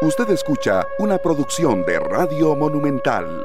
Usted escucha una producción de Radio Monumental.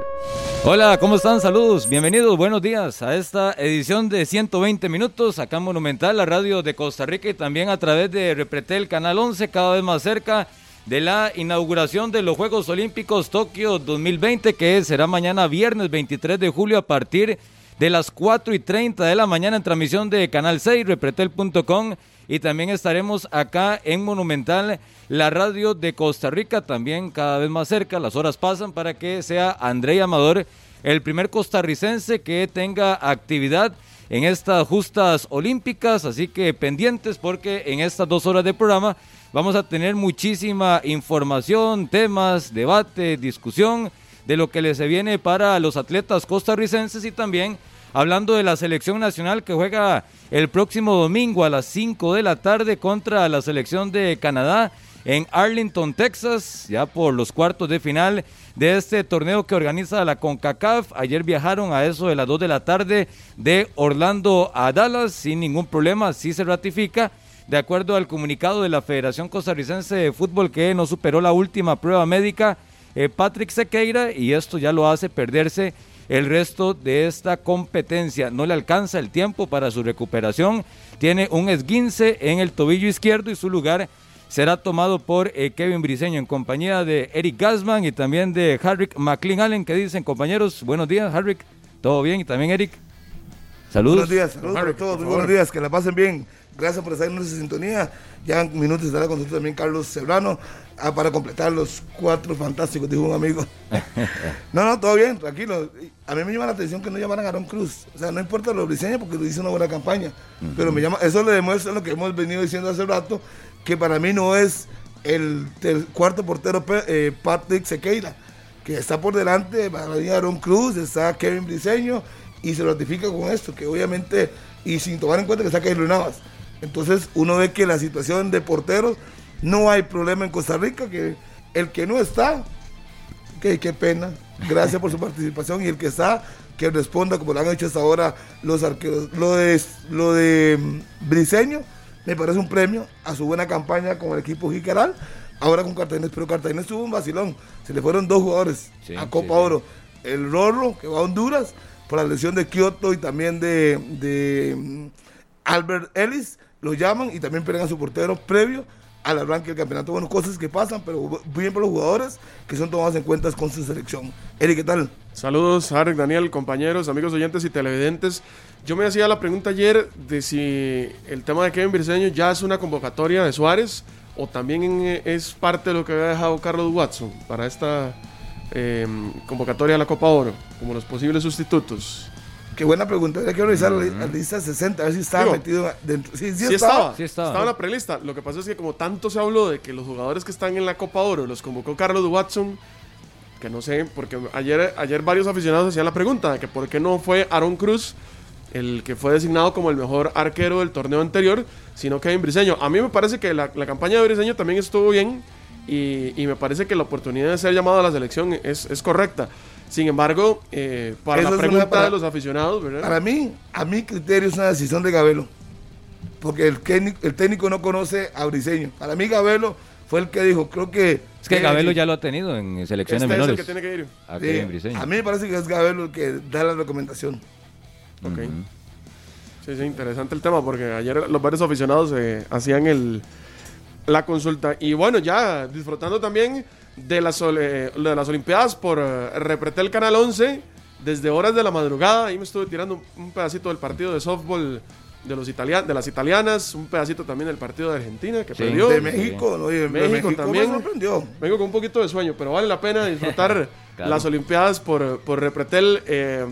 Hola, ¿cómo están? Saludos, bienvenidos, buenos días a esta edición de 120 minutos acá en Monumental, la radio de Costa Rica y también a través de Repretel Canal 11, cada vez más cerca de la inauguración de los Juegos Olímpicos Tokio 2020, que será mañana viernes 23 de julio a partir de las 4 y 30 de la mañana en transmisión de Canal 6, repretel.com y también estaremos acá en Monumental, la radio de Costa Rica, también cada vez más cerca, las horas pasan para que sea André Amador el primer costarricense que tenga actividad en estas justas olímpicas, así que pendientes porque en estas dos horas de programa vamos a tener muchísima información, temas, debate, discusión de lo que les viene para los atletas costarricenses y también hablando de la selección nacional que juega el próximo domingo a las 5 de la tarde contra la selección de Canadá en Arlington, Texas, ya por los cuartos de final de este torneo que organiza la CONCACAF. Ayer viajaron a eso de las 2 de la tarde de Orlando a Dallas sin ningún problema, sí se ratifica. De acuerdo al comunicado de la Federación Costarricense de Fútbol que no superó la última prueba médica, eh, Patrick Sequeira, y esto ya lo hace perderse el resto de esta competencia. No le alcanza el tiempo para su recuperación. Tiene un esguince en el tobillo izquierdo y su lugar será tomado por eh, Kevin Briseño en compañía de Eric Gasman y también de Harrick McLean Allen que dicen compañeros, buenos días Harrick, ¿todo bien? Y también Eric. Saludos. Buenos días, saludos a todos, buenos días, que la pasen bien. Gracias por estar en nuestra sintonía. Ya en minutos estará con nosotros también Carlos Cebrano ah, para completar los cuatro fantásticos, dijo un amigo. no, no, todo bien, tranquilo. A mí me llama la atención que no llamaran a Aaron Cruz. O sea, no importa lo briseño porque lo hizo una buena campaña. Pero me llama, eso le demuestra lo que hemos venido diciendo hace rato, que para mí no es el, cuarto portero eh, Patrick Sequeira, que está por delante, para Aaron Cruz, está Kevin Briseño, y se ratifica con esto, que obviamente, y sin tomar en cuenta que está Keylor Navas. Entonces uno ve que la situación de porteros no hay problema en Costa Rica, que el que no está, que qué pena, gracias por su participación y el que está, que responda como lo han hecho hasta ahora los arqueros. Lo de, lo de mm, Briseño me parece un premio a su buena campaña con el equipo Jiqueral, ahora con Cartagena, pero Cartagena tuvo un vacilón, se le fueron dos jugadores a Copa Oro, el Rorro que va a Honduras por la lesión de Kioto y también de, de mm, Albert Ellis lo llaman y también pegan a su portero previo al arranque del campeonato. Bueno, cosas que pasan, pero bien por los jugadores que son tomados en cuenta con su selección. Eric, ¿qué tal? Saludos, Arek, Daniel, compañeros, amigos oyentes y televidentes. Yo me hacía la pregunta ayer de si el tema de Kevin Briseño ya es una convocatoria de Suárez o también es parte de lo que había dejado Carlos Watson para esta eh, convocatoria a la Copa Oro, como los posibles sustitutos. Qué buena pregunta. Hay que revisar la lista 60, a ver si estaba metido dentro. Sí, sí, estaba, sí, estaba. Estaba en la prelista. Lo que pasa es que como tanto se habló de que los jugadores que están en la Copa Oro los convocó Carlos Watson, que no sé, porque ayer, ayer varios aficionados hacían la pregunta de que por qué no fue Aaron Cruz el que fue designado como el mejor arquero del torneo anterior, sino Kevin Briseño. A mí me parece que la, campaña de Briseño también estuvo bien y, y, me parece que la oportunidad de ser llamado a la selección es, es correcta. Sin embargo, eh, para la pregunta de los aficionados, ¿verdad? Para mí, a mi criterio es una decisión de Gabelo. Porque el, el técnico no conoce a Briseño. Para mí, Gabelo fue el que dijo, creo que... Es que Gabelo ya lo ha tenido en selecciones este menores. Es el que tiene que ir. A, mí me parece que es Gabelo el que da la recomendación. Ok. Sí, sí, interesante el tema porque ayer los varios aficionados eh, hacían el, la consulta. Y bueno, ya disfrutando también de las, de las Olimpiadas por eh, Repretel Canal 11 desde horas de la madrugada. Ahí me estuve tirando un pedacito del partido de softball de, los italian de las italianas, un pedacito también del partido de Argentina que perdió. De México, ¿no? de México, también. Vengo con un poquito de sueño, pero vale la pena disfrutar las Olimpiadas por, por Repretel. Eh,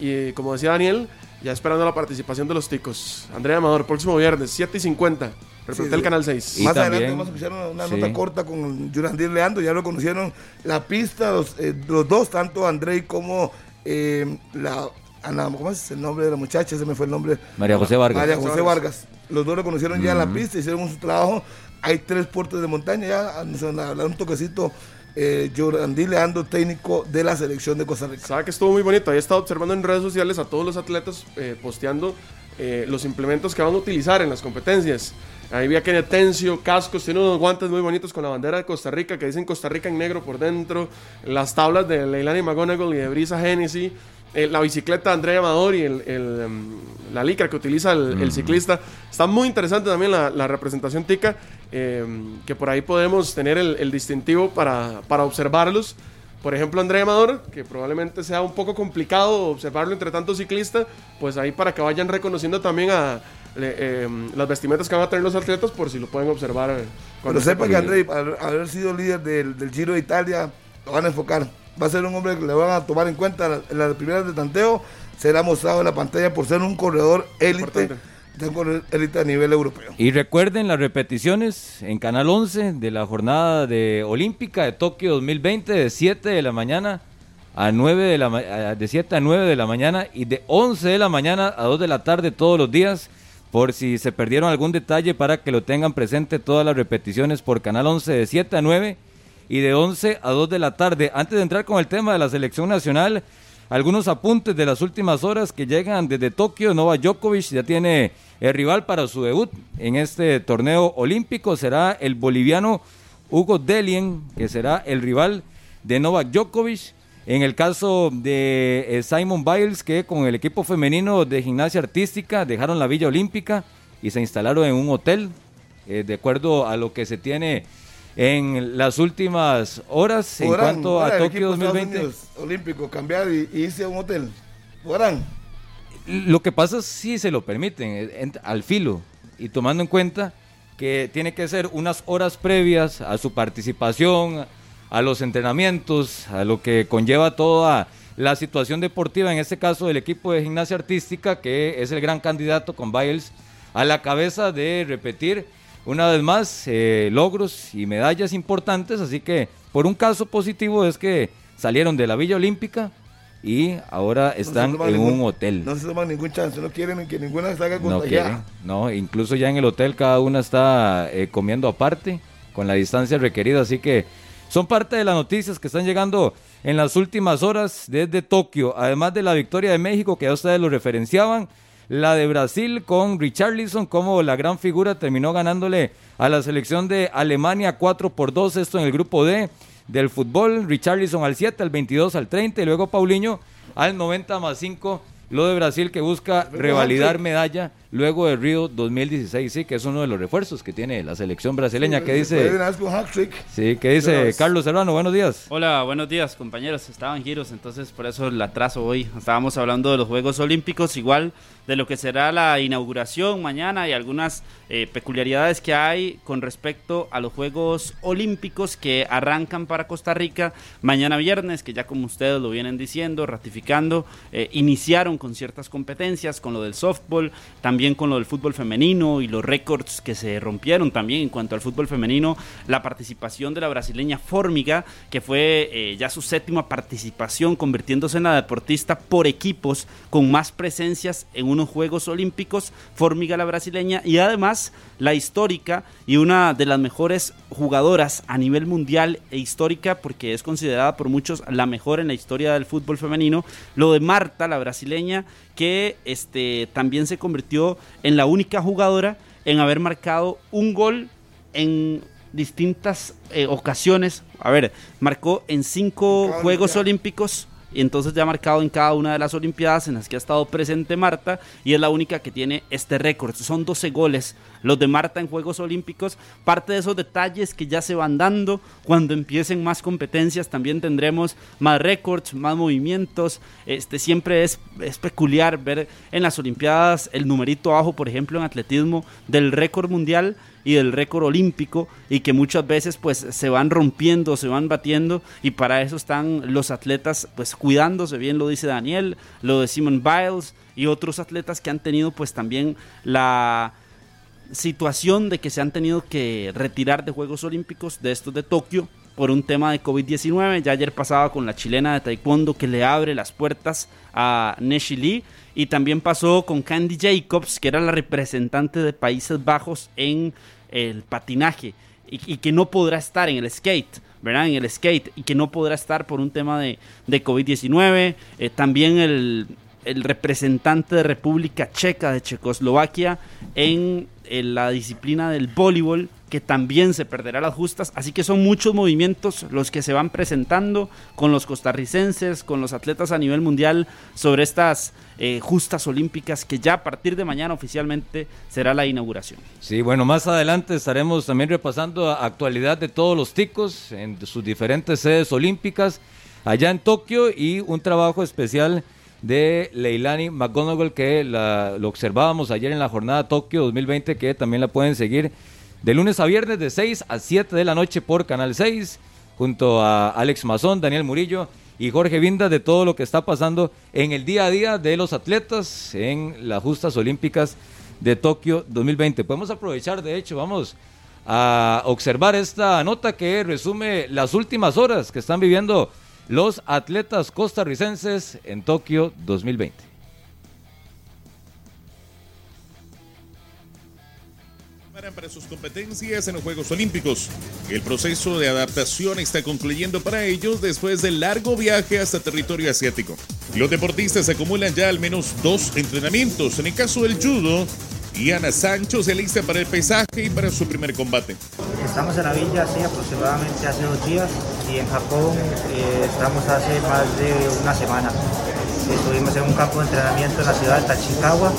y como decía Daniel, ya esperando la participación de los ticos. Andrea Amador, próximo viernes, 7 y 50. Representé el Canal 6. Más adelante vamos a escuchar una, nota corta con Yurandir Leandro, ya lo conocieron la pista, los, eh, los dos, tanto Andrei como eh, la Ana, ¿cómo es el nombre de la muchacha? Se me fue el nombre. María José Vargas. María José Vargas. Los dos lo conocieron ya en la pista, hicieron su trabajo. Hay tres puertos de montaña, ya nos un toquecito. Eh, Leandro, técnico de la selección de Costa Rica. Sabe que estuvo muy bonito. He estado observando en redes sociales a todos los atletas eh, posteando eh, los implementos que van a utilizar en las competencias. Ahí vi a Kenneth Tencio, cascos, tiene unos guantes muy bonitos con la bandera de Costa Rica que dicen Costa Rica en negro por dentro, las tablas de Leilani McGonagall y de Brisa Hennessy, eh, la bicicleta de Andrea Amador y el, em, la licra que utiliza el, ciclista. Está muy interesante también la, representación tica, em, que por ahí podemos tener el, distintivo para, para observarlos. Por ejemplo, Andrea Amador, que probablemente sea un poco complicado observarlo entre tantos ciclistas, pues ahí para que vayan reconociendo también a em, las vestimentas que van a tener los atletas, por si lo pueden observar. Eh, cuando sepa que André, al haber sido líder del, del, Giro de Italia, lo van a enfocar. Va a ser un hombre que le van a tomar en cuenta en las primeras de tanteo. Será mostrado en la pantalla por ser un corredor élite tengo élite a nivel europeo. Y recuerden las repeticiones en Canal 11 de la jornada de Olímpica de Tokio 2020 de 7 de la mañana a 9 de la de 7 a 9 de la mañana y de 11 de la mañana a 2 de la tarde todos los días por si se perdieron algún detalle para que lo tengan presente todas las repeticiones por Canal 11 de 7 a 9 y de 11 a 2 de la tarde. Antes de entrar con el tema de la selección nacional, algunos apuntes de las últimas horas que llegan desde Tokio. Nova Djokovic ya tiene el rival para su debut en este torneo olímpico. Será el boliviano Hugo Delien, que será el rival de Novak Djokovic. En el caso de eh, Simon Biles, que con el equipo femenino de gimnasia artística dejaron la Villa Olímpica y se instalaron en un hotel, eh, de acuerdo a lo que se tiene en las últimas horas en cuanto a Tokio 2020. Olímpico, cambiar y, irse a un hotel. ¿Podrán? Lo que pasa es si se lo permiten, eh, al filo, y tomando en cuenta que tiene que ser unas horas previas a su participación, a los entrenamientos, a lo que conlleva toda la situación deportiva, en este caso del equipo de gimnasia artística, que es el gran candidato con Biles a la cabeza de repetir una vez más, eh, logros y medallas importantes, así que por un caso positivo es que salieron de la Villa Olímpica y ahora están en un hotel. No se toman ningún chance, no quieren que ninguna salga. No, no, incluso ya en el hotel cada una está eh, comiendo aparte, con la distancia requerida, así que son parte de las noticias que están llegando en las últimas horas desde Tokio, además de la victoria de México que ya ustedes lo referenciaban la de Brasil con Richarlison como la gran figura terminó ganándole a la selección de Alemania 4 por 2, esto en el grupo D del fútbol, Richarlison al 7, al 22, al 30 y luego Paulinho al 90 más 5 lo de Brasil que busca revalidar medalla luego de Río 2016, sí, que es uno de los refuerzos que tiene la selección brasileña. que dice? Sí, que dice Carlos Serrano? Buenos días. Hola, buenos días, compañeros. Estaban giros, entonces por eso el atraso hoy. Estábamos hablando de los Juegos Olímpicos, igual de lo que será la inauguración mañana y algunas eh, peculiaridades que hay con respecto a los Juegos Olímpicos que arrancan para Costa Rica mañana viernes, que ya como ustedes lo vienen diciendo, ratificando, eh, iniciaron con ciertas competencias, con lo del softball, también con lo del fútbol femenino y los récords que se rompieron también en cuanto al fútbol femenino, la participación de la brasileña Formiga, que fue eh, ya su séptima participación, convirtiéndose en la deportista por equipos con más presencias en unos Juegos Olímpicos, Formiga la brasileña, y además la histórica y una de las mejores jugadoras a nivel mundial e histórica, porque es considerada por muchos la mejor en la historia del fútbol femenino, lo de Marta, la brasileña, que este, también se convirtió en la única jugadora en haber marcado un gol en distintas eh, ocasiones. A ver, marcó en cinco Juegos Olímpicos entonces ya ha marcado en cada una de las Olimpiadas en las que ha estado presente Marta y es la única que tiene este récord. Son 12 goles los de Marta en Juegos Olímpicos. Parte de esos detalles que ya se van dando cuando empiecen más competencias también tendremos más récords, más movimientos. Este siempre es, es peculiar ver en las Olimpiadas el numerito abajo, por ejemplo, en atletismo del récord mundial y del récord olímpico y que muchas veces pues se van rompiendo, se van batiendo y para eso están los atletas pues cuidándose, bien lo dice Daniel, lo de Simon Biles y otros atletas que han tenido pues también la situación de que se han tenido que retirar de Juegos Olímpicos de estos de Tokio por un tema de COVID-19. Ya ayer pasaba con la chilena de Taekwondo que le abre las puertas a Neshi Lee. Y también pasó con Candy Jacobs, que era la representante de Países Bajos en el patinaje y, que no podrá estar en el skate, ¿verdad? En el skate y que no podrá estar por un tema de, de COVID-19. Eh, también el, el representante de República Checa de Checoslovaquia en, la disciplina del voleibol que también se perderá las justas, así que son muchos movimientos los que se van presentando con los costarricenses, con los atletas a nivel mundial sobre estas eh, justas olímpicas que ya a partir de mañana oficialmente será la inauguración. Sí, bueno, más adelante estaremos también repasando actualidad de todos los ticos en sus diferentes sedes olímpicas allá en Tokio y un trabajo especial de Leilani McGonagall que lo observábamos ayer en la jornada Tokio 2020 que también la pueden seguir de lunes a viernes de 6 a 7 de la noche por Canal 6 junto a Alex Mazón, Daniel Murillo y Jorge Vinda de todo lo que está pasando en el día a día de los atletas en las justas olímpicas de Tokio 2020. Podemos aprovechar, de hecho, vamos a observar esta nota que resume las últimas horas que están viviendo los atletas costarricenses en Tokio 2020. para sus competencias en los Juegos Olímpicos. El proceso de adaptación está concluyendo para ellos después del largo viaje hasta territorio asiático. Los deportistas acumulan ya al menos dos entrenamientos. En el caso del judo, y Ana Sancho se lista para el pesaje y para su primer combate. Estamos en la villa hace aproximadamente hace dos días y en Japón eh, estamos hace más de una semana. Estuvimos en un campo de entrenamiento en la ciudad de Tachikawa.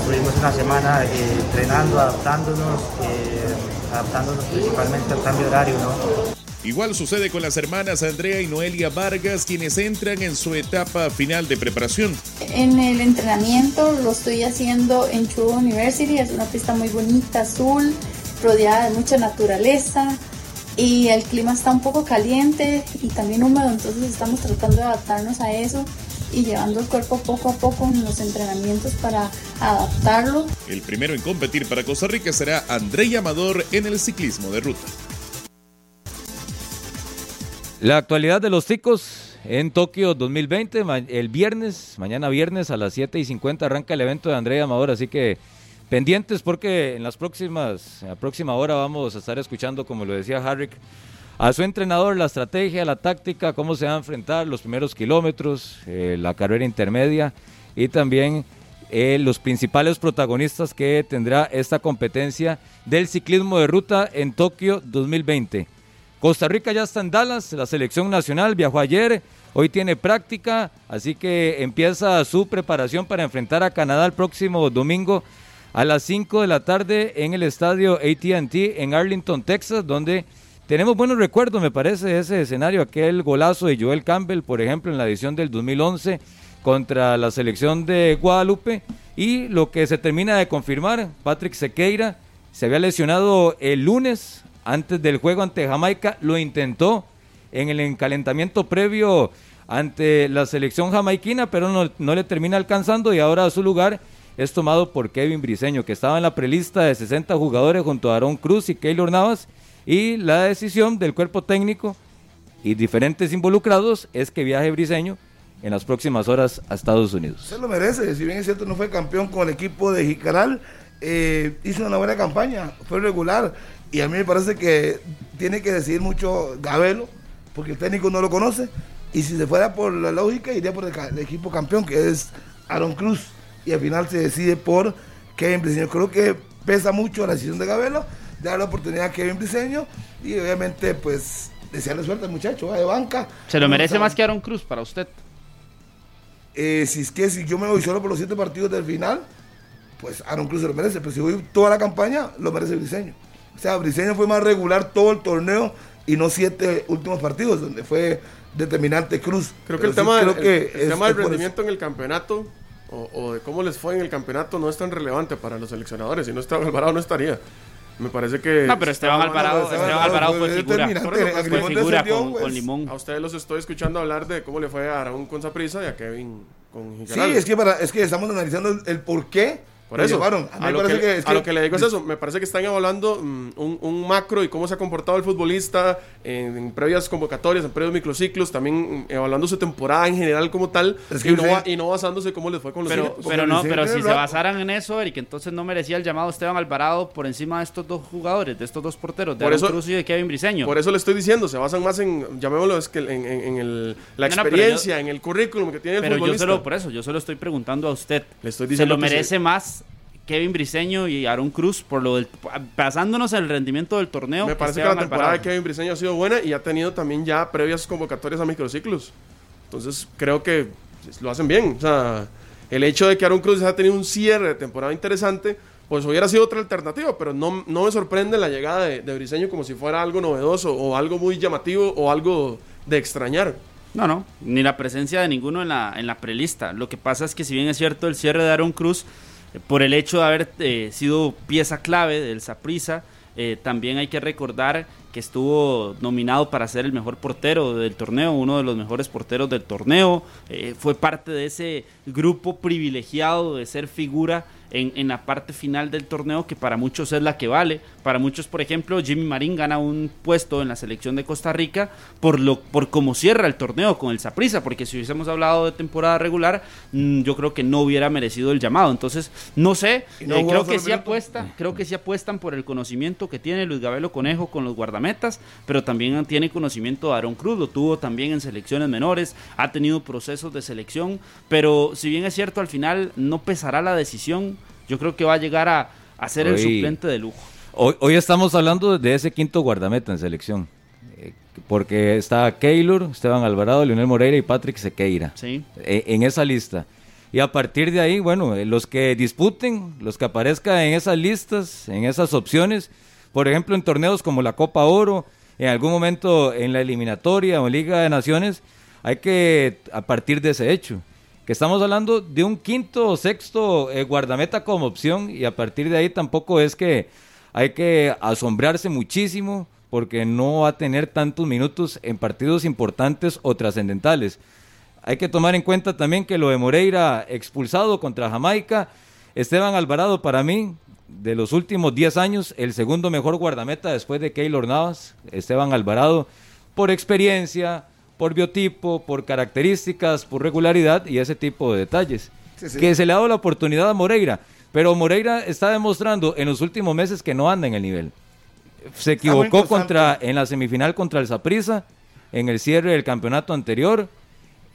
Estuvimos una semana eh, entrenando, adaptándonos, eh, adaptándonos principalmente al cambio horario. ¿no? Igual sucede con las hermanas Andrea y Noelia Vargas, quienes entran en su etapa final de preparación. En el entrenamiento lo estoy haciendo en Chuo University, es una pista muy bonita, azul, rodeada de mucha naturaleza y el clima está un poco caliente y también húmedo, entonces estamos tratando de adaptarnos a eso y llevando el cuerpo poco a poco en los entrenamientos para adaptarlo. El primero en competir para Costa Rica será André Amador en el ciclismo de ruta. La actualidad de los ticos en Tokio 2020, el viernes, mañana viernes a las 7 y 50 arranca el evento de Andrea Amador, así que pendientes porque en las próximas, la próxima hora vamos a estar escuchando, como lo decía Harrick, a su entrenador, la estrategia, la táctica, cómo se va a enfrentar los primeros kilómetros, eh, la carrera intermedia y también eh, los principales protagonistas que tendrá esta competencia del ciclismo de ruta en Tokio 2020. Costa Rica ya está en Dallas, la selección nacional viajó ayer, hoy tiene práctica, así que empieza su preparación para enfrentar a Canadá el próximo domingo a las 5 de la tarde en el estadio ATT en Arlington, Texas, donde tenemos buenos recuerdos, me parece, de ese escenario, aquel golazo de Joel Campbell, por ejemplo, en la edición del 2011 contra la selección de Guadalupe y lo que se termina de confirmar, Patrick Sequeira se había lesionado el lunes antes del juego ante Jamaica, lo intentó en el encalentamiento previo ante la selección jamaiquina, pero no, le termina alcanzando y ahora su lugar es tomado por Kevin Briseño, que estaba en la prelista de 60 jugadores junto a Aaron Cruz y Keylor Navas, y la decisión del cuerpo técnico y diferentes involucrados es que viaje Briseño en las próximas horas a Estados Unidos. Se lo merece, si bien es cierto no fue campeón con el equipo de Jicaral, eh, hizo una buena campaña, fue regular, y a mí me parece que tiene que decidir mucho Gabelo, porque el técnico no lo conoce. Y si se fuera por la lógica, iría por el, equipo campeón, que es Aaron Cruz. Y al final se decide por Kevin Briseño. Creo que pesa mucho la decisión de Gabelo, dar la oportunidad a Kevin Briseño. Y obviamente, pues, desearle suerte al muchacho, va de banca. ¿Se lo merece más que Aaron Cruz para usted? Eh, si es que si yo me voy solo por los siete partidos del final, pues Aaron Cruz se lo merece. Pero si voy toda la campaña, lo merece Briseño. O sea, Briseño fue más regular todo el torneo y no siete últimos partidos, donde fue determinante Cruz. Creo que el tema, del rendimiento en el campeonato o, de cómo les fue en el campeonato no es tan relevante para los seleccionadores. Si no Esteban Alvarado no estaría. Me parece que. No, pero Esteban Alvarado, Esteban Alvarado fue figura. Fue figura con, con, Limón. A ustedes los estoy escuchando hablar de cómo le fue a Aragón con Saprisa y a Kevin con Sí, es que, para, es que estamos analizando el, el por qué Por Lo eso, llamaron. A mí a, me lo, que, que es a que- lo que le digo es eso. Me parece que están evaluando mm, un, un macro y cómo se ha comportado el futbolista en, en previas convocatorias, en previos microciclos, también mm, evaluando su temporada en general como tal Es que y, no, sí. ba- y no basándose cómo les fue con los Pero, pero no, pero si se basaran en eso, Eric, entonces no merecía el llamado Esteban Alvarado por encima de estos dos jugadores, de estos dos porteros, de Por Aaron eso- Cruz y de Kevin Briseño. Por eso le estoy diciendo, se basan más en, llamémoslo, es que en, en- en el- la No, no, pero experiencia, en el currículum que tiene el Pero yo futbolista. solo, por eso, yo solo estoy preguntando a usted. Le estoy ¿Se diciendo lo que merece sí. más Kevin Briseño y Aaron Cruz por lo del, en el rendimiento del torneo? Me parece que la temporada de? Kevin Briseño ha sido buena y ha tenido también ya previas convocatorias a microciclos. Entonces creo que lo hacen bien. O sea, el hecho de que Aaron Cruz ha tenido un cierre de temporada interesante, pues hubiera sido otra alternativa, pero no, no me sorprende la llegada de, de Briseño como si fuera algo novedoso o algo muy llamativo o algo de extrañar. No, no, ni la presencia de ninguno en la, en la prelista. Lo que pasa es que si bien es cierto el cierre de Aaron Cruz, por el hecho de haber eh, sido pieza clave del Saprissa, también hay que recordar que estuvo nominado para ser el mejor portero del torneo, uno de los mejores porteros del torneo, eh, fue parte de ese grupo privilegiado de ser figura en, en la parte final del torneo que para muchos es la que vale. Para muchos, por ejemplo, Jimmy Marín gana un puesto en la selección de Costa Rica por lo por cómo cierra el torneo con el Saprissa, porque si hubiésemos hablado de temporada regular, mm, yo creo que no hubiera merecido el llamado. Entonces, no sé, Y no eh, creo que sí apuesta, creo que sí apuestan por el conocimiento que tiene Luis Gabelo Conejo con los guardametas, pero también tiene conocimiento de Aaron Cruz, lo tuvo también en selecciones menores, ha tenido procesos de selección, pero si bien es cierto, al final no pesará la decisión, yo creo que va a llegar a, a ser el suplente de lujo. Hoy, hoy estamos hablando de ese quinto guardameta en selección. Eh, Porque está Keylor, Esteban Alvarado, Leonel Moreira y Patrick Sequeira. Sí. eh, en esa lista. Y a partir de ahí, bueno, eh, los que disputen, los que aparezcan en esas listas, en esas opciones, por ejemplo, en torneos como la Copa Oro, en algún momento en la eliminatoria o en Liga de Naciones, hay que, a partir de ese hecho, que estamos hablando de un quinto o sexto eh, guardameta como opción y a partir de ahí tampoco es que hay que asombrarse muchísimo porque no va a tener tantos minutos en partidos importantes o trascendentales. Hay que tomar en cuenta también que lo de Moreira expulsado contra Jamaica, Esteban Alvarado para mí, de los últimos 10 años, el segundo mejor guardameta después de Keylor Navas, Esteban Alvarado, por experiencia, por biotipo, por características, por regularidad y ese tipo de detalles. Sí, sí. Que se le ha dado la oportunidad a Moreira, pero Moreira está demostrando en los últimos meses que no anda en el nivel. Se equivocó contra en la semifinal contra el Saprissa, en el cierre del campeonato anterior,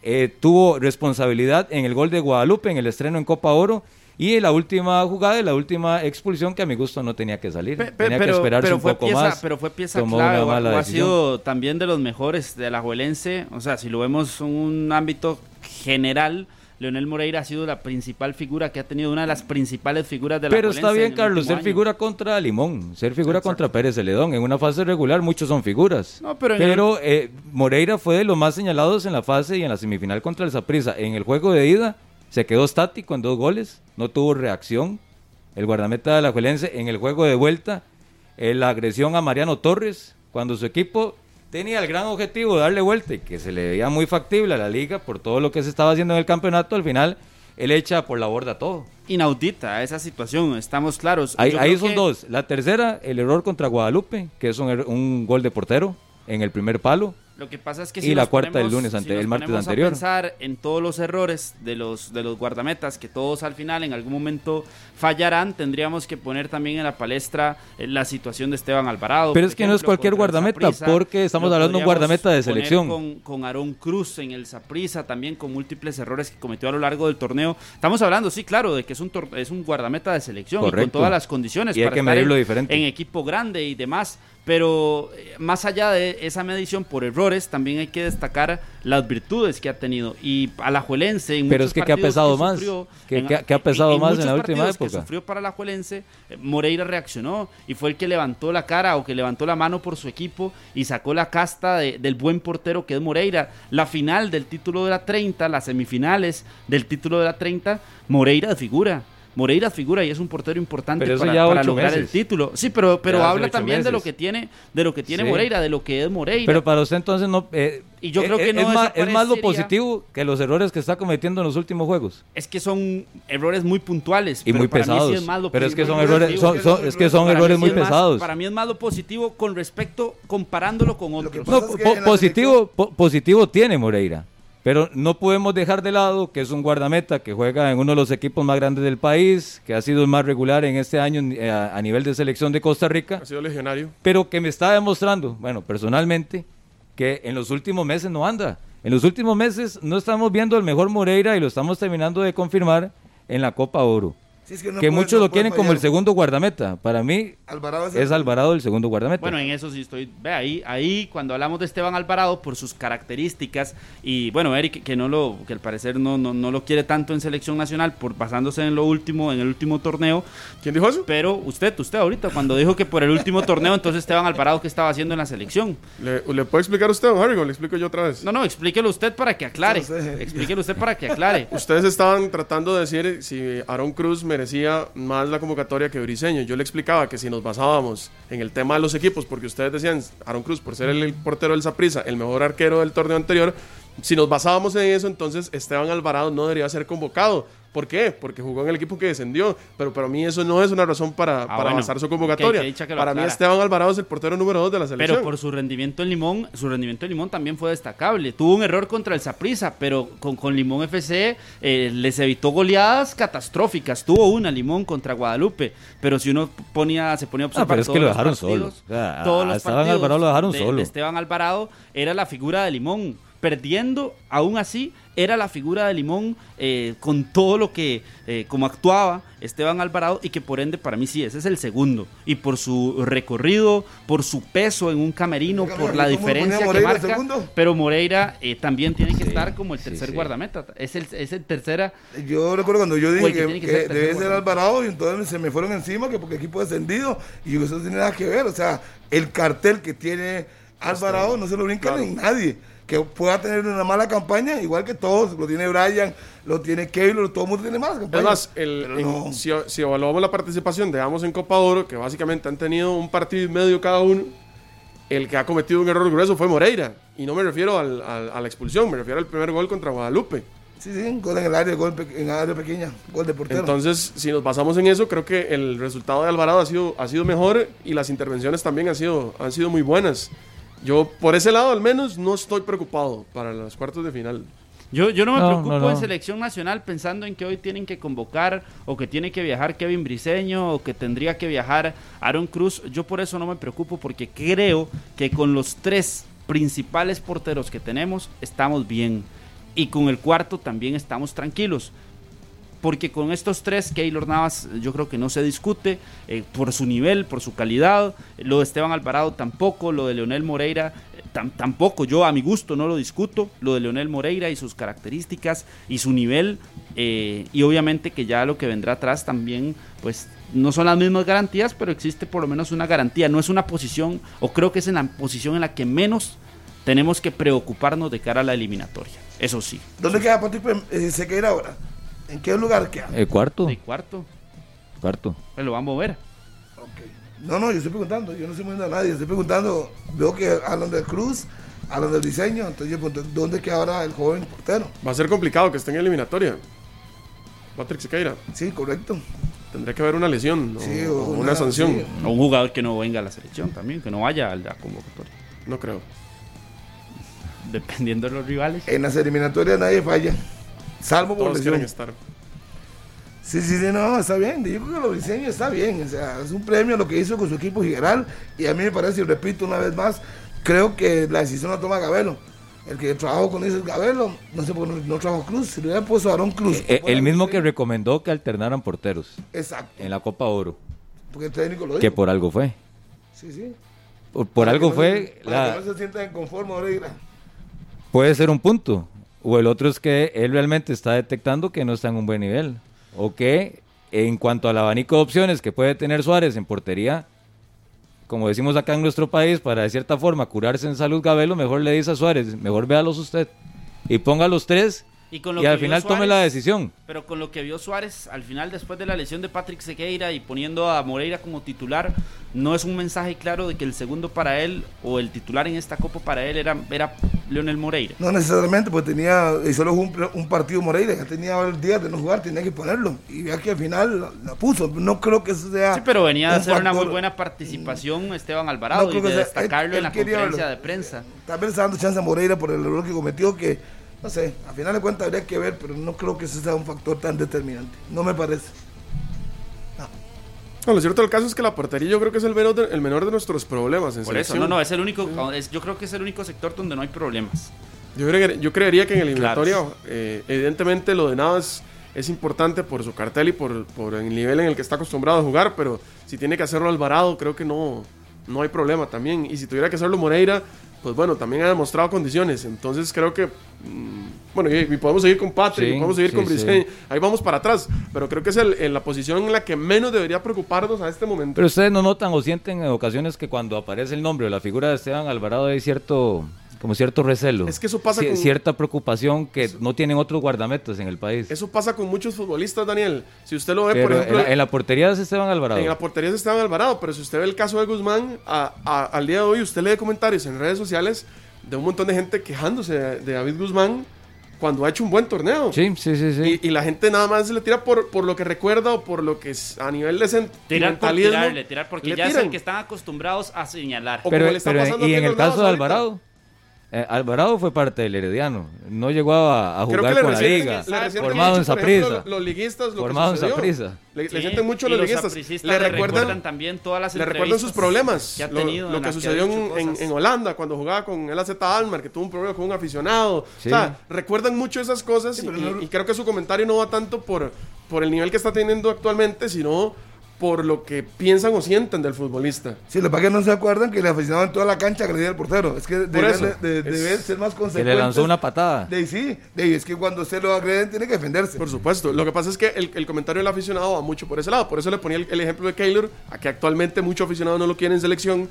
eh, tuvo responsabilidad en el gol de Guadalupe, en el estreno en Copa Oro, y la última jugada y la última expulsión que a mi gusto no tenía que salir. Pe- pe- tenía que pero, esperarse pero un poco pieza, más. pero fue pieza clave, una o- ha sido también de los mejores de la Juelense, o sea, si lo vemos en un ámbito general, Leonel Moreira ha sido la principal figura que ha tenido una de las principales figuras de la Pero está bien, Carlos, ser año. figura contra Limón, ser figura contra Pérez Celedón. En una fase regular muchos son figuras. No, pero en el- Pero eh, Moreira fue de los más señalados en la fase y en la semifinal contra el Saprissa. En el juego de ida se quedó estático en dos goles, no tuvo reacción. El guardameta de la Juelense en el juego de vuelta, eh, la agresión a Mariano Torres, cuando su equipo tenía el gran objetivo de darle vuelta y que se le veía muy factible a la liga por todo lo que se estaba haciendo en el campeonato, al final él echa por la borda todo. Inaudita esa situación, estamos claros. Ahí, son que- dos. La tercera, el error contra Guadalupe, que es un, er- un gol de portero en el primer palo. Lo que pasa es que Y la cuarta del lunes ante- el martes anterior. A pensar en todos los errores de los de los guardametas que todos al final en algún momento fallarán, tendríamos que poner también en la palestra eh, la situación de Esteban Alvarado. Pero es que no es cualquier guardameta, Saprissa. porque estamos hablando de un guardameta de selección. Con, con Aarón Cruz en el Saprissa también con múltiples errores que cometió a lo largo del torneo. Estamos hablando, sí, claro, de que es un tor- es un guardameta de selección y con todas las condiciones Y hay para que estar medirlo en- diferente. en equipo grande y demás. Pero eh, más allá de esa medición por errores, también hay que destacar las virtudes que ha tenido. Y a la Juelense, en Pero muchos es que ¿qué ha pesado más? sufrió, ¿Qué- en- qué- ha pesado más en la última partidos que época? sufrió para la Juelense, eh, Moreira reaccionó y fue el que levantó la cara o que levantó la mano por su equipo y sacó la casta de- del buen portero que es Moreira. La final del título de la 30, las semifinales del título de la 30, Moreira de figura. Moreira figura y es un portero importante para, lograr el título. Sí, pero, pero Ya habla también de lo que tiene, de lo que tiene Sí. Moreira, de lo que es Moreira. Pero para usted entonces no... eh, Y yo creo eh, que no es, más, es más lo positivo que los errores que está cometiendo en los últimos juegos. es que son errores muy puntuales. Y pero muy para mí sí pesados. es más lo pero es que son positivo. errores, son, son- es que son Para errores sí muy más- pesados. para mí es más lo positivo con respecto, comparándolo con otros. No, po- positivo, po- positivo tiene Moreira, pero no podemos dejar de lado que es un guardameta que juega en uno de los equipos más grandes del país, que ha sido el más regular en este año eh, a, a nivel de selección de Costa Rica, Ha sido legionario. pero que me está demostrando, bueno, personalmente, que en los últimos meses no anda. En los últimos meses no estamos viendo el mejor Moreira y lo estamos terminando de confirmar en la Copa Oro. Sí, es que no que puede- muchos no lo quieren como el segundo guardameta. Para mí Alvarado es el- es Alvarado el segundo guardameta. Bueno, en eso sí estoy. Ve ahí, ahí cuando hablamos de Esteban Alvarado por sus características y bueno, Eric que no lo, que al parecer no, no, no lo quiere tanto en selección nacional por basándose en lo último, en el último torneo. ¿Quién dijo eso? Pero usted, usted ahorita cuando dijo que por el último torneo, entonces Esteban Alvarado qué estaba haciendo en la selección. ¿Le, le puede explicar usted, don Harry, o le explico yo otra vez? No, no, explíquelo usted para que aclare. No sé. Explíquelo usted para que aclare. Ustedes estaban tratando de decir si Aaron Cruz merecía más la convocatoria que Briseño. Yo le explicaba que si nos basábamos en el tema de los equipos, porque ustedes decían Aaron Cruz por ser el, portero del Saprissa, el mejor arquero del torneo anterior, si nos basábamos en eso, entonces Esteban Alvarado no debería ser convocado. ¿Por qué? Porque jugó en el equipo que descendió. Pero para mí eso no es una razón para, para Ah, bueno. su convocatoria. que que para mí. Esteban Alvarado es el portero número 2 de la selección. Pero por su rendimiento en Limón, su rendimiento en Limón también fue destacable. Tuvo un error contra el Saprissa, pero con, con Limón FC eh, les evitó goleadas catastróficas. Tuvo una Limón contra Guadalupe, pero si uno ponía, se ponía a observar Ah, pero es que todos lo los dejaron partidos, solo. O sea, a- todos a los Esteban Alvarado lo dejaron de- solo. de Esteban Alvarado era la figura de Limón. Perdiendo, aún así, era la figura de Limón eh, con todo lo que, eh, como actuaba Esteban Alvarado y que por ende para mí sí, ese es el segundo. Y por su recorrido, por su peso en un camerino, Oiga, por ¿y la diferencia que marca. segundo? Pero Moreira eh, también tiene que estar como el tercer sí. guardameta. Es el, es el tercera. Yo recuerdo cuando yo dije que ser debe ser. Alvarado y entonces se me fueron encima que porque equipo descendido y eso no tiene nada que ver. O sea, el cartel que tiene Alvarado no se lo brinca Claro. ni nadie. Que pueda tener una mala campaña, igual que todos, lo tiene Brian, lo tiene Keylor, todo el mundo tiene malas campañas. más, el- Pero en- no. si, si evaluamos la participación de ambos en Copa Oro, que básicamente han tenido un partido y medio cada uno, el que ha cometido un error grueso fue Moreira. Y no me refiero al- al- a la expulsión, me refiero al primer gol contra Guadalupe. Sí, sí, gol en el área, gol en área pequeña, gol de portero. Entonces, si nos basamos en eso, creo que el resultado de Alvarado ha sido, ha sido mejor y las intervenciones también han sido, han sido muy buenas. Yo, por ese lado al menos, no estoy preocupado para los cuartos de final. Yo, yo no me No, preocupo no, no. en selección nacional pensando en que hoy tienen que convocar o que tiene que viajar Kevin Briseño o que tendría que viajar Aaron Cruz. Yo por eso no me preocupo porque creo que con los tres principales porteros que tenemos estamos bien y con el cuarto también estamos tranquilos. Porque con estos tres, Keylor Navas yo creo que no se discute eh, por su nivel, por su calidad. Lo de Esteban Alvarado tampoco, lo de Leonel Moreira eh, tam- tampoco. Yo a mi gusto no lo discuto. Lo de Leonel Moreira y sus características y su nivel. eh, y obviamente que ya lo que vendrá atrás también, pues no son las mismas garantías, pero existe por lo menos una garantía. No es una posición, o creo que es en la posición en la que menos tenemos que preocuparnos de cara a la eliminatoria. Eso sí. ¿Dónde queda Patrick Sequeira ahora? ¿En qué lugar queda? El cuarto, De cuarto, cuarto. pues lo va a mover. Ok. No, no, yo estoy preguntando, yo no estoy moviendo a nadie, estoy preguntando, veo que hablan del Cruz, hablan del diseño, entonces yo pregunto, ¿dónde queda ahora el joven portero? Va a ser complicado que esté en eliminatoria. Patrick Sequeira. Sí, correcto. Tendría que haber una lesión o, Sí, o o una, una- sanción. sí. O un jugador que no venga a la selección también, que no vaya a la convocatoria. No creo. Dependiendo de los rivales. En las eliminatorias nadie falla, salvo por Todos lesión. estar. Sí, sí, sí, no, está bien, yo creo que lo diseño está bien, o sea, es un premio lo que hizo con su equipo general y a mí me parece, y repito una vez más, creo que la decisión la toma Gabelo. El que trabajó con eso es Gabelo, no sé por qué no, no trabajó Cruz, si le hubiera puesto a Aaron Cruz. Eh, por el mismo que recomendó que alternaran porteros Exacto, en la Copa Oro, porque el técnico lo dijo. que por algo fue. Sí, sí. Por, por algo que no fue, se- para la, que no se sientan conformes ahora. puede ser un punto. O el otro es que él realmente está detectando que no está en un buen nivel. O que en cuanto al abanico de opciones que puede tener Suárez en portería, como decimos acá en nuestro país, para de cierta forma curarse en salud Gabelo, mejor le dice a Suárez, mejor véalos usted. Y ponga los tres Y, con lo y que al final tome Suárez- la decisión. Pero con lo que vio Suárez al final, después de la lesión de Patrick Sequeira y poniendo a Moreira como titular, no es un mensaje claro de que el segundo para él o el titular en esta Copa para él era, era Leonel Moreira. No necesariamente, pues tenía, y solo un, un partido Moreira, ya tenía varios días de no jugar, tenía que ponerlo. Y ya que al final la, la puso. No creo que eso sea. Sí, pero venía de un hacer una muy factor- buena participación Esteban Alvarado No y de sea- destacarlo él- en la él conferencia verlo. de prensa. Tal vez está dando chance a Moreira por el error que cometió, que no sé, a final de cuentas habría que ver, pero no creo que ese sea un factor tan determinante. No me parece. No, lo cierto del caso es que la portería yo creo que es el menor de, el menor de nuestros problemas en Por eso, no, no, es el único, es- yo creo que es el único sector donde no hay problemas. Yo, creo- yo creería que en el Claro. eliminatorio, eh, evidentemente lo de Navas es importante por su cartel y por, por el nivel en el que está acostumbrado a jugar, pero si tiene que hacerlo Alvarado, creo que no, no hay problema también. Y si tuviera que hacerlo Moreira, pues bueno, también ha demostrado condiciones. Entonces creo que, mm, bueno, y, y podemos seguir con Patrick, Sí, y podemos seguir sí, con sí. Briseño, ahí vamos para atrás, pero creo que es el- en la posición en la que menos debería preocuparnos a este momento. Pero ustedes no notan o sienten en ocasiones que cuando aparece el nombre o la figura de Esteban Alvarado hay cierto, como cierto recelo. Es que eso pasa con- Cierta preocupación que no tienen otros guardametas en el país. Eso pasa con muchos futbolistas, Daniel. Si usted lo ve, Pero por ejemplo... en, la, en la portería es Esteban Alvarado. En la portería es Esteban Alvarado, pero si usted ve el caso de Guzmán, a- a- al día de hoy usted lee comentarios en redes sociales de un montón de gente quejándose de, de David Guzmán cuando ha hecho un buen torneo. Sí, sí, sí, sí. Y, y la gente nada más le tira por, por lo que recuerda o por lo que es a nivel de Tirar por tirarle, tirar porque le ya es tiran. el que están acostumbrados a señalar. O pero como le está pero pasando a y en el caso de ahorita. Alvarado, eh, Alvarado fue parte del Herediano. No llegó a, a jugar le con la liga. le Formado en Saprissa. Los liguistas, lo Formado en sucedió. Saprissa. Le, le Sí, sienten mucho y los los liguistas. Le le recuerdan, recuerdan también todas las le recuerdan sus problemas. que ha lo- tenido lo, en que sucedió en, en- cosas. en Holanda cuando jugaba con el AZ Almar, que tuvo un problema con un aficionado. Sí. O sea, recuerdan mucho esas cosas y, no- y creo que su comentario no va tanto por, por el nivel que está teniendo actualmente, sino por lo que piensan o sienten del futbolista. Si los que no se acuerdan que el aficionado en toda la cancha agredía al portero. Es que deben, de- es- ser más Que consecuentes. le lanzó una patada. De, sí, de, es que cuando usted lo agreden tiene que defenderse. Por supuesto. Lo que pasa es que el, el comentario del aficionado va mucho por ese lado. Por eso le ponía el, el ejemplo de Keylor, a que actualmente mucho aficionado no lo quiere en selección.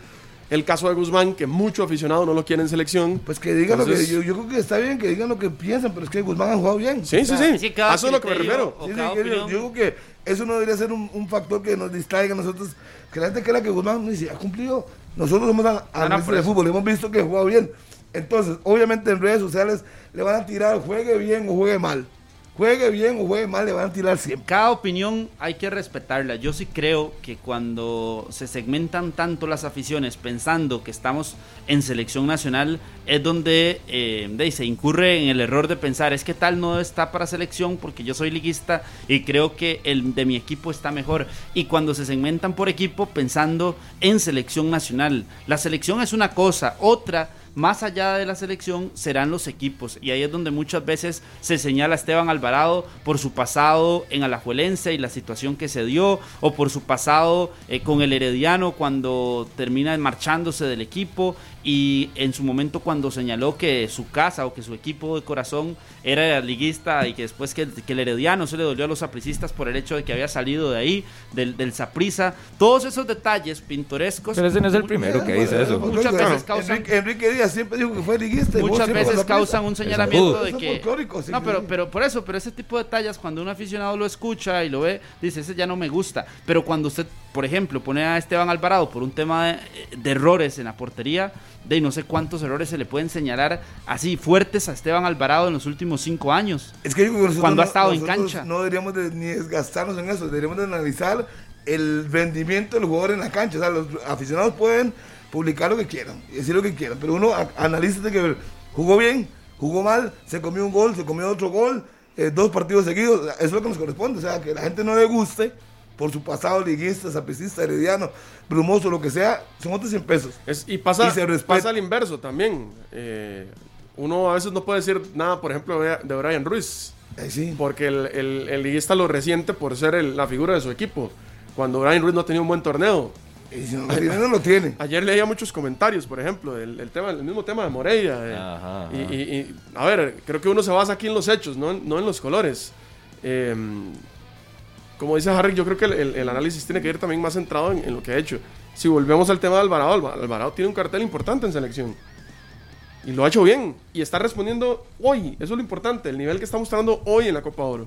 El caso de Guzmán, que mucho aficionado no lo quiere en selección. Pues que digan lo que yo, yo creo que está bien que digan lo que piensan, pero es que Guzmán ha jugado bien. Sí, sí, sí. A eso es lo que me refiero. o Sí, sí, cada que yo, yo creo que eso no debería ser un, un factor que nos distraiga a nosotros. Que la gente crea que Guzmán no dice, ha cumplido. Nosotros somos analistas de fútbol, hemos visto que juega bien. Entonces, obviamente en redes sociales le van a tirar, juegue bien o juegue mal. Juegue bien o juegue mal, le van a. Cada opinión hay que respetarla. Yo sí creo que cuando se segmentan tanto las aficiones pensando que estamos en selección nacional es donde eh, se incurre en el error de pensar es que tal no está para selección porque yo soy liguista y creo que el de mi equipo está mejor. Y cuando se segmentan por equipo pensando en selección nacional. La selección es una cosa, otra más allá de la selección serán los equipos. Y ahí es donde muchas veces se señala a Esteban Alvarado por su pasado en Alajuelense y la situación que se dio o por su pasado eh, con el Herediano cuando termina marchándose del equipo y en su momento cuando señaló que su casa o que su equipo de corazón era liguista y que después que, que el Herediano se le dolió a los sapricistas por el hecho de que había salido de ahí, del, del Saprissa, todos esos detalles pintorescos Pero ese no es el primero que dice eso. Muchas Claro, veces causan- Enrique, Enrique Díaz siempre dijo que fue liguista. muchas veces causan un señalamiento de que sí, no pero pero por eso pero ese tipo de detalles cuando un aficionado lo escucha y lo ve dice ese ya no me gusta pero cuando usted por ejemplo pone a Esteban Alvarado por un tema de, de errores en la portería de no sé cuántos errores se le pueden señalar así fuertes a Esteban Alvarado en los últimos cinco años Es que yo creo que nosotros Cuando ha no- estado en cancha. No deberíamos de, ni desgastarnos en eso, deberíamos de analizar el rendimiento del jugador en la cancha. O sea, los aficionados pueden publicar lo que quieran decir lo que quieran, pero uno analiza que jugó bien, jugó mal, se comió un gol, se comió otro gol, eh, dos partidos seguidos. Eso es lo que nos corresponde. O sea, que la gente no le guste por su pasado liguista, sapricista, herediano, brumoso, lo que sea, son otros 100 pesos. Es- y pasa, Y se respeta. pasa al inverso también. Eh, uno a veces no puede decir nada, por ejemplo, de Brian Ruiz. Sí. Porque el, el- el liguista lo resiente por ser el- la figura de su equipo. Cuando Brian Ruiz no tenía un buen torneo. Y si no lo tiene, no lo tiene. Ayer leía muchos comentarios, por ejemplo, el, el tema, el mismo tema de Moreira. eh, Ajá, ajá. Y, y- y, a ver, creo que uno se basa aquí en los hechos, no, en- no en los colores. Eh, como dice Harry, yo creo que el, el- análisis tiene que ir también más centrado en, en lo que ha hecho. Si volvemos al tema de Alvarado, Alva- Alvarado tiene un cartel importante en selección. Y lo ha hecho bien. Y está respondiendo hoy. Eso es lo importante, el nivel que está mostrando hoy en la Copa Oro.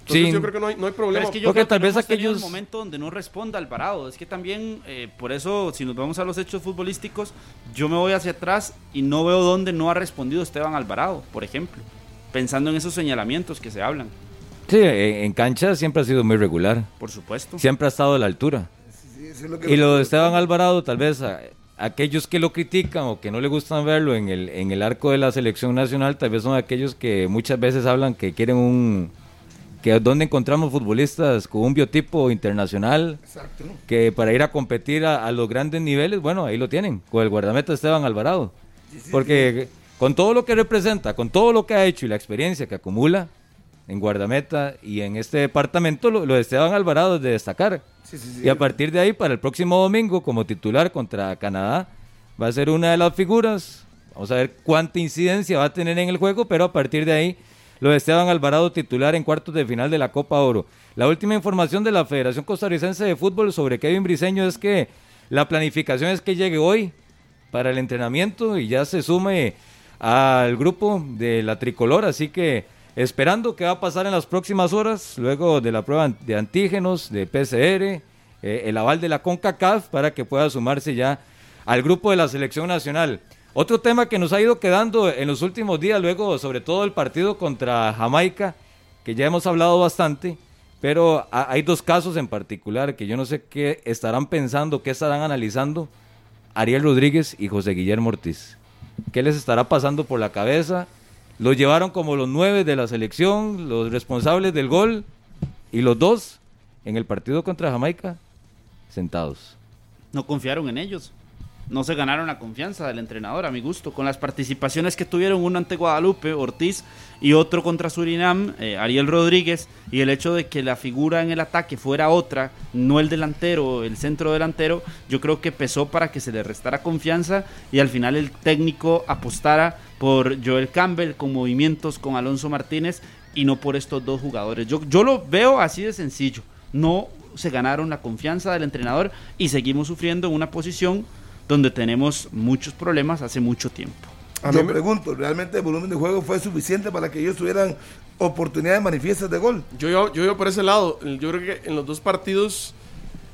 Entonces Sí. yo creo que no hay, no hay problema. Pero es que yo Porque creo tal que vez aquellos- un momento donde no responda Alvarado. Es que también, eh, por eso, si nos vamos a los hechos futbolísticos, yo me voy hacia atrás y no veo dónde no ha respondido Esteban Alvarado, por ejemplo. Pensando en esos señalamientos que se hablan, Sí, en cancha siempre ha sido muy regular. por supuesto. Siempre ha estado a la altura. Sí, eso es lo que- Y lo de Esteban Alvarado, tal vez a- aquellos que lo critican o que no le gustan verlo en el, en el arco de la selección nacional, tal vez son aquellos que muchas veces hablan que quieren un... que donde encontramos futbolistas con un biotipo internacional, Exacto. que para ir a competir a, a los grandes niveles, bueno, ahí lo tienen, con el guardameta Esteban Alvarado. Porque con todo lo que representa, con todo lo que ha hecho y la experiencia que acumula en guardameta y en este departamento, lo, lo de Esteban Alvarado es de destacar. Sí, sí, sí. Y a partir de ahí, para el próximo domingo, como titular contra Canadá, va a ser una de las figuras. Vamos a ver cuánta incidencia va a tener en el juego, pero a partir de ahí, lo de Esteban Alvarado titular en cuartos de final de la Copa Oro. La última información de la Federación Costarricense de Fútbol sobre Kevin Briseño es que la planificación es que llegue hoy para el entrenamiento y ya se sume al grupo de la tricolor, así que esperando qué va a pasar en las próximas horas, luego de la prueba de antígenos, de PCR, eh, el aval de la CONCACAF para que pueda sumarse ya al grupo de la selección nacional. Otro tema que nos ha ido quedando en los últimos días, luego sobre todo el partido contra Jamaica, que ya hemos hablado bastante, pero ha- hay dos casos en particular que yo no sé qué estarán pensando, qué estarán analizando Ariel Rodríguez y José Guillermo Ortiz. ¿Qué les estará pasando por la cabeza? Los llevaron como los nueve de la selección, los responsables del gol, y los dos en el partido contra Jamaica, sentados. No confiaron en ellos. No se ganaron la confianza del entrenador, a mi gusto. Con las participaciones que tuvieron, uno ante Guadalupe, Ortiz, y otro contra Surinam, eh, Ariel Rodríguez, y el hecho de que la figura en el ataque fuera otra, no el delantero, el centro delantero, yo creo que pesó para que se le restara confianza y al final el técnico apostara por Joel Campbell con movimientos con Alonso Martínez y no por estos dos jugadores. Yo, yo lo veo así de sencillo. No se ganaron la confianza del entrenador y seguimos sufriendo en una posición donde tenemos muchos problemas hace mucho tiempo. A Yo me- pregunto, ¿realmente el volumen de juego fue suficiente para que ellos tuvieran oportunidades manifiestas de gol? Yo iba, yo iba por ese lado. Yo creo que en los dos partidos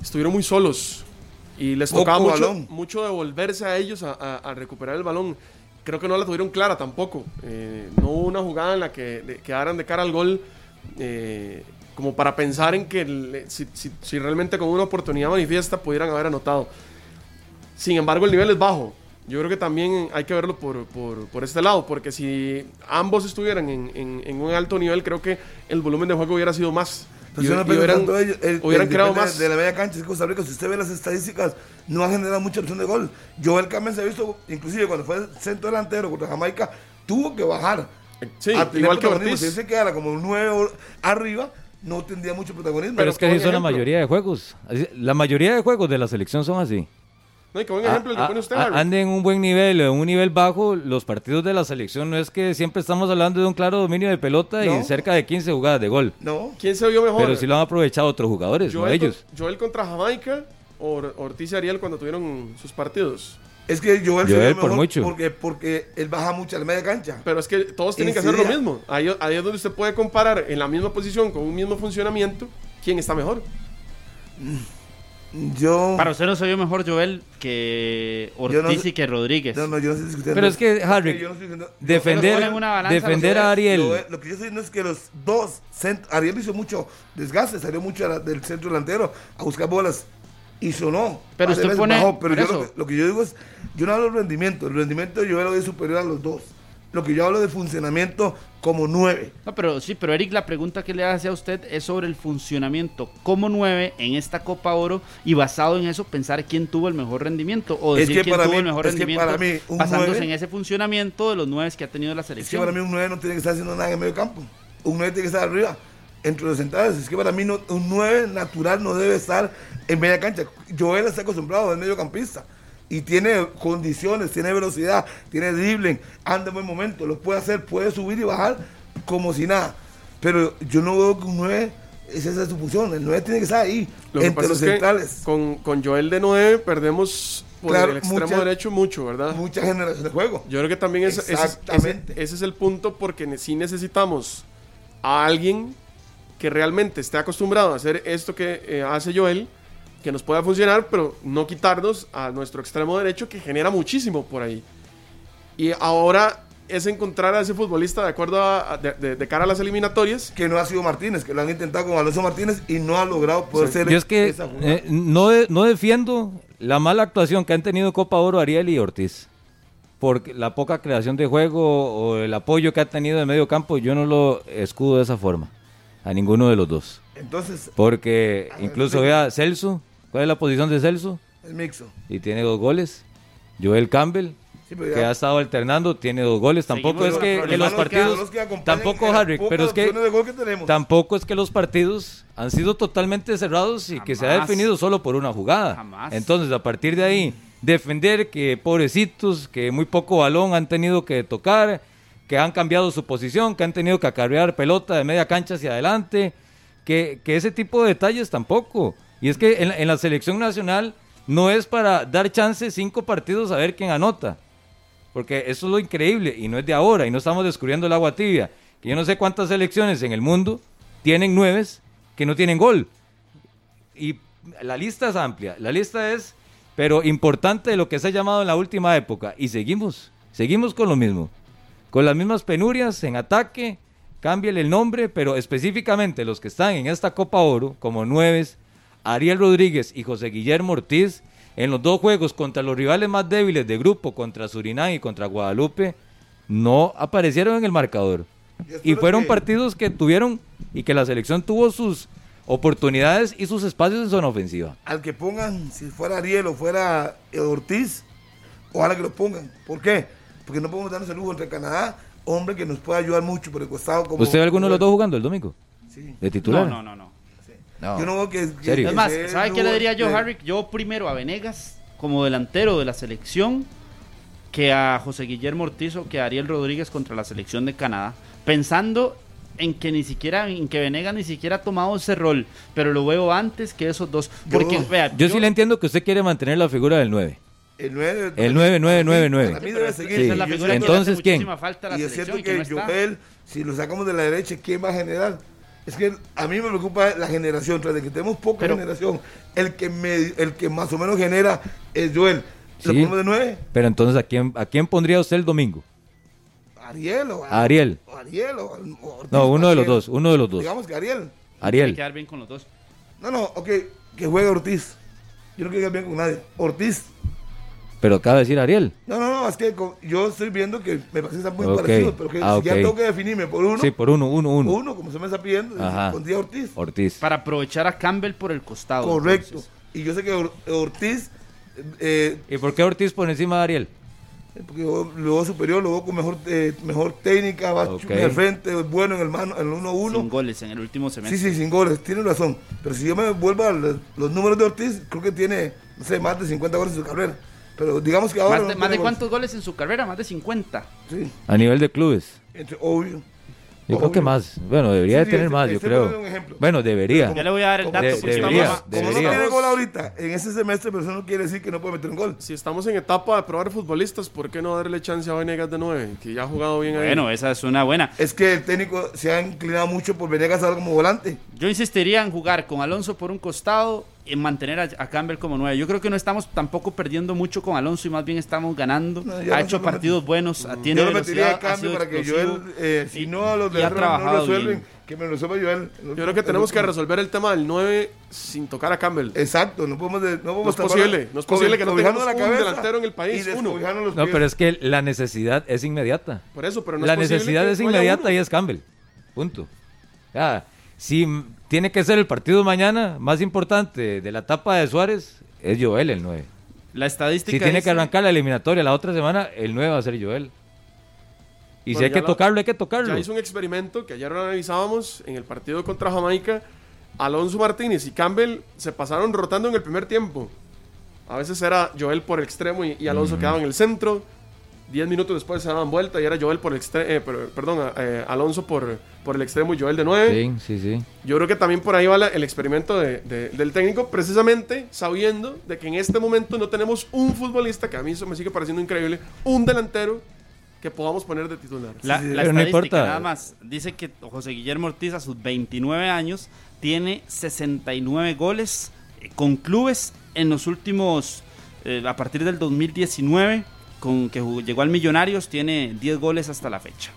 estuvieron muy solos. Y les tocaba mucho, mucho devolverse a ellos a, a- a recuperar el balón. Creo que no la tuvieron clara tampoco. Eh, no hubo una jugada en la que quedaran de cara al gol eh, como para pensar en que si- si realmente con una oportunidad manifiesta pudieran haber anotado. Sin embargo, el nivel es bajo. Yo creo que también hay que verlo por, por- por este lado, porque si ambos estuvieran en, en- en un alto nivel, creo que el volumen de juego hubiera sido más. Pues Y- yo no y pienso hubieran, tanto ellos, el- hubieran el creado más. De la media cancha de Costa Rica, si usted ve las estadísticas, no ha generado mucha opción de gol. Joel Campbell se ha visto, inclusive cuando fue centro delantero contra Jamaica, tuvo que bajar. Sí, igual que. Ortiz. Si él se quedara como un 9 arriba, no tendría mucho protagonismo. Pero es que así son la mayoría de juegos. La mayoría de juegos de la selección son así. No, qué buen ejemplo el que Ah, pone usted, ah, Harry. ande en un buen nivel o en un nivel bajo, los partidos de la selección no es que siempre estamos hablando de un claro dominio de pelota y No. cerca de 15 jugadas de gol. No, ¿Quién se vio mejor? Pero sí lo han aprovechado otros jugadores, no Joel, ellos. con- Joel contra Jamaica o Or- Ortiz y Ariel cuando tuvieron sus partidos. es que Joel, se Joel ve por mejor mucho. Porque, porque él baja mucho a la media cancha. Pero es que todos tienen que hacer lo mismo. Ahí, ahí es donde usted puede comparar en la misma posición con un mismo funcionamiento quién está mejor. Yo. Para usted no se vio mejor Joel que Yo no Ortiz sé- y que Rodríguez. No, no, yo no estoy discutiendo. Pero es que, Harry, yo no estoy diciendo- defender, defender a. Ariel. Lo, lo que yo estoy diciendo es que los dos, cent- Ariel hizo mucho desgaste, salió mucho la- del centro delantero a buscar bolas y sonó. Pero usted pone- bajó, pero yo lo, lo que yo digo es, yo no hablo de rendimiento, el rendimiento yo lo es superior a los dos. Lo que yo hablo de funcionamiento como nueve. No, pero sí, pero Eric, la pregunta que le hace a usted es sobre el funcionamiento como nueve en esta Copa Oro y basado en eso pensar quién tuvo el mejor rendimiento o Es decir que quién para tuvo mí- el mejor es que rendimiento para mí un basándose en ese funcionamiento de los nueve que ha tenido la Es que selección. para mí un 9 no tiene que estar haciendo nada en el medio campo. Un 9 tiene que estar arriba, entre los centrales. Es que para mí no- un 9 natural no debe estar en media cancha. Joel está acostumbrado al mediocampista. Y tiene condiciones, tiene velocidad, tiene dribbling, anda en buen momento, lo puede hacer, puede subir y bajar como si nada. Pero yo no veo que un 9, esa es su función. El 9 tiene que estar ahí, Lo entre los centrales. con, con Joel de 9 perdemos por Claro, el extremo mucha- derecho mucho, ¿verdad? Mucha generación de juego. Yo creo que también es, es- ese- Exactamente. ese es el punto porque sí necesitamos a alguien que realmente esté acostumbrado a hacer esto que eh, hace Joel, que nos pueda funcionar, pero no quitarnos a nuestro extremo derecho que genera muchísimo por ahí. Y ahora es encontrar a ese futbolista de acuerdo a, a- de, de- de cara a las eliminatorias. Que no ha sido Martínez, que lo han intentado con Alonso Martínez y no ha logrado poder ser Yo es que esa eh, no, de- no defiendo la mala actuación que han tenido en Copa Oro Ariel y Ortiz. Porque la poca creación de juego o el apoyo que ha tenido en medio campo, yo no lo escudo de esa forma. A ninguno de los dos. Entonces, Porque incluso vea Celso. ¿Cuál es la posición de Celso? el mixo. Y tiene dos goles. Joel Campbell, Sí, pero ya- que ha estado alternando, tiene dos goles. Tampoco Seguimos es que, los partidos... los que acompañan Tampoco, Harry, pero es que... Tampoco es que los partidos han sido totalmente cerrados y que se ha definido solo por una jugada. Jamás. Entonces, a partir de ahí, defender que pobrecitos, que muy poco balón han tenido que tocar, que han cambiado su posición, que han tenido que acarrear pelota de media cancha hacia adelante, que, que ese tipo de detalles tampoco. Y es que en, la- selección nacional no es para dar chance cinco partidos a ver quién anota. Porque eso es lo increíble y no es de ahora y no estamos descubriendo el agua tibia. Que yo no sé cuántas selecciones en el mundo tienen nueves que no tienen gol. Y la lista es amplia, la lista es, pero importante de lo que se ha llamado en la última época. Y seguimos, seguimos con lo mismo. Con las mismas penurias en ataque, cámbiale el nombre, pero específicamente los que están en esta Copa Oro, como nueves, Ariel Rodríguez y José Guillermo Ortiz, en los dos juegos contra los rivales más débiles de grupo, contra Surinam y contra Guadalupe, no aparecieron en el marcador. Y fueron que- partidos que tuvieron y que la selección tuvo sus oportunidades y sus espacios en zona ofensiva. al que pongan, si fuera Ariel o fuera eh, Ortiz, ojalá que lo pongan. ¿Por qué? Porque no podemos darnos el lujo entre Canadá, hombre que nos puede ayudar mucho por el costado. Como, ¿Usted ve alguno de los dos jugando el domingo? Sí. ¿De titular? No, no, no, no. No. Yo no veo que. que- Es más, ¿sabe qué le diría yo, de- Harry? Yo primero a Venegas como delantero de la selección que a José Guillermo Ortiz o que a Ariel Rodríguez contra la selección de Canadá, pensando en que ni siquiera, en que Venegas ni siquiera ha tomado ese rol, pero lo veo antes que esos dos. Porque, Yo- vea, Yo sí le entiendo que usted quiere mantener la figura del 9. El 9. El 9, 9, 9, 9. Para mí debe seguir. esa es la yo entonces, ¿quién? falta a la Y es cierto que que no está. Joel, si lo sacamos de la derecha, ¿quién va a generar? Es que a mí me preocupa la generación, tras de que tenemos poca Pero- generación, el que me, el que más o menos genera es Joel. ¿Lo Sí. ponemos de 9? Pero entonces, ¿a quién, ¿a quién pondría usted el domingo? Ariel o A Ariel. o Ariel o, Ortiz, No, uno de los dos, uno de los dos. Digamos que Ariel. Hay que Ariel. quedar bien con los dos. No, no, ok, que juegue Ortiz. Yo no quiero quedar bien con nadie. Ortiz. Pero acaba de decir Ariel. No, no, no, es que con- yo estoy viendo que me parece que están muy parecidos, pero que Ah, si ya tengo que definirme por uno, Sí, por uno, uno, uno. uno, como se me está pidiendo, Ajá. pondría Ortiz. Ortiz. Para aprovechar a Campbell por el costado. Correcto. entonces. Y yo sé que Or- Ortiz, eh, ¿Y por qué Ortiz por encima de Ariel? porque yo lo veo superior, lo veo con mejor, eh, mejor técnica, va Ok. al frente, es bueno en el mano, en el 1-1. Sin goles en el último Sí, semestre. sí, sin goles, tiene razón. Pero si yo me vuelvo a los, los números de Ortiz, creo que tiene, no sé, más de 50 goles en su carrera. Pero digamos que ahora. ¿Más de, no más de tiene cuántos goles en su carrera? Más de 50. goles. Sí, A nivel de clubes. entre- obvio. Yo creo que más. Bueno, debería Sí, de tener más, yo estoy creo. un. Bueno, debería. Ya le voy a dar el De- dato. porque debería, estamos- Como no debería. tiene gol ahorita en ese semestre, pero eso no quiere decir que no puede meter un gol. Si estamos en etapa de probar futbolistas, ¿por qué no darle chance a Venegas de 9? Que ya ha jugado bien ahí. Bueno, esa es una buena. Es que el técnico se ha inclinado mucho por Venegas ahora como volante. Yo insistiría en jugar con Alonso por un costado en mantener a, a Campbell como nueve. Yo creo que no estamos tampoco perdiendo mucho con Alonso y más bien estamos ganando. No, yo ha hecho partidos buenos, tiene Yo lo metería velocidad, de cambio para que. Joel, eh, si y- no los y de ha Herrera trabajado no resuelven, bien. que me lo resuelva Joel. Yo creo que tenemos que resolver el tema del 9 sin tocar a Campbell. Exacto, no podemos, de- no podemos No es posible, no es posible que no tengamos un delantero en el país, uno. los No, pero es que la necesidad es inmediata. Por eso, pero no la es posible necesidad es no inmediata y es Campbell. Punto. Ya, si tiene que ser el partido mañana más importante de la etapa de Suárez, es Joel el 9. La estadística Si tiene dice- que arrancar la eliminatoria la otra semana, el 9 va a ser Joel. Y si Bueno, hay que lo- tocarlo, hay que tocarlo. Ya hizo un experimento que ayer lo analizábamos en el partido contra Jamaica. Alonso Martínez y Campbell se pasaron rotando en el primer tiempo. A veces era Joel por el extremo y, y Alonso quedaba en el centro. 10 minutos después se daban vuelta y era Joel por el extremo, perdón, eh, Alonso por, por el extremo y Joel de 9. Sí, sí, sí. Yo creo que también por ahí va la- el experimento de- de- del técnico, precisamente sabiendo de que en este momento no tenemos un futbolista, que a mí eso me sigue pareciendo increíble, un delantero que podamos poner de titular. La, Sí, sí, la pero no estadística importa. nada más dice que José Guillermo Ortiz a sus 29 años tiene 69 goles eh, con clubes en los últimos, eh, a partir del 2019, con que jugó- llegó al Millonarios, tiene 10 goles hasta la fecha.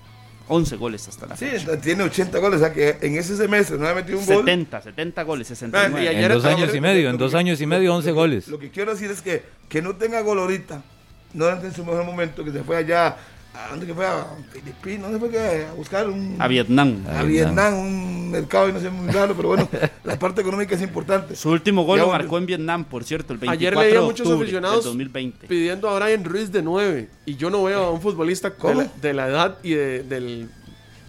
11 goles hasta la Sí, fecha. tiene 80 goles, o sea que en ese semestre no ha metido un gol. 70, 70 goles, Ah, y 69. ayer En dos años y medio, en dos años y medio, 11 goles. Lo que quiero decir es que, que no tenga gol ahorita, no en su mejor momento, que se fue allá, ¿a dónde que fue? A Filipinas, ¿dónde fue que a buscar un... A Vietnam. a Vietnam, un mercado y no sé muy raro, pero bueno, la parte económica es importante. Su último gol Ya lo marcó en Vietnam, por cierto, el 24 Ayer leía de muchos aficionados del 2020. pidiendo a Brian Ruiz de 9 y yo no veo a un futbolista de la, de la edad y de, del-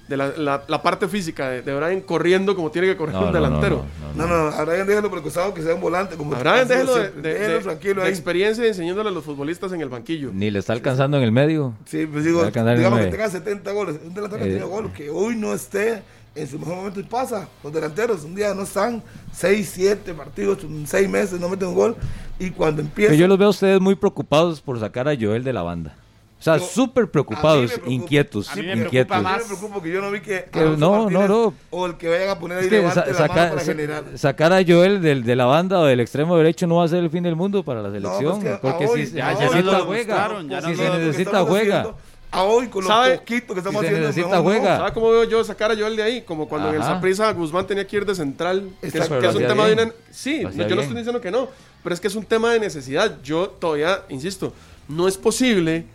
de la, la- la parte física de, de Brian corriendo como tiene que correr No, un no, no, delantero. no, no, No, no, a Brian déjalo por el costado que sea un volante. Como A Brian déjelo de, de- Déjelo de- tranquilo de ahí. experiencia enseñándole a los futbolistas en el banquillo. Ni le está alcanzando en el medio. Sí, pues digo, digamos que tenga 70 goles. Un delantero que Eh. tiene gol, que hoy no esté en su mejor momento y pasa. Los delanteros un día no están 6, 7 partidos, 6 meses, no meten un gol. Y cuando empieza. Yo los veo a ustedes muy preocupados por sacar a Joel de la banda. O sea, súper A mí preocupados, preocupa. inquietos, A mí me inquietos. preocupa más. me preocupa que yo no vi que. Que no, no, no. O el que vayan a poner ahí Es que la saca- mano para generar. sacar a Joel del, de la banda o del extremo derecho no va a ser el fin del mundo para la No, selección. pues que porque hoy- si se a hoy necesita no juega. ya si no se necesita juega. haciendo A hoy, con lo ¿Sabe? poquito que estamos Si se haciendo. necesita, mejor no. juega. ¿Sabes cómo veo yo sacar a Joel de ahí? Como cuando en el Ajá. Saprissa Guzmán tenía que ir de central. Que es, que es un tema de bien. una... Sí, no, yo no estoy diciendo que no. Pero es que es un tema de necesidad. Yo todavía, insisto, no es posible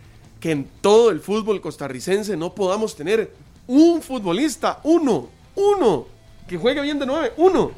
que en todo el fútbol costarricense no podamos tener un futbolista, uno, uno, que juegue bien de nueve, uno.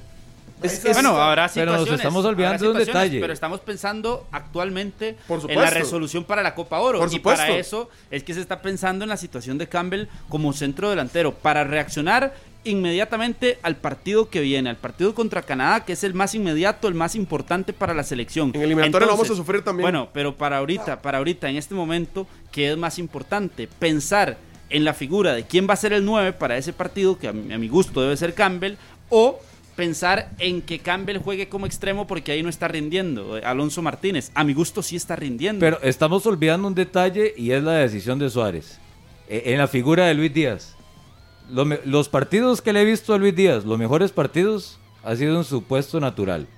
Es- es- Bueno, habrá Pero nos situaciones. estamos olvidando de un situaciones, detalle. Pero estamos pensando actualmente Por en la resolución para la Copa Oro. Por y supuesto. para eso es que se está pensando en la situación de Campbell como centro delantero. Para reaccionar inmediatamente al partido que viene, al partido contra Canadá, que es el más inmediato, el más importante para la selección. En el eliminatorio lo vamos a sufrir también. Bueno, pero para ahorita, para ahorita, en este momento, ¿qué es más importante? Pensar en la figura de quién va a ser el 9 para ese partido, que a mi, a mi gusto debe ser Campbell, o pensar en que Campbell juegue como extremo porque ahí no está rindiendo. eh, Alonso Martínez, a mi gusto sí está rindiendo. Pero estamos olvidando un detalle y es la decisión de Suárez. E- En la figura de Luis Díaz. Lo los partidos que le he visto a Luis Díaz, los mejores partidos, ha sido en su puesto natural,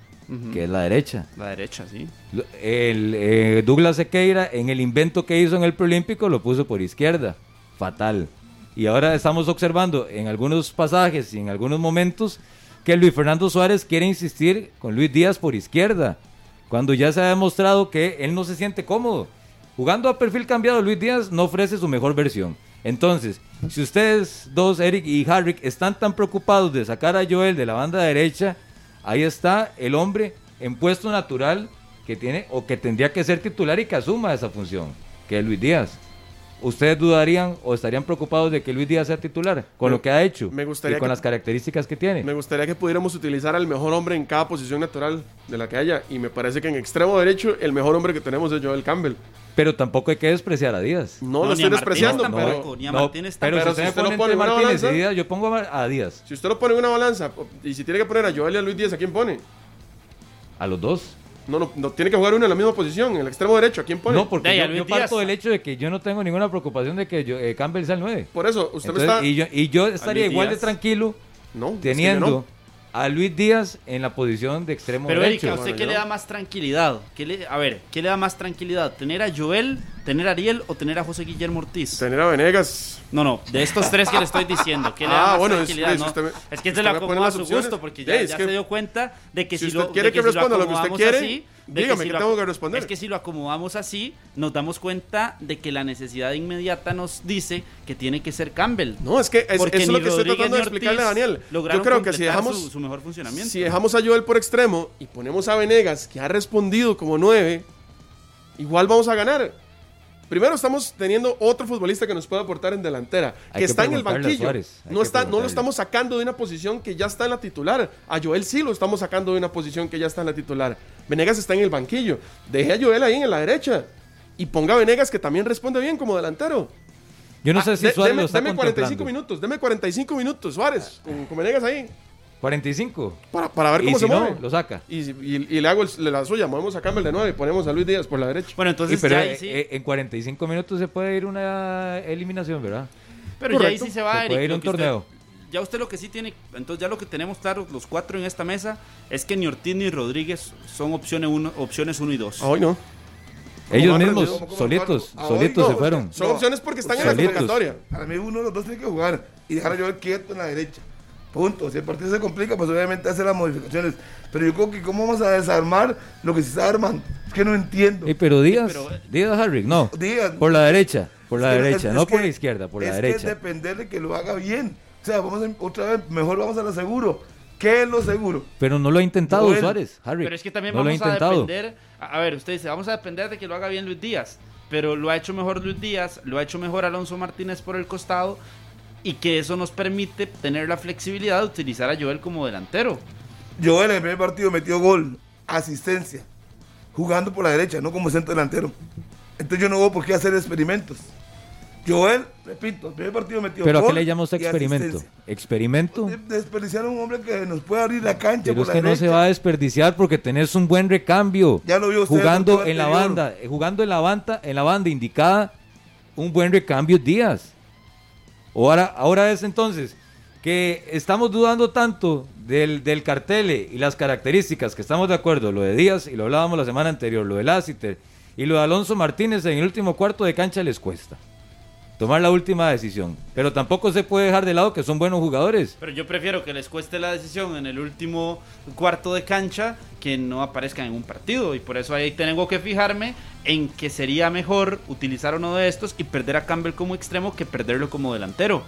que es la derecha. la derecha, sí. El, eh, Douglas Sequeira, en el invento que hizo en el preolímpico, lo puso por izquierda. Fatal. Y ahora estamos observando en algunos pasajes y en algunos momentos que Luis Fernando Suárez quiere insistir con Luis Díaz por izquierda, cuando ya se ha demostrado que él no se siente cómodo. Jugando a perfil cambiado, Luis Díaz no ofrece su mejor versión. Entonces, si ustedes dos, Eric y Harrick, están tan preocupados de sacar a Joel de la banda derecha, ahí está el hombre en puesto natural que tiene o que tendría que ser titular y que asuma esa función, que es Luis Díaz. ¿Ustedes dudarían o estarían preocupados de que Luis Díaz sea titular con Me- lo que ha hecho me gustaría y con que- las características que tiene? Me gustaría que pudiéramos utilizar al mejor hombre en cada posición natural de la que haya. Y me parece que en extremo derecho el mejor hombre que tenemos es Joel Campbell. Pero tampoco hay que despreciar a Díaz. No, lo ni estoy despreciando, tampoco. pero ni a No, Martínez pero, tampoco. si usted Pero si usted pone lo pone entre en una Martínez y balanza- Díaz, yo pongo a a Díaz. si usted lo pone en una balanza y si tiene que poner a Joel y a Luis Díaz, ¿a quién pone? A los dos. No, no, no tiene que jugar uno en la misma posición, en el extremo derecho, ¿a quién pone? No, porque De yo, parto del hecho de que yo no tengo ninguna preocupación de que yo- eh, Campbell sea el 9. Por eso, usted me está... y, yo, y yo estaría igual Díaz. de tranquilo No, es que teniendo no. A Luis Díaz en la posición de extremo Pero derecho. Erika, ¿a usted Bueno, qué yo le da más tranquilidad? ¿Qué le, a ver, ¿qué le da más tranquilidad? ¿Tener a Joel, tener a Ariel o tener a José Guillermo Ortiz? Tener a Venegas. No, no, de estos tres que le estoy diciendo, ¿qué le da Ah, más bueno, es- tranquilidad? es no? me- es que usted se lo acomoda a su opciones. gusto, porque ya, es ya que se dio cuenta de que si si, usted lo, quiere que si lo responda lo que usted quiere, así, dígame si que tengo que responder. Es que si lo acomodamos así, nos damos cuenta de que la necesidad inmediata nos dice que tiene que ser Campbell. No, es que es, eso es lo que estoy tratando de explicarle a Daniel. Yo creo que si dejamos, su, su mejor funcionamiento. si dejamos a Joel por extremo y ponemos a Venegas, que ha respondido como nueve, igual vamos a ganar. Primero estamos teniendo otro futbolista que nos puede aportar en delantera, Hay que está en el banquillo. No, está, no lo estamos sacando de una posición que ya está en la titular. A Joel sí lo estamos sacando de una posición que ya está en la titular. Venegas está en el banquillo. Deje a Joel ahí en la derecha. y ponga a Venegas que también responde bien como delantero. Yo no sé Ah, si de- Suárez deme, lo está deme 45 contemplando. minutos, deme 45 minutos, Suárez, con, con Venegas ahí, 45. para, para ver Y cómo si se no, mueve. lo saca. Y, y- y le hago el- la suya, movemos a Campbell de 9 y ponemos a Luis Díaz por la derecha. Bueno, Sí, entonces pero ya eh, sí. eh, en 45 minutos se puede ir una eliminación, ¿verdad? Pero ya ahí sí se va, Eric, puede ir un usted- torneo. ya usted lo que sí tiene, entonces ya lo que tenemos claro los cuatro en esta mesa es que ni Ortiz ni Rodríguez son opciones uno, opciones uno y dos. Hoy no. Ellos mismos, rendidos? ¿Cómo solitos, solitos no, se fueron. Son No. opciones porque están en la convocatoria. Para mí uno de los dos tiene que jugar y dejar a Joel quieto en la derecha. Punto. Si el partido se complica, pues obviamente hace las modificaciones. Pero yo creo que cómo vamos a desarmar lo que se está armando. Es que no entiendo. Y pero Díaz, pero- Díaz Harry, no. Díaz. Por la derecha, por la Es que- derecha, es no que- por la izquierda, por la es derecha. que depender de que lo haga bien. O sea, vamos a, otra vez, mejor vamos a lo seguro. ¿Qué es lo seguro? Pero no lo ha intentado Joel. Suárez, Harry. Pero es que también no lo ha vamos a intentado. depender, a, a ver, usted dice, vamos a depender de que lo haga bien Luis Díaz, pero lo ha hecho mejor Luis Díaz, lo ha hecho mejor Alonso Martínez por el costado y que eso nos permite tener la flexibilidad de utilizar a Joel como delantero. Joel en el primer partido metió gol, asistencia, jugando por la derecha, no como centro delantero. Entonces yo no veo por qué hacer experimentos. Joel, repito, el primer partido metió Pero ¿a gol qué le llama usted y experimento? ¿Experimento? De- Desperdiciar a un hombre que nos puede abrir la cancha Pero por es la que no derecha. se va a desperdiciar porque tenés un buen recambio. Ya lo vio usted jugando en la banda, eh, jugando en la banda, en la banda indicada, un buen recambio Díaz. Ahora, ahora es entonces que estamos dudando tanto del, del cartel y las características, que estamos de acuerdo, lo de Díaz, y lo hablábamos la semana anterior, lo de Lassiter y lo de Alonso Martínez en el último cuarto de cancha les cuesta tomar la última decisión. Pero tampoco se puede dejar de lado que son buenos jugadores. Pero yo prefiero que les cueste la decisión en el último cuarto de cancha que no aparezcan en un partido. Y por eso ahí tengo que fijarme en que sería mejor utilizar uno de estos y perder a Campbell como extremo que perderlo como delantero.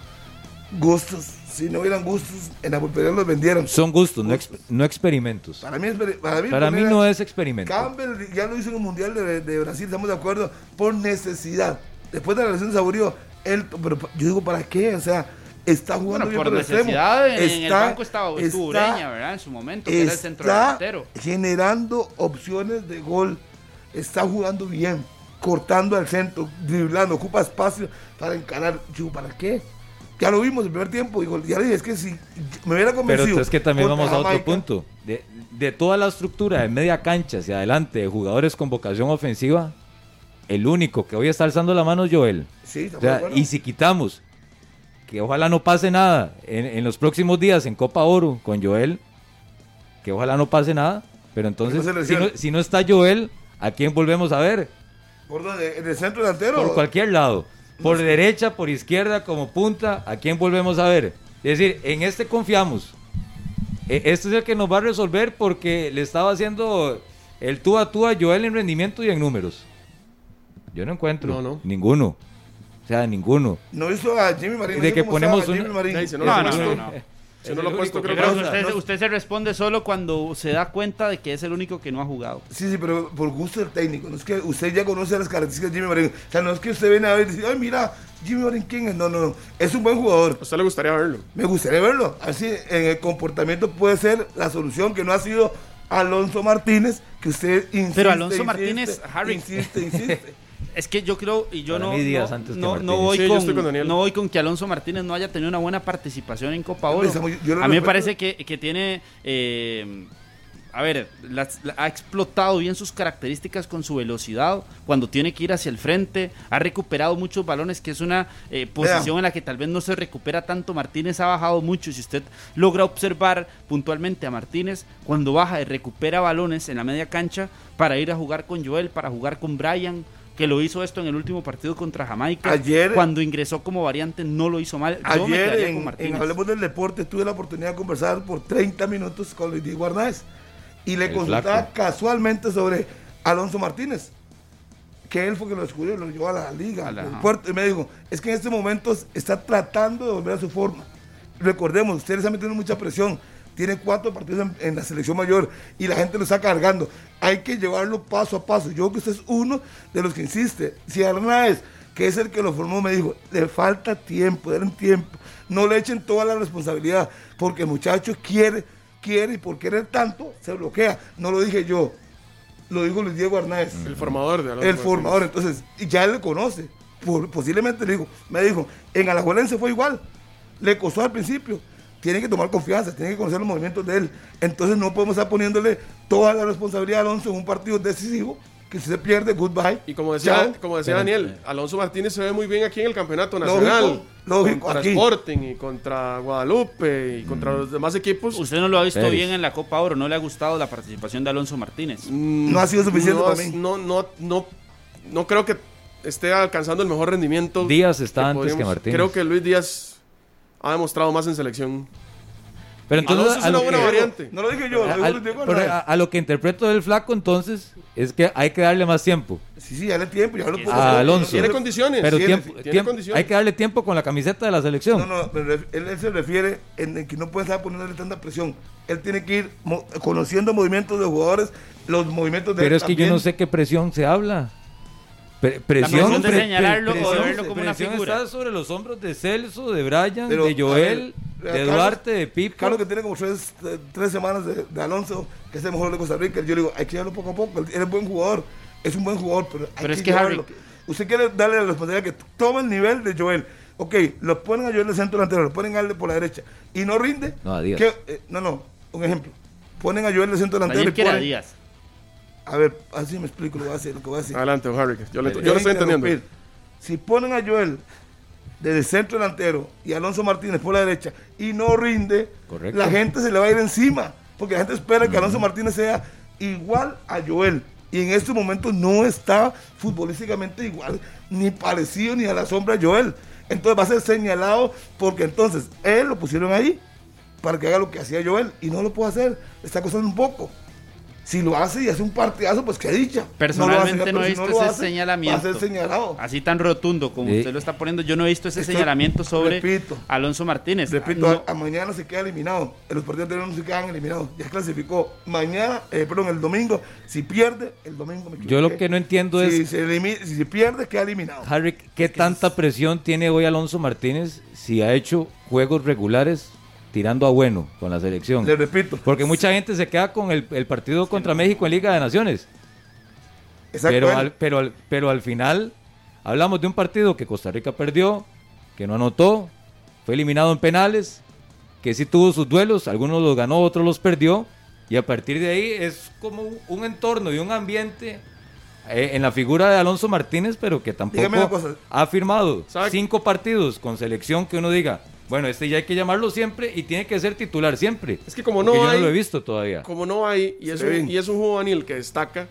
Gustos, si no hubieran gustos, en la pulpería los vendieron. Son gustos, no, exp- no experimentos. Para mí, para mí, Para mí no es experimento. Campbell ya lo hizo en el Mundial de, de Brasil, estamos de acuerdo, por necesidad. Después de la lesión de Saborío, él, pero yo digo, ¿para qué? O sea, está jugando Bueno, bien por por el extremo. necesidad en, en el Está- banco estaba estuvo está- Ureña, ¿verdad? En su momento, que era el centro está delantero. generando opciones de gol. Está jugando bien, cortando al centro, driblando, ocupa espacio para encarar. Yo, ¿para qué? Ya lo vimos el primer tiempo. Digo, ya le dije, es que si me hubiera Pero convencido. es que también vamos a otro Jamaica, punto. De, de toda la estructura de media cancha hacia adelante de jugadores con vocación ofensiva, el único que hoy está alzando la mano es Joel. Sí, estamos O sea, de acuerdo. y si quitamos, que ojalá no pase nada en, en los próximos días en Copa Oro con Joel, que ojalá no pase nada, pero entonces, si, no, si no está Joel, ¿a quién volvemos a ver? ¿Por dónde? ¿En el centro delantero? Por cualquier lado. Por derecha, por izquierda, como punta, ¿a quién volvemos a ver? Es decir, en este confiamos. E- Este es el que nos va a resolver porque le estaba haciendo el tú a tú a Joel en rendimiento y en números. Yo no encuentro No, no. ninguno. O sea, ninguno. No hizo a Jimmy Marín. De que ponemos Jimmy un- no No, no, he no, no. Si Es no el lo he puesto, creo que usted, no- usted se responde solo cuando se da cuenta de que es el único que no ha jugado. Sí, sí, pero por gusto del técnico. No es que usted ya conoce las características de Jimmy Marín. O sea, no es que usted viene a ver y dice, ay, mira, Jimmy Marín, ¿quién es? No, no, no. Es un buen jugador. A usted le gustaría verlo. Me gustaría verlo. Así, en el comportamiento puede ser la solución que no ha sido Alonso Martínez, que usted insiste. Pero Alonso insiste, Martínez, Harry. Insiste, insiste. Es que yo creo, y yo no, no, no, no voy Sí, con, no voy con que Alonso Martínez no haya tenido una buena participación en Copa Oro. A mí me parece que, que tiene, eh, a ver, la- ha explotado bien sus características con su velocidad, cuando tiene que ir hacia el frente, ha recuperado muchos balones, que es una eh, posición en la que tal vez no se recupera tanto. Martínez ha bajado mucho, si usted logra observar puntualmente a Martínez, cuando baja y recupera balones en la media cancha para ir a jugar con Joel, para jugar con Brian, que lo hizo esto en el último partido contra Jamaica. Ayer- cuando ingresó como variante no lo hizo mal. Yo me Ayer quedaría en, con en Martínez. Hablemos del Deporte tuve la oportunidad de conversar por 30 minutos con Luis Diego Arnaez y le El consultaba flaco. casualmente sobre Alonso Martínez, que él fue que lo descubrió, lo llevó a la liga, A la- al puerto, y me dijo, es que en este momento está tratando de volver a su forma. Recordemos, ustedes están metiendo mucha presión, tiene cuatro partidos en, en la selección mayor y la gente lo está cargando. Hay que llevarlo paso a paso. Yo creo que usted es uno de los que insiste. Si Arnaez, que es el que lo formó, me dijo, le falta tiempo, denle tiempo. No le echen toda la responsabilidad, porque el muchacho quiere, quiere y por querer tanto se bloquea. No lo dije yo. lo dijo Luis Diego Arnaez. El formador de Alonso El formador, entonces, ya él le conoce. Por- posiblemente le dijo, me dijo, en Alajuelense fue igual. Le costó al principio. Tiene que tomar confianza, tiene que conocer los movimientos de él. Entonces no podemos estar poniéndole toda la responsabilidad a Alonso en un partido decisivo que si se pierde, goodbye. Y como decía, Chao. como decía Daniel, Alonso Martínez se ve muy bien aquí en el campeonato Lógico, nacional. lógico, contra aquí. Sporting y contra Guadalupe y contra los demás equipos. Usted no lo ha visto Pérez. bien en la Copa Oro, no le ha gustado la participación de Alonso Martínez. No ha sido suficiente no, para mí. No, no, no, no creo que esté alcanzando el mejor rendimiento. Díaz está antes podríamos- que Martínez. Creo que Luis Díaz ha demostrado más en selección. Pero entonces, Alonso es una buena que- variante. No lo dije yo, lo a, al- Diego pero Arnaez. a- a lo que interpreto del flaco entonces es que hay que darle más tiempo Sí, sí, dale tiempo, ya lo puedo a Alonso. Tiene condiciones. Pero tiene- tiempo, tiene tiempo- condiciones. hay que darle tiempo con la camiseta de la selección. No, no, pero él, él se refiere en, que no puede estar poniéndole tanta presión. Él tiene que ir mo- conociendo movimientos de jugadores, los movimientos de Pero él es que yo no sé qué presión se habla. Pre- presión, presión de pre- señalarlo o de verlo como una presión figura. está sobre los hombros de Celso, de Brian, Pero, de Joel, ver, de Carlos- Duarte, de Pipo. Carlos que tiene como tres, tres semanas de, de Alonso, que es el mejor de Costa Rica, yo le digo, hay que llevarlo poco a poco, él es buen jugador, es un buen jugador, pero hay Pero que es que, llevarlo. Harry- Usted quiere darle la responsabilidad que toma el nivel de Joel. Ok, lo ponen a Joel de centro delantero, lo ponen a él por la derecha y no rinde. No, a Díaz. ¿qué? Eh, no, no, un ejemplo. Ponen a Joel de centro delantero Ayer y ponen- Díaz. A ver, así me explico lo que voy a decir. Lo que voy a decir. Adelante, don Harry. Yo, le, Yo a estoy entendiendo. Si ponen a Joel desde centro delantero y Alonso Martínez por la derecha y no rinde, Correcto. la gente se le va a ir encima. Porque la gente espera que Alonso Martínez sea igual a Joel. Y en este momento no está futbolísticamente igual, ni parecido ni a la sombra de Joel. Entonces va a ser señalado porque entonces él lo pusieron ahí para que haga lo que hacía Joel y no lo puede hacer. Está costando un poco. Si lo hace y hace un partidazo, pues qué dicha. Personalmente lo hace, no he si visto lo ese hace, señalamiento. Va a ser señalado. Así tan rotundo como Sí. usted lo está poniendo, yo no he visto ese Estoy- señalamiento sobre repito. Alonso Martínez. Repito, No- a, a mañana se queda eliminado. En los partidos anteriores no se quedan eliminados. Ya clasificó. Mañana, eh, perdón, el domingo, si pierde, el domingo me Yo lo que no entiendo si es- Se elimi- si se pierde, queda eliminado. Harry, ¿qué tanta presión tiene hoy Alonso Martínez si ha hecho juegos regulares tirando a bueno con la selección? Le repito. Porque mucha gente se queda con el, el partido contra México en Liga de Naciones. Exacto. Pero al, pero, al, pero al final hablamos de un partido que Costa Rica perdió, que no anotó, fue eliminado en penales, que sí tuvo sus duelos, algunos los ganó, otros los perdió, y a partir de ahí es como un, entorno y un ambiente eh, en la figura de Alonso Martínez, pero que tampoco ha firmado ¿Sabe? cinco partidos con selección que uno diga, bueno, este ya hay que llamarlo siempre y tiene que ser titular siempre. Es que como no yo hay- no lo he visto todavía. Como no hay, y es, un, y es un juvenil que destaca,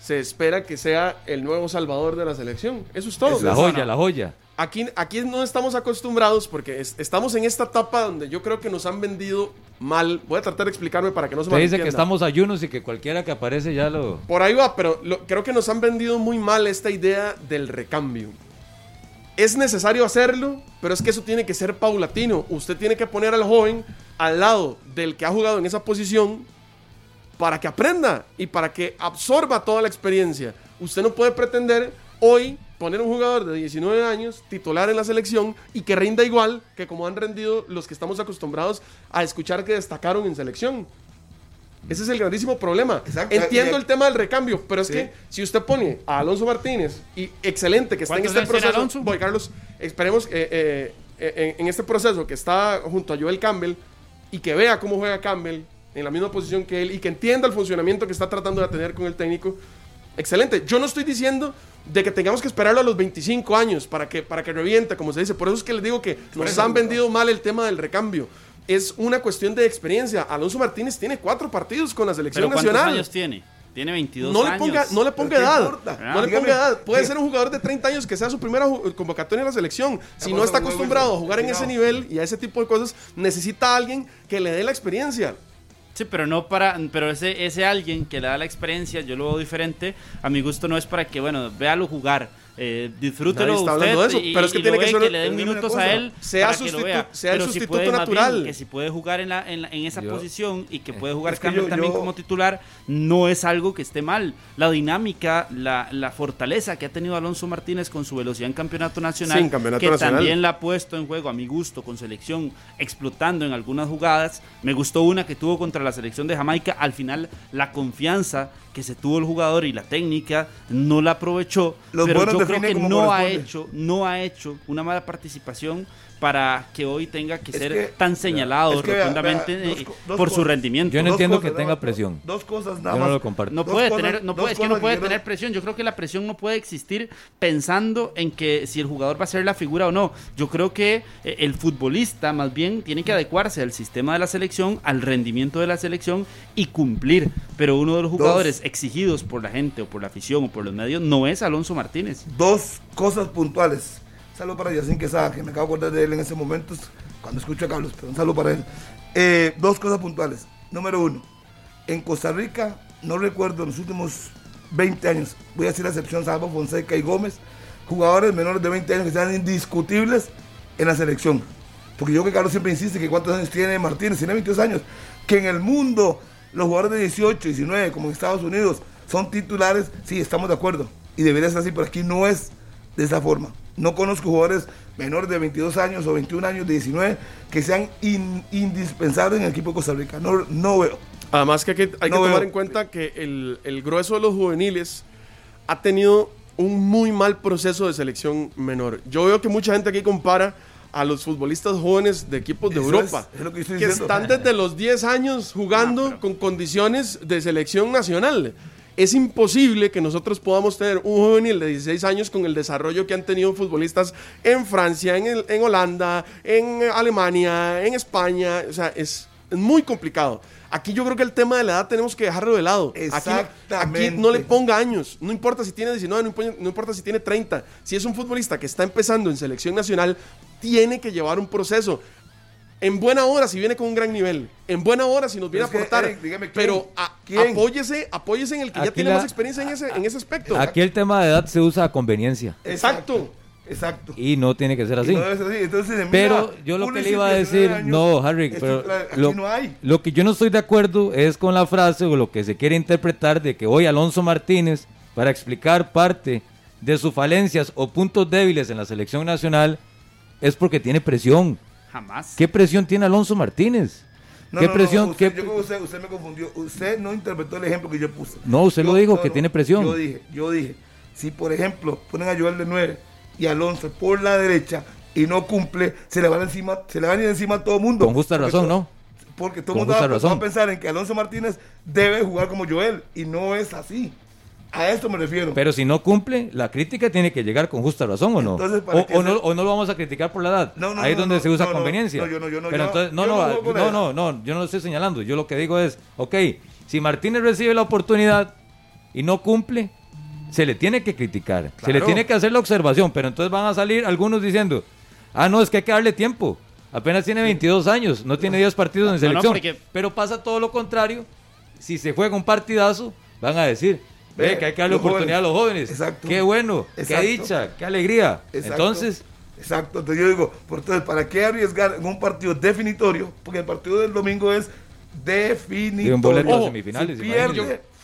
se espera que sea el nuevo salvador de la selección. Eso es todo. La joya, la joya. Aquí, aquí no estamos acostumbrados porque es- estamos en esta etapa donde yo creo que nos han vendido mal. Voy a tratar de explicarme para que no se Usted dice que estamos ayunos y que cualquiera que aparece ya lo... Por ahí va, pero lo- creo que nos han vendido muy mal esta idea del recambio. Es necesario hacerlo, pero es que eso tiene que ser paulatino. Usted tiene que poner al joven al lado del que ha jugado en esa posición para que aprenda y para que absorba toda la experiencia. Usted no puede pretender hoy poner un jugador de 19 años titular en la selección y que rinda igual que como han rendido los que estamos acostumbrados a escuchar que destacaron en selección. Ese es el grandísimo problema. Exacto. Entiendo Y- el tema del recambio, pero es Sí. que si usted pone a Alonso Martínez, y excelente que está en ¿Cuántos este proceso, Alonso? voy Carlos, esperemos eh, eh, eh, en, en este proceso que está junto a Joel Campbell y que vea cómo juega Campbell en la misma posición que él y que entienda el funcionamiento que está tratando de tener con el técnico. Excelente. Yo no estoy diciendo de que tengamos que esperarlo a los 25 años para que, para que reviente, como se dice. Por eso es que les digo que nos han vendido mal el tema del recambio. Es una cuestión de experiencia. Alonso Martínez tiene cuatro partidos con la selección ¿Pero cuántos nacional. años tiene? Tiene 22 No le, años. ponga, no le ponga Pero ¿qué edad. No le ponga edad. Puede ser un jugador de 30 años que sea su primera convocatoria en la selección. Si no está acostumbrado a jugar en ese nivel y a ese tipo de cosas, necesita a alguien que le dé la experiencia. Sí, pero no para, pero ese, ese alguien que le da la experiencia, yo lo veo diferente, a mi gusto no es para que, bueno, véalo jugar, Eh, disfrútelo está usted de eso, y, pero es que tiene que ve, ser- que le den minutos cosa, a él sea para que lo sustitu- vea. sea el si sustituto puede, más bien, natural. que si puede jugar en, la, en, la- en esa Yo- posición y que puede jugar Es que Campbell yo- también yo- como titular, no es algo que esté mal. La dinámica, la, la fortaleza que ha tenido Alonso Martínez con su velocidad en campeonato nacional, Sí, en campeonato que nacional. también la ha puesto en juego a mi gusto con selección, explotando en algunas jugadas. Me gustó una que tuvo contra la selección de Jamaica. Al final, la confianza que se tuvo el jugador y la técnica no la aprovechó. Los pero yo creo que no ha hecho, no ha hecho una mala participación para que hoy tenga que Es ser que- tan señalado es que vea, rotundamente vea, dos co- dos por su rendimiento. Yo no entiendo cosas, que tenga presión. Dos cosas nada Yo no lo comparto. No puede cosas- tener, no puede, es que no puede tener presión. Yo creo que la presión no puede existir pensando en que si el jugador va a ser la figura o no. Yo creo que eh, el futbolista más bien tiene que adecuarse al sistema de la selección, al rendimiento de la selección y cumplir. Pero uno de los jugadores exigidos por la gente o por la afición o por los medios no es Alonso Martínez. Dos cosas puntuales. Saludo para Yacine Quesada, que me acabo de acordar de él en ese momento cuando escucho a Carlos, pero un saludo para él. Eh, dos cosas puntuales. Número uno, en Costa Rica, no recuerdo en los últimos 20 años, voy a decir la excepción, Salvo Fonseca y Gómez, jugadores menores de 20 años que sean indiscutibles en la selección. Porque yo que Carlos siempre insiste que cuántos años tiene Martínez, tiene 22 años, que en el mundo los jugadores de 18, 19, como en Estados Unidos, son titulares, sí, estamos de acuerdo. Y debería ser así, pero aquí no es de esa forma. No conozco jugadores menores de 22 años o 21 años, de 19, que sean in- indispensables en el equipo de Costa Rica. No, no veo. Además que hay que, hay No que tomar en cuenta que el, el grueso de los juveniles ha tenido un muy mal proceso de selección menor. Yo veo que mucha gente aquí compara a los futbolistas jóvenes de equipos de Eso Europa, es, que estoy que diciendo. están desde los 10 años jugando con condiciones de selección nacional. Es imposible que nosotros podamos tener un juvenil de 16 años con el desarrollo que han tenido futbolistas en Francia, en, el- en Holanda, en Alemania, en España. O sea, es, es muy complicado. Aquí yo creo que el tema de la edad tenemos que dejarlo de lado. Aquí, Exactamente. aquí no le ponga años. No importa si tiene 19, no impo- no importa si tiene 30. Si es un futbolista que está empezando en selección nacional, tiene que llevar un proceso. En buena hora si viene con un gran nivel. En buena hora si nos viene Es que, a aportar. Eric, dígame, ¿quién? pero a- ¿Quién? apóyese, apóyese en el que ya tiene la- más experiencia en ese, en ese aspecto. Aquí el tema de edad se usa a conveniencia Exacto. Exacto. y no tiene que ser así. No así. Entonces, mira, Pero yo lo que le iba a 19 decir, años, no, Harry, es pero lo, no hay. lo que yo no estoy de acuerdo es con la frase o lo que se quiere interpretar de que hoy Alonso Martínez, para explicar parte de sus falencias o puntos débiles en la selección nacional, es porque tiene presión. Jamás. ¿Qué presión tiene Alonso Martínez? No, ¿Qué no, no, presión? usted- qué- yo creo que usted, usted me confundió. Usted no interpretó el ejemplo que yo puse. No, usted lo dijo, que tiene presión. Yo dije, yo dije, si por ejemplo ponen a Joel de 9 y Alonso por la derecha y no cumple, se le van encima, se le van a ir encima a todo el mundo. Con justa razón, ¿no? Porque todo Con el mundo va, a pensar en que Alonso Martínez debe jugar como Joel y no es así. A esto me refiero. Pero si no cumple, la crítica tiene que llegar con justa razón o no. Entonces, ¿para o, no o no lo vamos a criticar por la edad. No, no, Ahí es no, donde no, se usa conveniencia. no, yo no, yo no, Pero yo- entonces, no, yo no, no no, no, no, yo no lo estoy señalando. Yo lo que digo es, ok, si Martínez recibe la oportunidad y no cumple, se le tiene que criticar. Se le tiene que hacer la observación. Pero entonces van a salir algunos diciendo, ah, no, es que hay que darle tiempo. Apenas tiene 22 años, no tiene 10 partidos en no, selección. porque- Pero pasa todo lo contrario. Si se juega un partidazo, van a decir, ve, que hay que darle oportunidad jóvenes. a los jóvenes. Exacto. Qué bueno, Exacto. qué dicha, qué alegría. Exacto. Entonces, Exacto, entonces yo digo, por entonces, ¿para qué arriesgar en un partido definitorio? Porque el partido del domingo es definitorio. Y un boleto a Ojo, semifinales. Si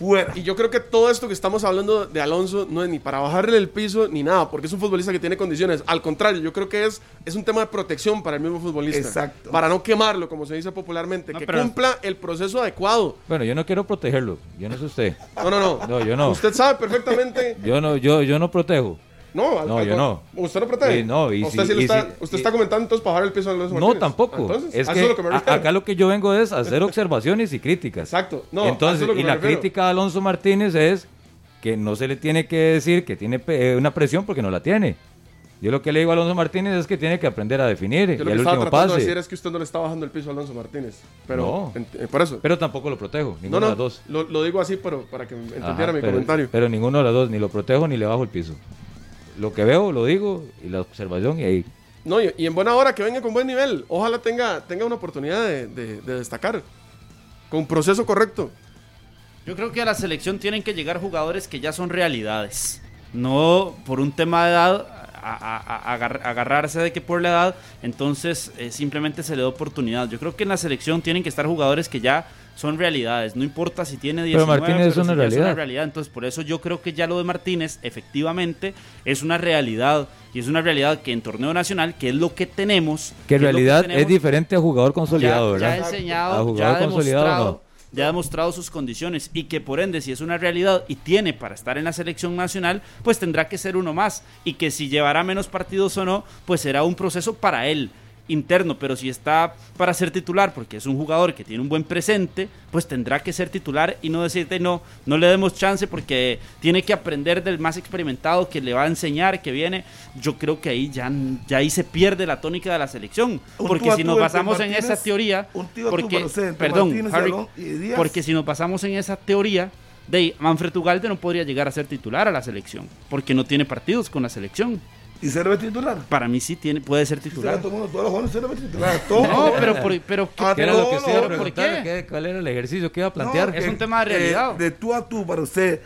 fuera. Y yo creo que todo esto que estamos hablando de Alonso no es ni para bajarle el piso ni nada, porque es un futbolista que tiene condiciones. Al contrario, yo creo que es, es un tema de protección para el mismo futbolista. Exacto. Para no quemarlo, como se dice popularmente. No, que pero- cumpla el proceso adecuado. Bueno, yo no quiero protegerlo. Yo no sé usted. No, no, no. No, yo no. Usted sabe perfectamente. Yo no, yo, yo no protejo. No, al- No, al- yo no. Usted no protege. Sí, no, y usted si- sí lo y está, si- usted está comentando entonces bajar el piso los No, tampoco. Entonces, es que lo que me acá lo que yo vengo es hacer observaciones y críticas. Exacto. No, Entonces, y la refiero. crítica a Alonso Martínez es que no se le tiene que decir que tiene eh, una presión porque no la tiene. Yo lo que le digo a Alonso Martínez es que tiene que aprender a definir Yo y lo que el estaba último tratando de pase. decir es que usted no le está bajando el piso a Alonso Martínez. Pero, No. eh, por eso. Pero tampoco lo protejo, no, ninguno no, de las dos. Lo, lo digo así pero para que entendiera Ajá, mi pero, comentario. Pero ninguno de los dos, ni lo protejo ni le bajo el piso. Lo que veo, lo digo, y la observación, y ahí. No, y, y en buena hora que venga con buen nivel. Ojalá tenga, tenga una oportunidad de, de- de destacar. Con proceso correcto. Yo creo que a la selección tienen que llegar jugadores que ya son realidades. no por un tema de edad a, agarrarse de que por la edad, entonces eh, simplemente se le da oportunidad. Yo creo que en la selección tienen que estar jugadores que ya son realidades, no importa si tiene 19, pero Martínez es, una realidad. es una realidad. Entonces, por eso yo creo que ya lo de Martínez efectivamente es una realidad. Y es una realidad que en torneo nacional, que es lo que tenemos, que en realidad es, diferente a jugador consolidado, ya, Ya ha enseñado, ya ha demostrado ya ha demostrado sus condiciones y que por ende si es una realidad y tiene para estar en la selección nacional, pues tendrá que ser uno más. Y que si llevará menos partidos o no, pues será un proceso para él interno, pero si está para ser titular, porque es un jugador que tiene un buen presente, pues tendrá que ser titular y no decirte no, no le demos chance porque tiene que aprender del más experimentado que le va a enseñar, que viene. Yo creo que ahí ya, ya ahí se pierde la tónica de la selección, porque si nos basamos en esa teoría, porque, perdón, porque si nos basamos en esa teoría, de Manfred Ugalde no podría llegar a ser titular a la selección, porque no tiene partidos con la selección. ¿Y se debe titular? Para mí sí tiene, puede ser titular. Todo todos los jóvenes se debe titular. No, pero, por, pero ah, ¿qué, era lo que usted ¿por qué? ¿Cuál era el ejercicio que iba a plantear? es un tema de realidad. de tú a tú, para usted,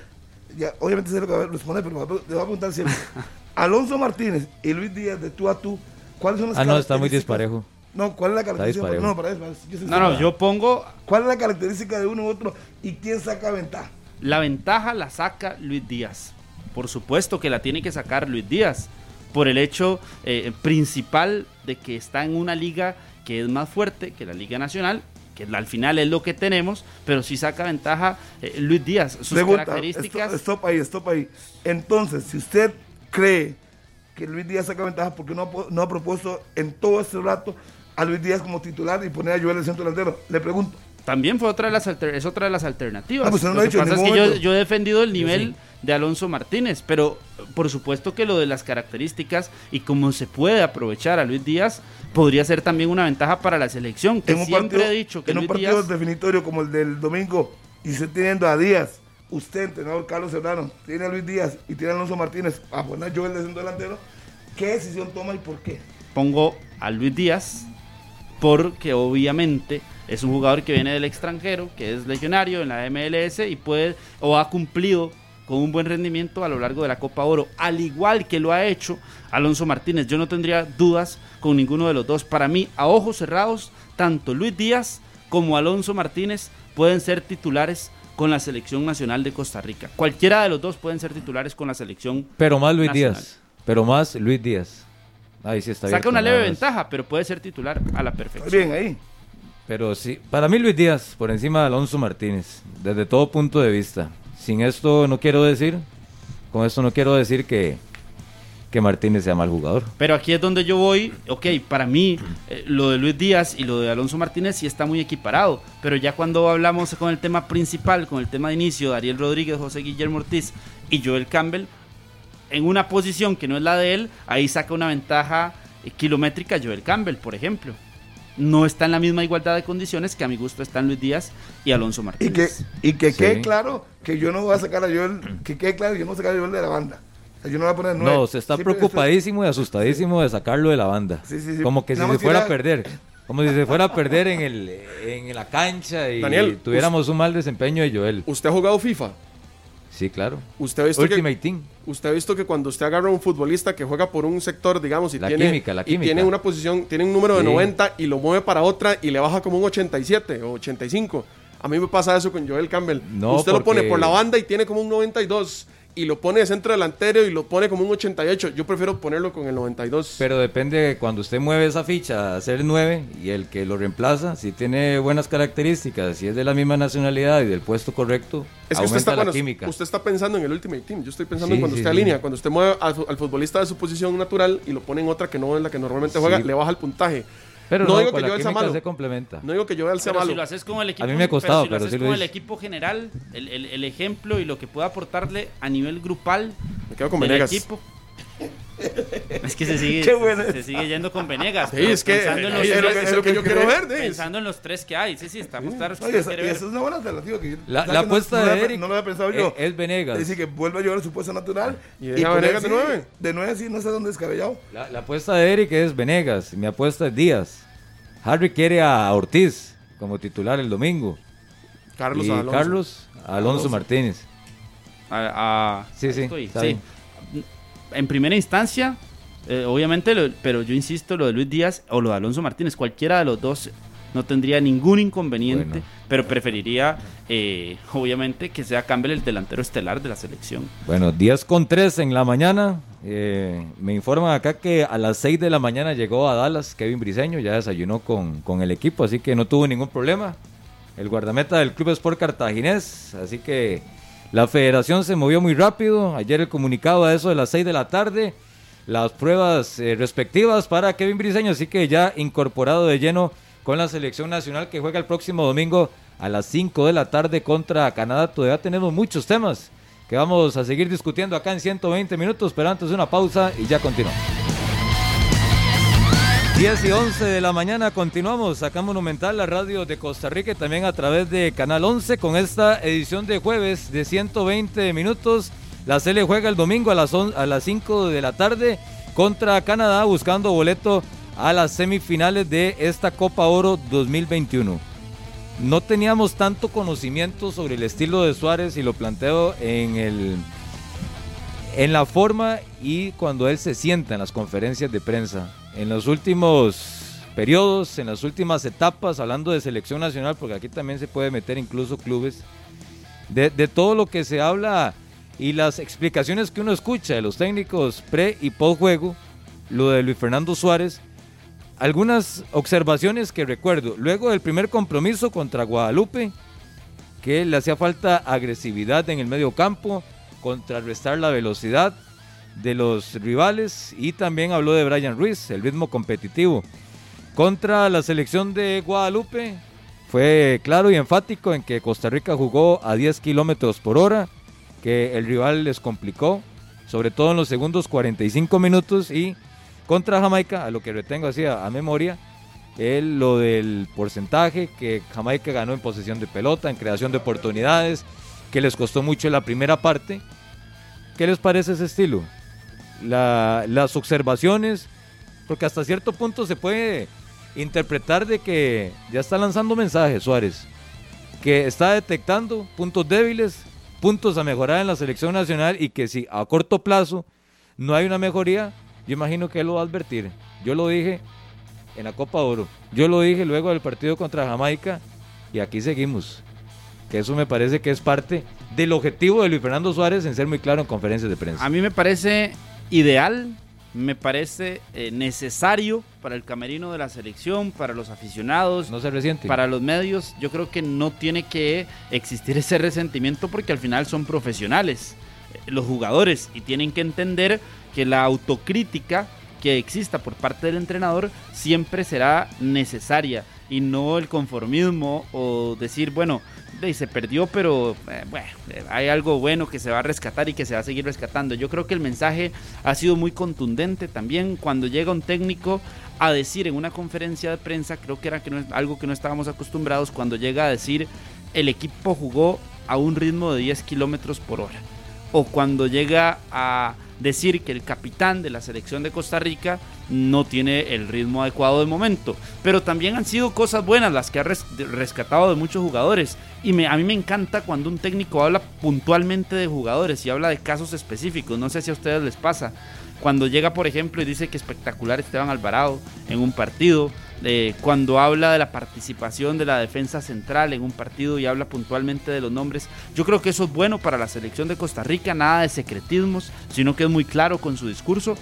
ya, obviamente sé lo que va a responder, pero le voy a preguntar siempre. Alonso Martínez y Luis Díaz, de tú a tú, ¿cuáles son las Ah, no, está muy disparejo. No, ¿cuál es la característica? No, para eso, no, no, yo pongo. ¿Cuál es la característica de uno u otro y quién saca ventaja? La ventaja la saca Luis Díaz. Por supuesto que la tiene que sacar Luis Díaz por el hecho eh, principal de que está en una liga que es más fuerte que la Liga Nacional, que al final es lo que tenemos, pero sí saca ventaja eh, Luis Díaz. Sus características. Stop, ahí, stop ahí. Entonces, si usted cree que Luis Díaz saca ventaja, porque no, no ha propuesto en todo este rato a Luis Díaz como titular y poner a Joel el centro delantero? Le pregunto. También fue otra de las es otra de las alternativas. Ah, pues lo que pasa es que yo, he defendido el nivel de Alonso Martínez, pero por supuesto que lo de las características y cómo se puede aprovechar a Luis Díaz podría ser también una ventaja para la selección. Que siempre he dicho que en un partido definitorio como el del domingo y usted teniendo a Díaz, usted, entrenador Carlos Serrano, tiene a Luis Díaz y tiene a Alonso Martínez a poner yo el delantero, ¿qué decisión toma y por qué? Pongo a Luis Díaz porque obviamente es un jugador que viene del extranjero, que es legionario en la MLS y puede o ha cumplido con un buen rendimiento a lo largo de la Copa Oro, al igual que lo ha hecho Alonso Martínez. Yo no tendría dudas con ninguno de los dos. Para mí, a ojos cerrados, tanto Luis Díaz como Alonso Martínez pueden ser titulares con la selección nacional de Costa Rica. Cualquiera de los dos pueden ser titulares con la selección. Pero más Luis Díaz. Pero más Luis Díaz. Ahí sí está Saca una leve ventaja, pero puede ser titular a la perfección. Bien, ahí. Pero sí, para mí Luis Díaz, por encima de Alonso Martínez, desde todo punto de vista. Sin esto no quiero decir, con esto no quiero decir que, que Martínez sea mal jugador. Pero aquí es donde yo voy, ok, para mí eh, lo de Luis Díaz y lo de Alonso Martínez sí está muy equiparado, pero ya cuando hablamos con el tema principal, con el tema de inicio, Ariel Rodríguez, José Guillermo Ortiz y Joel Campbell, en una posición que no es la de él, ahí saca una ventaja kilométrica Joel Campbell, por ejemplo no está en la misma igualdad de condiciones que a mi gusto están Luis Díaz y Alonso Martínez. Y que, y que quede claro que yo no voy a sacar a Joel, que quede claro, yo no voy a sacar a Joel de la banda. yo no voy a poner nueve. No, se está preocupadísimo y asustadísimo de sacarlo de la banda. Como que si se fuera a perder. Como si se fuera a perder en, el, en la cancha y tuviéramos un mal desempeño de Joel. ¿Usted ha jugado FIFA? Sí, claro. Usted ha visto que, Usted ha visto que cuando usted agarra a un futbolista que juega por un sector, digamos, y, tiene, y tiene una posición, tiene un número de 90 y lo mueve para otra y le baja como un 87 o 85. A mí me pasa eso con Joel Campbell. usted lo pone por la banda y tiene como un 92 y lo pone de centro delantero y lo pone como un 88. Yo prefiero ponerlo con el 92. Pero depende cuando usted mueve esa ficha a ser 9 y el que lo reemplaza, si tiene buenas características, si es de la misma nacionalidad y del puesto correcto, es que usted está, la química. Usted está pensando en el Ultimate Team. Yo estoy pensando en cuando usted alinea, cuando usted mueve al, futbolista de su posición natural y lo pone en otra que no es la que normalmente juega, le baja el puntaje. Pero no, digo que yo sea malo. Se complementa. No digo que yo sea malo. Si lo haces con el equipo, a mí me ha costado, pero, si lo haces con el equipo general, el, el, el, ejemplo y lo que pueda aportarle a nivel grupal me quedo con Venegas. equipo. Es que se sigue, se sigue yendo con Venegas. Sí, es que pensando en los es, tres, lo, que yo quiero ver. Pensando en los tres que hay. Sí, sí, estamos sí. claros. Oye, esa, es una buena alternativa. Que la, la apuesta de Eric no lo había pensado yo. Es, Venegas. Decir, que vuelva a llevar su puesto natural. Y, y Venegas de nueve. De nueve, sí, no sé dónde descabellado. La, la apuesta de Eric es Venegas. Mi apuesta es Díaz. Harry quiere a Ortiz como titular el domingo. Carlos y Alonso. Carlos Alonso, Martínez. A, sí, sí, sí. En primera instancia, eh, obviamente, pero yo insisto, lo de Luis Díaz o lo de Alonso Martínez, cualquiera de los dos no tendría ningún inconveniente, pero preferiría, eh, obviamente, que sea Campbell el delantero estelar de la selección. Bueno, 10 con 3 en la mañana. Eh, me informan acá que a las 6 de la mañana llegó a Dallas Kevin Briseño, ya desayunó con, con el equipo, así que no tuvo ningún problema. El guardameta del Club Sport Cartaginés, así que la federación se movió muy rápido. Ayer el comunicado a eso de las 6 de la tarde las pruebas eh, respectivas para Kevin Briseño, así que ya incorporado de lleno con la selección nacional que juega el próximo domingo a las 5 de la tarde contra Canadá. Todavía tenemos muchos temas que vamos a seguir discutiendo acá en 120 minutos, pero antes de una pausa y ya continuamos. 10 y 11 de la mañana continuamos acá Monumental, la radio de Costa Rica y también a través de Canal 11 con esta edición de jueves de 120 minutos. La Cele juega el domingo a las, a las 5 de la tarde contra Canadá buscando boleto a las semifinales de esta Copa Oro 2021. No teníamos tanto conocimiento sobre el estilo de Suárez y lo planteo en el en la forma y cuando él se sienta en las conferencias de prensa. En los últimos periodos, en las últimas etapas, hablando de selección nacional, porque aquí también se puede meter incluso clubes, de, de todo lo que se habla y las explicaciones que uno escucha de los técnicos pre y post juego, lo de Luis Fernando Suárez, algunas observaciones que recuerdo. Luego del primer compromiso contra Guadalupe, que le hacía falta agresividad en el medio campo, contrarrestar la velocidad de los rivales y también habló de Brian Ruiz, el ritmo competitivo. Contra la selección de Guadalupe fue claro y enfático en que Costa Rica jugó a 10 kilómetros por hora, que el rival les complicó, sobre todo en los segundos 45 minutos y contra Jamaica, a lo que retengo así a, memoria, él lo del porcentaje que Jamaica ganó en posesión de pelota, en creación de oportunidades, que les costó mucho la primera parte. ¿Qué les parece ese estilo? Las observaciones, porque hasta cierto punto se puede interpretar de que ya está lanzando mensajes Suárez, que está detectando puntos débiles, puntos a mejorar en la selección nacional y que si a corto plazo no hay una mejoría, yo imagino que él lo va a advertir. Yo lo dije en la Copa Oro. Yo lo dije luego del partido contra Jamaica y aquí seguimos. Que eso me parece que es parte del objetivo de Luis Fernando Suárez en ser muy claro en conferencias de prensa. A mí me parece ideal, me parece eh, necesario para el camerino de la selección, para los aficionados, no se resiente. para los medios. Yo creo que no tiene que existir ese resentimiento porque al final son profesionales eh, los jugadores y tienen que entender que la autocrítica que exista por parte del entrenador siempre será necesaria y no el conformismo o decir, bueno, se perdió, pero eh, bueno, hay algo bueno que se va a rescatar y que se va a seguir rescatando. Yo creo que el mensaje ha sido muy contundente también cuando llega un técnico a decir en una conferencia de prensa, creo que era algo que no estábamos acostumbrados, cuando llega a decir el equipo jugó a un ritmo de 10 kilómetros por hora. O cuando llega a decir que el capitán de la selección de Costa Rica no tiene el ritmo adecuado de momento. Pero también han sido cosas buenas las que ha rescatado de muchos jugadores. Y me, a mí me encanta cuando un técnico habla puntualmente de jugadores y habla de casos específicos. No sé si a ustedes les pasa. Cuando llega, por ejemplo, y dice que espectacular Esteban Alvarado en un partido, cuando habla de la participación de la defensa central en un partido y habla puntualmente de los nombres. Yo creo que eso es bueno para la selección de Costa Rica, nada de secretismos, sino que es muy claro con su discurso.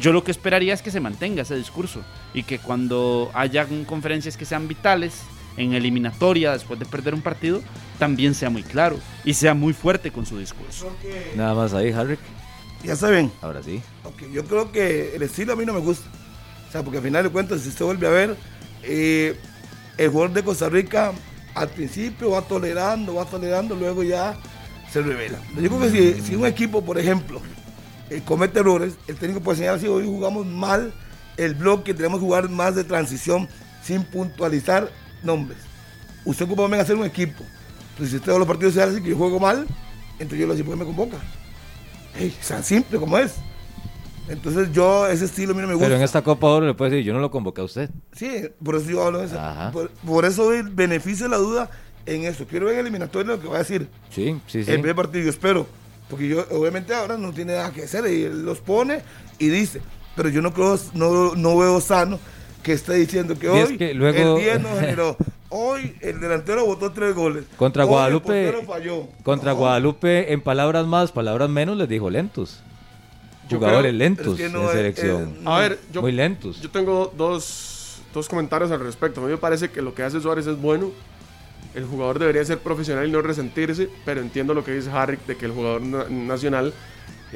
Yo lo que esperaría es que se mantenga ese discurso y que cuando haya conferencias que sean vitales, en eliminatoria después de perder un partido, también sea muy claro y sea muy fuerte con su discurso. Nada más ahí, Harry. Ya saben. Ahora sí. yo creo que el estilo a mí no me gusta porque al final de cuentas, si se vuelve a ver, eh, el jugador de Costa Rica al principio va tolerando, va tolerando, luego ya se revela. Yo creo que si, un equipo, por ejemplo, eh, comete errores, el técnico puede señalar si hoy jugamos mal el bloque, tenemos que jugar más de transición sin puntualizar nombres. Usted ocupa a hacer un equipo. Entonces, si usted los partidos se hace que yo juego mal, entonces yo lo porque me convoca. es tan simple como es. Entonces yo, ese estilo a mí no me gusta. Pero en esta Copa Oro le puede decir, yo no lo convoqué a usted. Sí, por eso yo hablo de eso. Por, eso el beneficio de la duda en eso. Quiero ver el eliminatorio lo que va a decir. Sí, sí, sí. El primer partido, espero Porque yo, obviamente, ahora no tiene nada que hacer y él los pone y dice. Pero yo no creo, no, no veo sano que esté diciendo que Y es hoy que luego- el 10 no generó. Hoy el delantero votó tres goles. Contra Hoy Guadalupe, El falló. contra No, Guadalupe, en palabras más, palabras menos, les dijo lentos. Jugadores creo- lentos es que no en es- selección. eh, A ver, yo, Muy lentos. yo tengo dos, dos comentarios al respecto. A mí me parece que lo que hace Suárez es bueno. El jugador debería ser profesional y no resentirse, pero entiendo lo que dice Harry de que el jugador na- nacional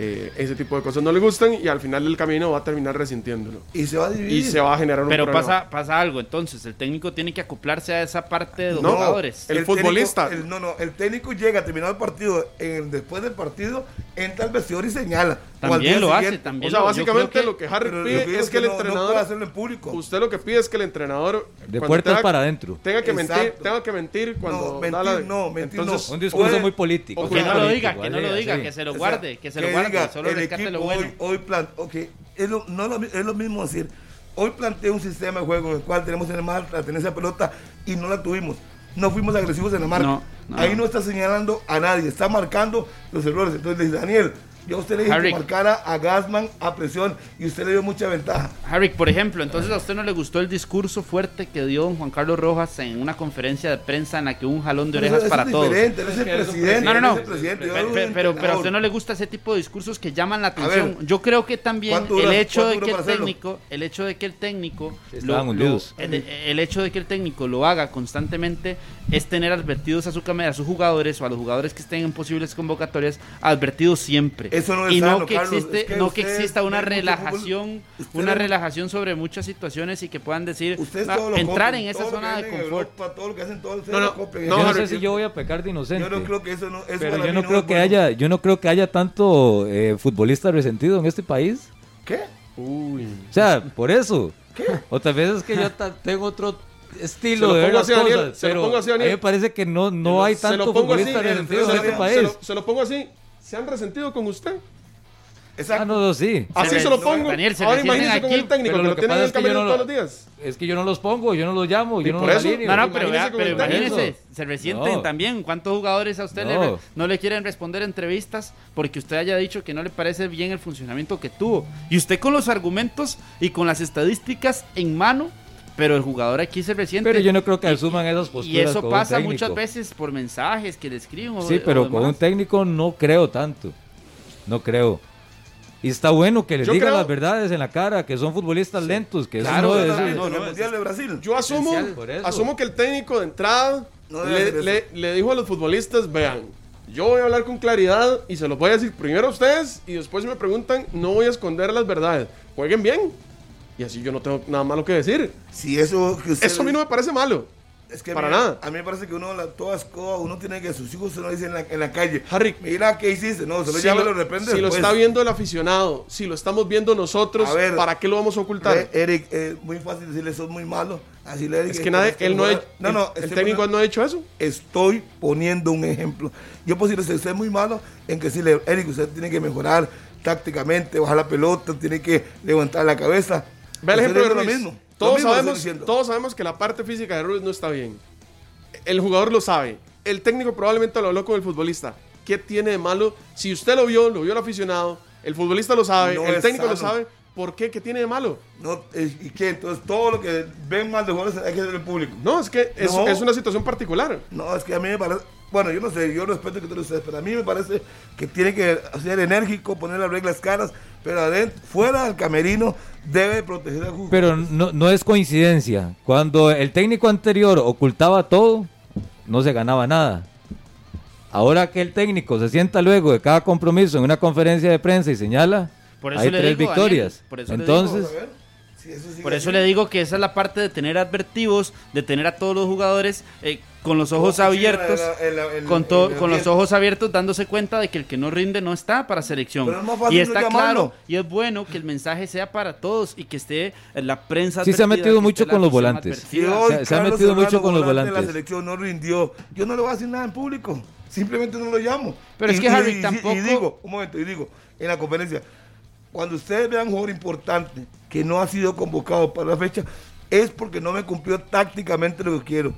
eh, ese tipo de cosas no le gustan y al final del camino va a terminar resintiéndolo. Y se va a dividir. Y se va a generar un Pero problema. pasa, pasa algo, entonces el técnico tiene que acoplarse a esa parte de los No, jugadores. el futbolista. técnico- el- no, no, el técnico llega terminado el partido, en- después del partido, entra al vestidor y señala. También lo hace, también O sea, básicamente que- lo que Harry pide que es que el no- no entrenador. hacerlo en público. usted lo que pide es que el entrenador. De puertas tenga- para adentro. Tenga que mentir, tenga que mentir cuando. No, da mentir la- no, mentir entonces, no. Un discurso Puede- muy político. o Que no lo diga, que no lo diga, sí. que se lo O sea, guarde, que se lo guarde, diga, solo el rescate equipo lo bueno. Hoy, hoy plan, ok, es lo, no lo mi- es lo mismo decir, hoy planteé un sistema de juego en el cual tenemos en el mar la tenencia de pelota y no la tuvimos. No fuimos agresivos en la marca. No, no. Ahí no está señalando a nadie, está marcando los errores. Entonces dice, Daniel, yo a usted le dije Harry. que marcara a Gasman a presión y usted le dio mucha ventaja. Harry, por ejemplo, entonces a usted no le gustó el discurso fuerte que dio don Juan Carlos Rojas en una conferencia de prensa en la que hubo un jalón de Pero orejas eso para es todos. diferente, él es el presidente. No, no, él no. es el presidente, yo Pero, pero- pero a usted no le gusta ese tipo de discursos que llaman la atención. ver, Yo creo que también ¿cuánto el hecho de que el hacerlo? técnico, el hecho de que el técnico, Estaban hundidos. el, el hecho de que el técnico lo haga constantemente es tener advertidos a su a sus jugadores o a los jugadores que estén en posibles convocatorias advertidos siempre. Eso no es y no sano, que Carlos, existe, es que no que exista una relajación, fútbol, una relajación sobre muchas situaciones y que puedan decir Ustedes "Ah, todo lo entrar copian, en esa zona de confort. Europa, todo lo que hacen, todo ustedes No, no, lo copian. no, yo no sé si yo voy a pecar de inocente. Yo no creo que eso no eso pero yo no es creo que bueno. haya, yo no creo que haya tanto eh, futbolista resentido en este país. ¿Qué? Uy. O sea, por eso. Otras veces que yo tengo otro Se estilo lo de ver pongo las así, Daniel, cosas, se lo pero pongo así, a mí Daniel. me parece que no, no hay Se tanto lo pongo así, futbolista resentido en este país. Se lo pongo así. ¿Se han resentido con usted? Exacto. Ah, no, no, sí. Así re- se lo no, pongo. Daniel, se Ahora imagínese con aquí, el técnico que lo lo que tiene pasa en el es que yo camerino no todos lo- los días. Es que yo no los pongo, yo no los llamo, yo Y no por los eso-. No, no, Imagínese pero, con pero imagínese, se resienten No. también. ¿Cuántos jugadores a usted le No. re- no le quieren responder entrevistas porque usted haya dicho que no le parece bien el funcionamiento que tuvo? Y usted con los argumentos y con las estadísticas en mano, pero el jugador aquí se resiente. Pero yo no creo que asuman esas posturas. y eso con pasa muchas veces por mensajes que le escriben. o- Sí, o pero con un técnico no creo tanto. No creo. Y está bueno que les Yo digan creo- las verdades en la cara, que son futbolistas lentos, que Claro, no No, es- no, no, Mundial de Brasil. Yo asumo, asumo que el técnico de entrada le- le dijo a los futbolistas, vean, yo voy a hablar con claridad y se los voy a decir primero a ustedes y después si me preguntan, no voy a esconder las verdades. Jueguen bien. Y así yo no tengo nada malo que decir. Si eso que usted Eso a mí no me parece malo. Es que Para mí- nada. A mí me parece que uno, la, todas cosas, uno tiene que sus hijos se lo dicen en la, en la calle. Harry, Mira qué hiciste, no, se lo si llama lo, lo reprende. si lo está viendo el aficionado, si lo estamos viendo nosotros, ver, ¿para qué lo vamos a ocultar? Eh, Eric, es muy fácil decirle, eso es muy malo. Así le es que nadie, él no ha hecho, No, no, el, estoy técnico poniendo- no ha hecho eso. Estoy poniendo un ejemplo. Yo puedo decirle, usted es muy malo en que decirle, Eric, usted tiene que mejorar tácticamente, bajar la pelota, tiene que levantar la cabeza. Ve el ejemplo de Ruiz. lo mismo. Lo Todos, mismo sabemos, todos sabemos que la parte física de Ruiz no está bien. El jugador lo sabe. El técnico probablemente lo habló con el futbolista. ¿Qué tiene de malo? Si usted lo vio, lo vio el aficionado, el futbolista lo sabe, No el técnico lo sano. sabe, ¿por qué? ¿Qué tiene de malo? No, eh, ¿Y qué? Entonces todo lo que ven mal de jugadores hay que hacerlo en público. No, es que es, No. es una situación particular. No, es que a mí me parece. Bueno, yo no sé, yo respeto que todos ustedes, pero a mí me parece que tiene que ser enérgico, poner las reglas caras, pero adentro, fuera del camerino, debe proteger al jugador. Pero no, no es coincidencia. Cuando el técnico anterior ocultaba todo, no se ganaba nada. Ahora que el técnico se sienta luego de cada compromiso en una conferencia de prensa y señala, Por eso hay le tres digo, victorias. Daniel, por eso le Entonces, eso sigue Por eso le digo que esa es la parte de tener advertidos, de tener a todos los jugadores eh, con los ojos Ojo, abiertos, sí, en la- en la- en- con, en to- el con los ojos abiertos, dándose cuenta de que el que no rinde no está para selección. Pero es más fácil y está llamarlo. claro, y es bueno que el mensaje sea para todos y que esté en la prensa. Sí se ha metido mucho con los volantes. Hoy Se- se ha metido mucho con los volantes. la selección no rindió. Yo no le voy a decir nada en público. Simplemente no lo llamo. Pero es que, Harry, tampoco- Y digo, un momento, y digo, en la conferencia, cuando ustedes vean un jugador importante que no ha sido convocado para la fecha, es porque no me cumplió tácticamente lo que quiero.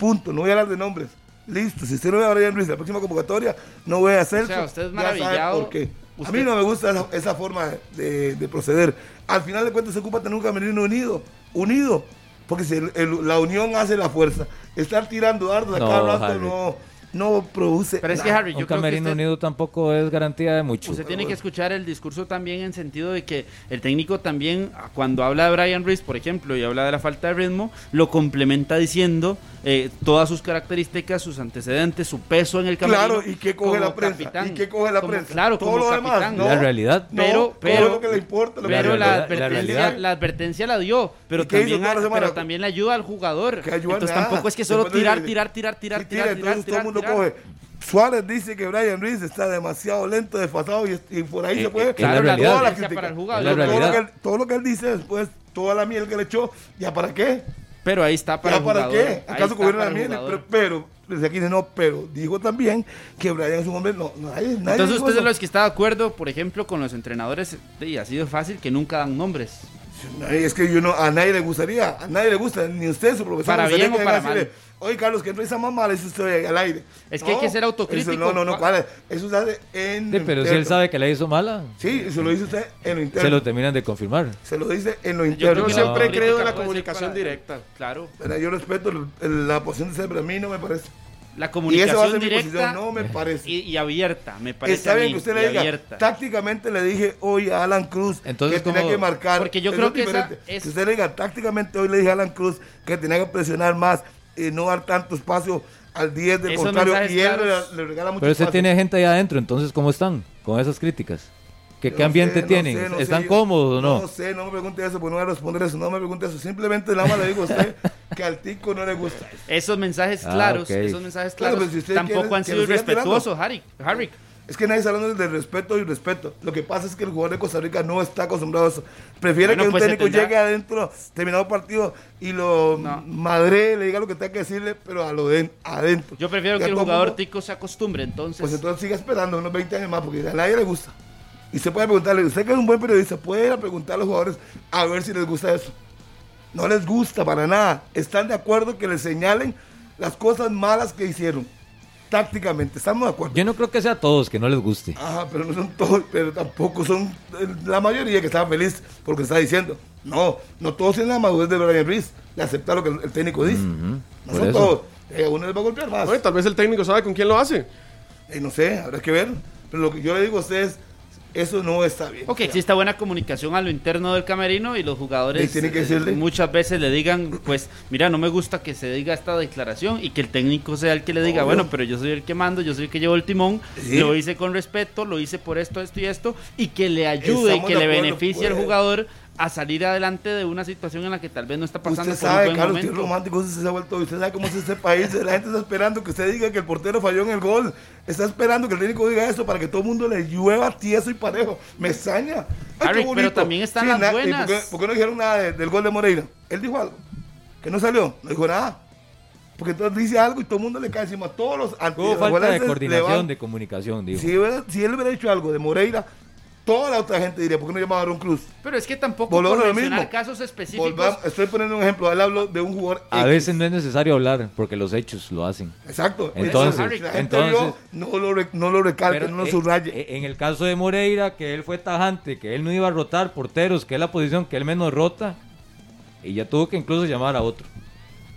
Punto. No voy a hablar de nombres. Listo, si usted no ve a Brian Ruiz en la próxima convocatoria, no voy a hacer O sea, usted es maravillado. por qué. A mí no me gusta esa, esa forma de, de proceder. Al final de cuentas se ocupa tener un camerino unido, unido. Porque si el- el- la unión hace la fuerza. Estar tirando dardos a No, cada rato Harry. no, no produce Pero es que nada. Harry, yo Un creo que camerino usted- unido tampoco es garantía de mucho. Usted tiene que escuchar el discurso también en sentido de que el técnico también, cuando habla de Brian Reese, por ejemplo, y habla de la falta de ritmo, lo complementa diciendo eh, todas sus características, sus antecedentes, su peso en el camerino. Claro, ¿y qué coge la prensa? capitán. ¿Y qué coge la Como- prensa? Claro, Todo como lo demás, capitán. no. La realidad. No, Pero- pero- lo que le importa. lo que Pero la, advertencia, realidad- la advertencia la dio, pero ¿Y qué hizo también, a- pero también le ayuda al jugador. Que ayuda Entonces nada. tampoco es que solo tirar, tirar, tirar, tirar, Sí, tirar, tira, tirar, entonces tirar, coge. Suárez dice que Brian Ruiz está demasiado lento, desfasado y, y por ahí Eh, se puede. eh, Claro, la toda la advertencia crítica. para el jugador. Es la Todo lo que él- todo lo que él dice después, toda la miel que le echó, ¿ya para qué? Pero ahí está para ¿Ya el para jugador. qué? ¿Acaso para la el miel? Pero, pero, desde aquí dice no, pero dijo también que Brian es un hombre, no, no nadie, nadie Entonces usted es de los que está de acuerdo, por ejemplo, con los entrenadores, y ha sido fácil que nunca dan nombres. Es que yo no, a nadie le gustaría, a nadie le gusta, ni usted, su profesor. Para le bien o para decirle, Oye, Carlos, que risa más mal, eso usted al aire. Es que hay que ser autocrítico. Eso, no, no, no, ¿cuál? Eso se hace en. Sí, pero si él sabe que la hizo mala, Sí, se lo dice usted en lo interno. se lo terminan de confirmar. Se lo dice en lo interno. creo Yo No. siempre he creído en la comunicación para- directa. Claro. Mira, Yo respeto la posición de ser, pero a mí no me parece. La Y esa va a comunicación ser mi directa posición, no me parece. y, y abierta, me parece Está a bien mí, que usted le diga, abierta. tácticamente le dije hoy a Alan Cruz Entonces, que tenía que marcar. Porque yo Eso creo que esa es- Que usted le diga, tácticamente hoy le dije a Alan Cruz que tenía que presionar más y no dar tanto espacio al 10 del Esos contrario. Y él le, le regala mucho Pero usted espacio. tiene gente ahí adentro, entonces ¿cómo están con esas críticas? ¿Qué, qué no ambiente sé, no tienen? sé, no sé, ¿Están yo- cómodos o no? No sé, no me pregunte eso, porque no voy a responder eso. No me pregunte eso. Simplemente nada más le digo a usted que al tico no le gusta. Esos mensajes Ah, claros, ok. esos mensajes Claro, claros pero si usted tampoco quiere han sido irrespetuosos, Harry. Harry. Es que nadie está hablando del respeto y respeto. Lo que pasa es que el jugador de Costa Rica no está acostumbrado a eso. Prefiere Bueno, que un pues técnico tendrá- llegue adentro, terminado partido, y lo No. madre, le diga lo que tenga que decirle, pero a lo de adentro. Yo prefiero Ya que el jugador mundo- tico se acostumbre, entonces. Pues entonces siga esperando unos 20 años más, porque a nadie le gusta. Y usted puede preguntarle, usted que es un buen periodista, puede ir a preguntar a los jugadores a ver si les gusta eso. No les gusta para nada. Están de acuerdo que les señalen las cosas malas que hicieron. Tácticamente, estamos de acuerdo. Yo no creo que sea a todos que no les guste. Ajá, pero no son todos, pero tampoco son eh, la mayoría que estaba feliz porque está diciendo. No, no todos tienen la madurez de Brian Reese, de aceptar lo que el, técnico dice. No por son eso. todos. Eh, uno les va a golpear más. Oye, tal vez el técnico sabe con quién lo hace. Eh, no sé, habrá que ver. Pero lo que yo le digo a ustedes, eso no está bien. O que exista buena comunicación a lo interno del camerino y los jugadores tiene que eh, muchas veces le digan, pues, mira, no me gusta que se diga esta declaración y que el técnico sea el que le diga, Obvio. bueno, pero yo soy el que mando, yo soy el que llevo el timón, Sí. lo hice con respeto, lo hice por esto, esto y esto, y que le ayude y que le acuerdo, beneficie al pues. jugador a salir adelante de una situación en la que tal vez no está pasando Usted por un sabe, buen Carlos, que momento. romántico usted se ha vuelto. Usted sabe cómo es este país. La gente está esperando que usted diga que el portero falló en el gol. Está esperando que el técnico diga esto para que todo el mundo le llueva tieso y parejo. Me extraña. Pero también están las na- ¿y buenas. ¿por qué, por qué no dijeron nada de- del gol de Moreira? Él dijo algo. Que no salió. No dijo nada. Porque entonces dice algo y todo el mundo le cae encima. Todos los Hubo falta de coordinación, de comunicación, digo. Si, si él hubiera dicho algo de Moreira, toda la otra gente diría, ¿por qué no llamaba a Aaron Cruz? Pero es que tampoco Volvemos por mencionar mismo. casos específicos. Volvamos- estoy poniendo un ejemplo. Él habló de un jugador. A X. veces no es necesario hablar porque los hechos lo hacen. Exacto. Entonces, Eso, si la gente entonces- vio, no lo, no lo recalque, Pero, no lo eh, subraye. eh, en el caso de Moreira, que él fue tajante, que él no iba a rotar porteros, que es la posición que él menos rota, y ya tuvo que incluso llamar a otro.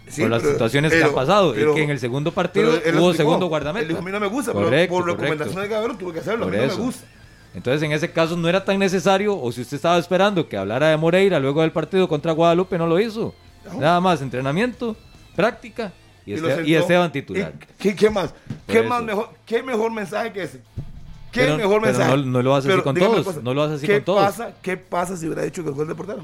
Sí, por las pero- situaciones que han pasado. pero- y que en el segundo partido hubo explicó. segundo guardameta. Él dijo, a mí no me gusta, pero por correcto. recomendación de Gabriel tuve que hacerlo. Por a mí no eso. me gusta. Entonces, en ese caso no era tan necesario, o si usted estaba esperando que hablara de Moreira luego del partido contra Guadalupe, no lo hizo. No. Nada más, entrenamiento, práctica y, Y lo Este- y. Esteban titular. ¿Y ¿Qué, qué más? ¿Qué eso. más mejor, qué mejor mensaje que ese? ¿Qué Pero- mejor pero mensaje? no- no lo hace así con todos, cosa, no lo hace así ¿qué con todos. Pasa, ¿Qué pasa si hubiera dicho que el gol de portero?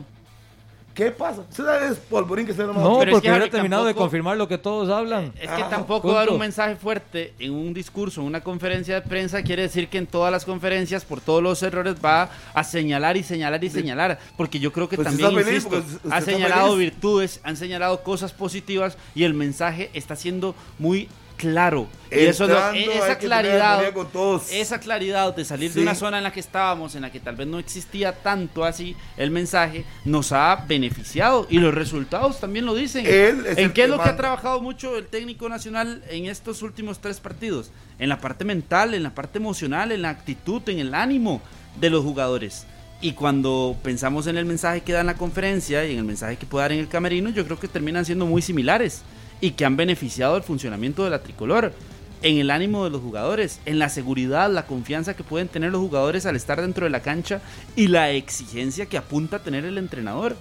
¿Qué pasa? Usted es polvorín que se lo No, Pero es porque que, hubiera Harry, terminado de confirmar lo que todos hablan. Es que Ah, tampoco dar un mensaje fuerte en un discurso, en una conferencia de prensa, quiere decir que en todas las conferencias, por todos los errores, va a señalar y señalar y señalar. Porque yo creo que Pues también, feliz, usted ha señalado feliz. virtudes, han señalado cosas positivas y el mensaje está siendo muy claro. Y eso es lo- Entrando, hay esa claridad, armonía con todos. esa claridad de salir Sí. de una zona en la que estábamos, en la que tal vez no existía tanto así el mensaje, nos ha beneficiado y los resultados también lo dicen. ¿En qué es lo que ha trabajado mucho el técnico nacional en estos últimos tres partidos? En la parte mental, en la parte emocional, en la actitud, en el ánimo de los jugadores. Y cuando pensamos en el mensaje que da en la conferencia y en el mensaje que puede dar en el camerino, yo creo que terminan siendo muy similares y que han beneficiado el funcionamiento de la tricolor, en el ánimo de los jugadores, en la seguridad, la confianza que pueden tener los jugadores al estar dentro de la cancha y la exigencia que apunta a tener el entrenador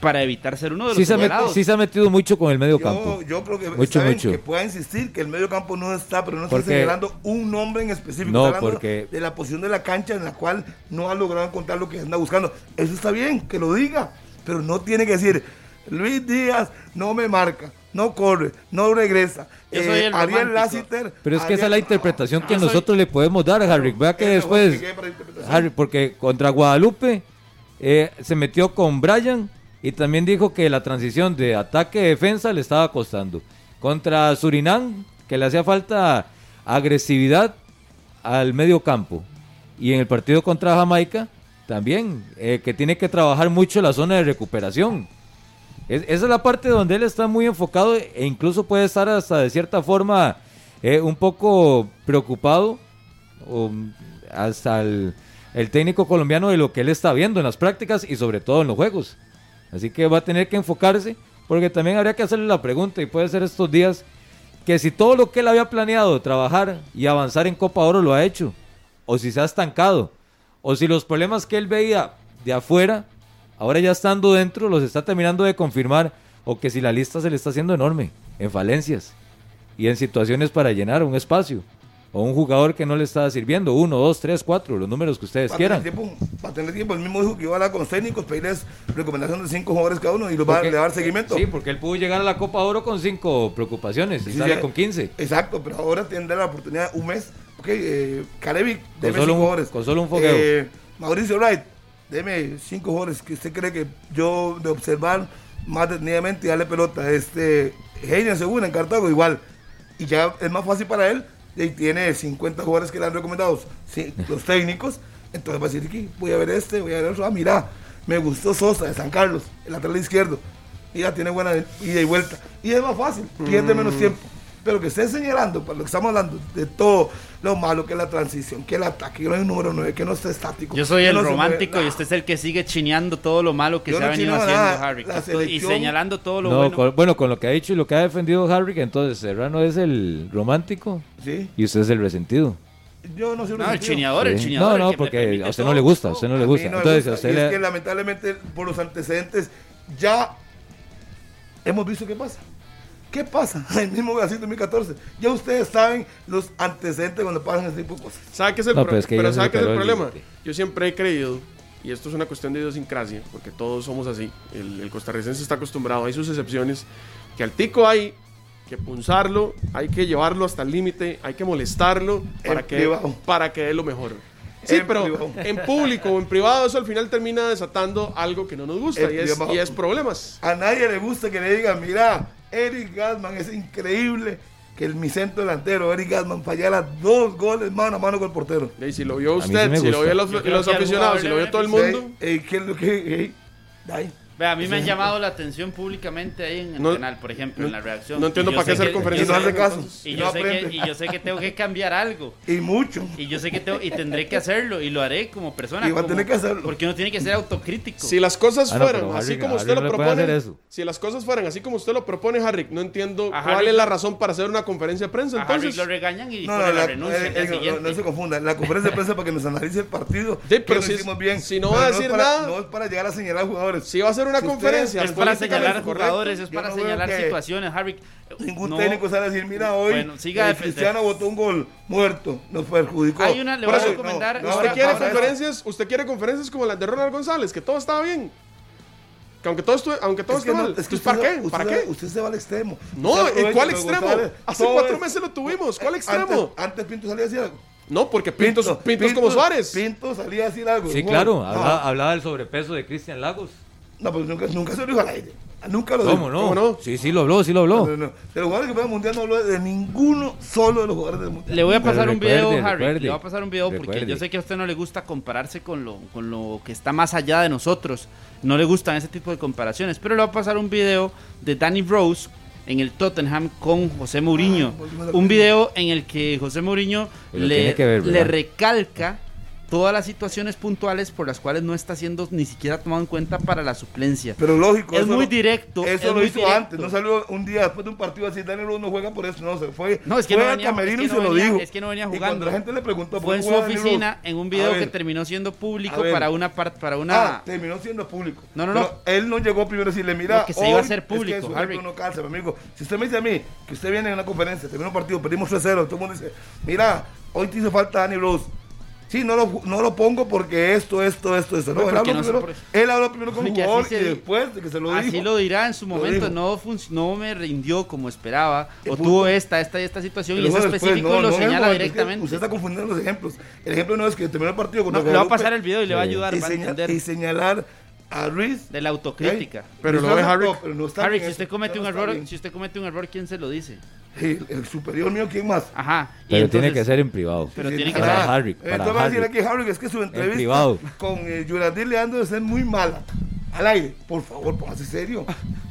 para evitar ser uno de los Sí se, sí se ha metido mucho con el medio campo. Yo, yo creo que Mucho, mucho. que pueda insistir que el medio campo no está, pero no está señalando un nombre en específico. No, está hablando porque- de la posición de la cancha en la cual no ha logrado encontrar lo que anda buscando. Eso está bien, que lo diga, pero no tiene que decir, Luis Díaz no me marca, no corre, no regresa. Yo soy el Ariel. Lassiter. Pero es que esa es la interpretación que soy- nosotros le podemos dar a Harry. Vea que después. Harry, porque contra Guadalupe eh, se metió con Brian y también dijo que la transición de ataque-defensa le estaba costando. Contra Surinam, que le hacía falta agresividad al medio campo. Y en el partido contra Jamaica, también, eh, que tiene que trabajar mucho la zona de recuperación. Es- esa es la parte donde él está muy enfocado e incluso puede estar hasta de cierta forma eh, un poco preocupado o, mm, hasta el, el técnico colombiano de lo que él está viendo en las prácticas y sobre todo en los juegos. Así que va a tener que enfocarse porque también habría que hacerle la pregunta y puede ser estos días que si todo lo que él había planeado trabajar y avanzar en Copa Oro lo ha hecho o si se ha estancado o si los problemas que él veía de afuera ahora ya estando dentro los está terminando de confirmar o que si la lista se le está haciendo enorme en falencias y en situaciones para llenar un espacio o un jugador que no le está sirviendo, uno, dos, tres, cuatro, los números que ustedes Para quieran. tener, tiempo, para tener tiempo, el mismo dijo que iba a hablar con los técnicos, pedirles recomendación de cinco jugadores cada uno y los va le va a dar seguimiento. Sí, porque él pudo llegar a la Copa Oro con cinco preocupaciones y Sí, sale sí. con 15. Exacto, pero ahora tendrá la oportunidad un mes. Ok, eh, cinco un- jugadores. con solo un fogueo. Eh, Mauricio Wright, deme cinco jugadores que usted cree que yo de observar más detenidamente y darle pelota. Este, Heiner Segura en Cartago igual. Y ya es más fácil para él. Y tiene 50 jugadores que le han recomendado sí, los técnicos. Entonces va a decir, aquí voy a ver este, voy a ver otro. Ah, mira, me gustó Sosa de San Carlos, el lateral izquierdo. Y ya tiene buena ida y vuelta. Y es más fácil, pierde menos Mm. tiempo. Pero que esté señalando, para lo que estamos hablando, de todo lo malo que es la transición, que el ataque, que no hay un número 9, que no esté estático. Yo soy el no romántico y nah. usted es el que sigue chineando todo lo malo que Yo se no ha venido haciendo, nada. Harry. Y señalando todo lo No, bueno. con- bueno, con lo que ha dicho y lo que ha defendido Harry, entonces Serrano es el romántico Sí, y usted es el resentido. yo no soy No, el chineador, el chineador. No, el no, porque a usted todo. no le gusta, a usted no le gusta. no Entonces, a usted es que lamentablemente por los antecedentes ya hemos visto qué pasa. ¿Qué pasa? El mismo Brasil 2014. Ya ustedes saben los antecedentes cuando pasan ese tipo de cosas. ¿Sabe qué es el, No, pro- pero es que pero ¿sabe qué es el problema? Yo siempre he creído, y esto es una cuestión de idiosincrasia, porque todos somos así, el, el costarricense está acostumbrado, hay sus excepciones, que al tico hay que punzarlo, hay que llevarlo hasta el límite, hay que molestarlo para En que, privado. para que dé lo mejor. Sí, En pero privado. en público o en privado eso al final termina desatando algo que no nos gusta y es, y es problemas. A nadie le gusta que le digan, mira, Eric Gasman es increíble que el, mi centro delantero, Eric Gasman, fallara dos goles mano a mano con el portero. Y si lo vio sí usted, si lo vio los, que aficionados, si lo vio todo el mundo, Ey, ey, ¿qué es lo que.? ey, ay. Vea, a mí me han llamado la atención públicamente ahí en el No- canal, por ejemplo, en la reacción. no entiendo para qué hacer que- conferencia Y no hace de caso. prensa, Y yo, no sé que, y yo sé que tengo que cambiar algo. Y mucho. Y yo sé que tengo, y tendré que hacerlo, y lo haré como persona. Y va a tener que hacerlo. Porque uno tiene que ser autocrítico. Si las cosas Ah, fueran así Harry- como Harry usted no lo propone, eso. si las cosas fueran así como usted lo propone, Harry, no entiendo A cuál Harry- es la razón para hacer una conferencia de prensa. a Harry Entonces, lo regañan y No, la la- renuncia eh, eh, no, siguiente. no, no se confunda. La conferencia de prensa para que nos analice el partido. Sí, pero si- hicimos bien. si no va a decir nada- No es para llegar a señalar jugadores. si va a ser una Si conferencia, es para señalar correcto, jugadores, es para no señalar situaciones, Harry. Ningún no- técnico sale a decir, mira, hoy Bueno, siga a eh. Cristiano botó un gol muerto, nos perjudicó. Hay una- le voy a recomendar- no, ¿Usted ahora- quiere ahora- conferencias? ¿Usted quiere conferencias como las de Ronald González? Que todo estaba bien. Que aunque todo, estu- aunque todo Es que esté no, mal. es que Entonces, ¿para qué? usted ¿Para se- qué? Usted se va al extremo. No, Usted ¿en aprovecha cuál extremo? Hace cuatro es- meses lo tuvimos. ¿Cuál extremo? Antes, Pinto salía a decir algo. No, porque Pintos, Pintos como Suárez. Pinto salía a decir algo. Sí, claro, hablaba, hablaba del sobrepeso de Cristian Lagos. No, pues nunca, nunca se lo dijo al aire. Nunca lo ¿Cómo dijo. no? ¿Cómo no? Sí, sí lo habló, sí lo habló. No, no, no. De los jugadores que fueron al mundial no habló de ninguno solo de los jugadores del mundial. Le voy a pasar un video, recuerde, Harry. recuerde. Le voy a pasar un video porque Recuerde. yo sé que a usted no le gusta compararse con lo, con lo que está más allá de nosotros. No le gustan ese tipo de comparaciones. Pero le voy a pasar un video de Danny Rose en el Tottenham con José Mourinho. Un video en el que José Mourinho Pero le, tiene que ver, le ¿verdad? recalca todas las situaciones puntuales por las cuales no está siendo ni siquiera tomado en cuenta para la suplencia. Pero lógico. Es muy lo- directo, Eso es lo hizo directo. antes. No salió un día después de un partido así. Daniel Rose no juega por eso. No, se fue. No, es que fue no venía- camerino es que y no se lo venía- dijo. es que no venía Y jugando. cuando la gente le preguntó Fue en su oficina en un video que ver, terminó siendo público para una par- para una Ah, terminó siendo público. No, no, Pero él no llegó primero a decirle, mira, Lo que se iba a hoy- hacer es que público, Harry. no calza, mi amigo. Si usted me dice a mí que usted viene en una conferencia, terminó un partido, perdimos 3-0, todo el mundo dice, mira, hoy te hizo falta Danny Rose. Sí, no lo, no lo pongo porque esto, esto, esto, esto. No, él, habló no primero, él habló primero con el así jugador y después de que se lo Así dijo. lo dirá en su momento, no, no me rindió como esperaba, o tuvo esta, esta y esta situación, y Pero es bueno, después, específico no, lo señala directamente. Usted está confundiendo los ejemplos. El ejemplo no es que terminó el partido con No, le va a pasar el video y le va a ayudar, y, va a señal- y señalar a Ruiz. De la autocrítica. Pero No lo Harry. no, pero no está Harry, si usted comete No un error, bien. si usted comete un error, ¿quién se lo dice? El, el superior mío, ¿quién más? Ajá. Pero tiene entonces- que ser en privado. Pero Sí, tiene que para ser- Harry, para te voy a decir Harry. aquí, Harry, es que su entrevista privado. con eh, Yuradir Leandro ser muy mala. Al aire, por favor, póngase serio.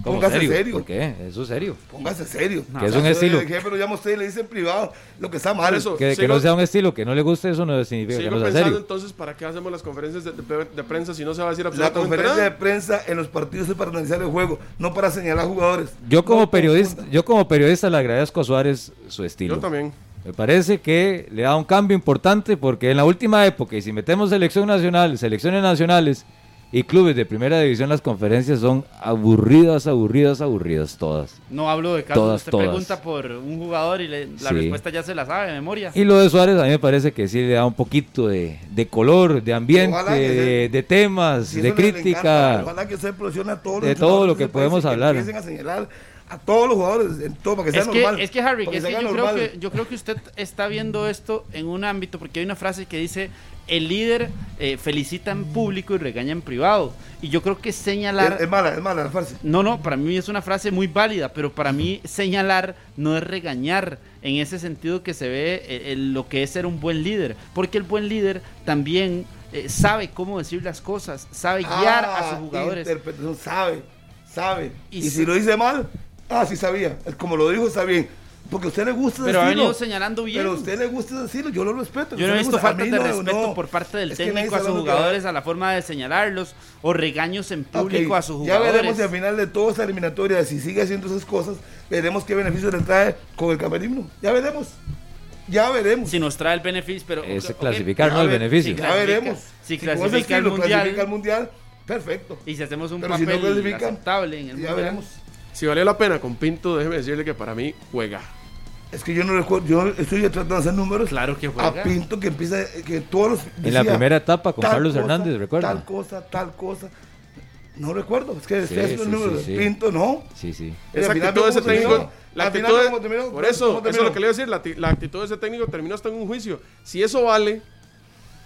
¿Cómo Póngase serio? serio. ¿Por qué? Eso es serio. Póngase serio. Que es un estilo. El jefe lo llama a usted y le dice en privado lo que está mal. Eso, Que, no sea un estilo, que no le guste, eso no significa que no sea pensando serio. entonces para qué hacemos las conferencias de, de- de prensa si no se va a decir La absolutamente conferencia de prensa en los partidos es para analizar el juego, no para señalar jugadores. Yo como No periodista, yo como periodista le agradezco a Suárez su estilo. Yo también. Me parece que le da un cambio importante porque en la última época, y si metemos selección nacional, selecciones nacionales y clubes de primera división, las conferencias son aburridas, aburridas, aburridas todas. No hablo de casos. Todas, usted todas. pregunta por un jugador y le- la Sí. respuesta ya se la sabe de memoria. Y lo de Suárez a mí me parece que sí le da un poquito de, de color, de ambiente, que de, de temas, Si de crítica. encanta, Ojalá que se a todos los de todo lo que de podemos y hablar. empiecen a señalar a todos los jugadores, en todo, para que sea es que, normal. es que Harry, que es que yo, creo que yo creo que usted está viendo esto en un ámbito, porque hay una frase que dice, el líder eh, felicita en público y regaña en privado. Y yo creo que señalar... Es, es mala, es mala la frase. No, no, para mí es una frase muy válida, pero para mí señalar no es regañar en ese sentido que se ve eh, eh, lo que es ser un buen líder, porque el buen líder también eh, sabe cómo decir las cosas, sabe guiar a Ah, sus jugadores. Sabe, sabe. Y Y, si- si lo dice mal, ah, sí sabía. Como lo dijo, está bien. Porque a usted le gusta Pero ha decirlo. venido señalando bien. Pero a usted le gusta decirlo, yo lo respeto. Yo no he visto gusta, a faltas mí de no, respeto no. por parte del Es técnico a sus lo que jugadores a la forma de señalarlos o regaños en público Ok, a sus Ya veremos jugadores. si al final de toda esta eliminatoria, si sigue haciendo esas cosas, veremos qué beneficio le trae con el camerino. Ya veremos. Ya veremos. Si nos trae el beneficio, pero Es ok, clasificar, Ya ¿no? El beneficio. sí, ya clasifica- veremos. si con ese clasifica al estilo mundial. clasifica al mundial, perfecto. y si hacemos un Pero si no papel aceptable en el Ya mundial. veremos. Si valió la pena con Pinto, déjeme decirle que para mí juega. Es que yo no recuerdo, yo estoy tratando de hacer números. Claro que juega. A Pinto que empieza, que todos los. En la primera etapa con Carlos cosa, Hernández, ¿recuerda? Tal cosa, tal cosa. No recuerdo, es que estoy Sí, haciendo sí, números. sí, sí. Pinto, no. Sí, sí. Esa actitud de ese técnico. La Al final actitud de- por eso, ¿Cómo eso es lo que le iba a decir. La, ti- la actitud de ese técnico terminó hasta en un juicio. Si eso vale,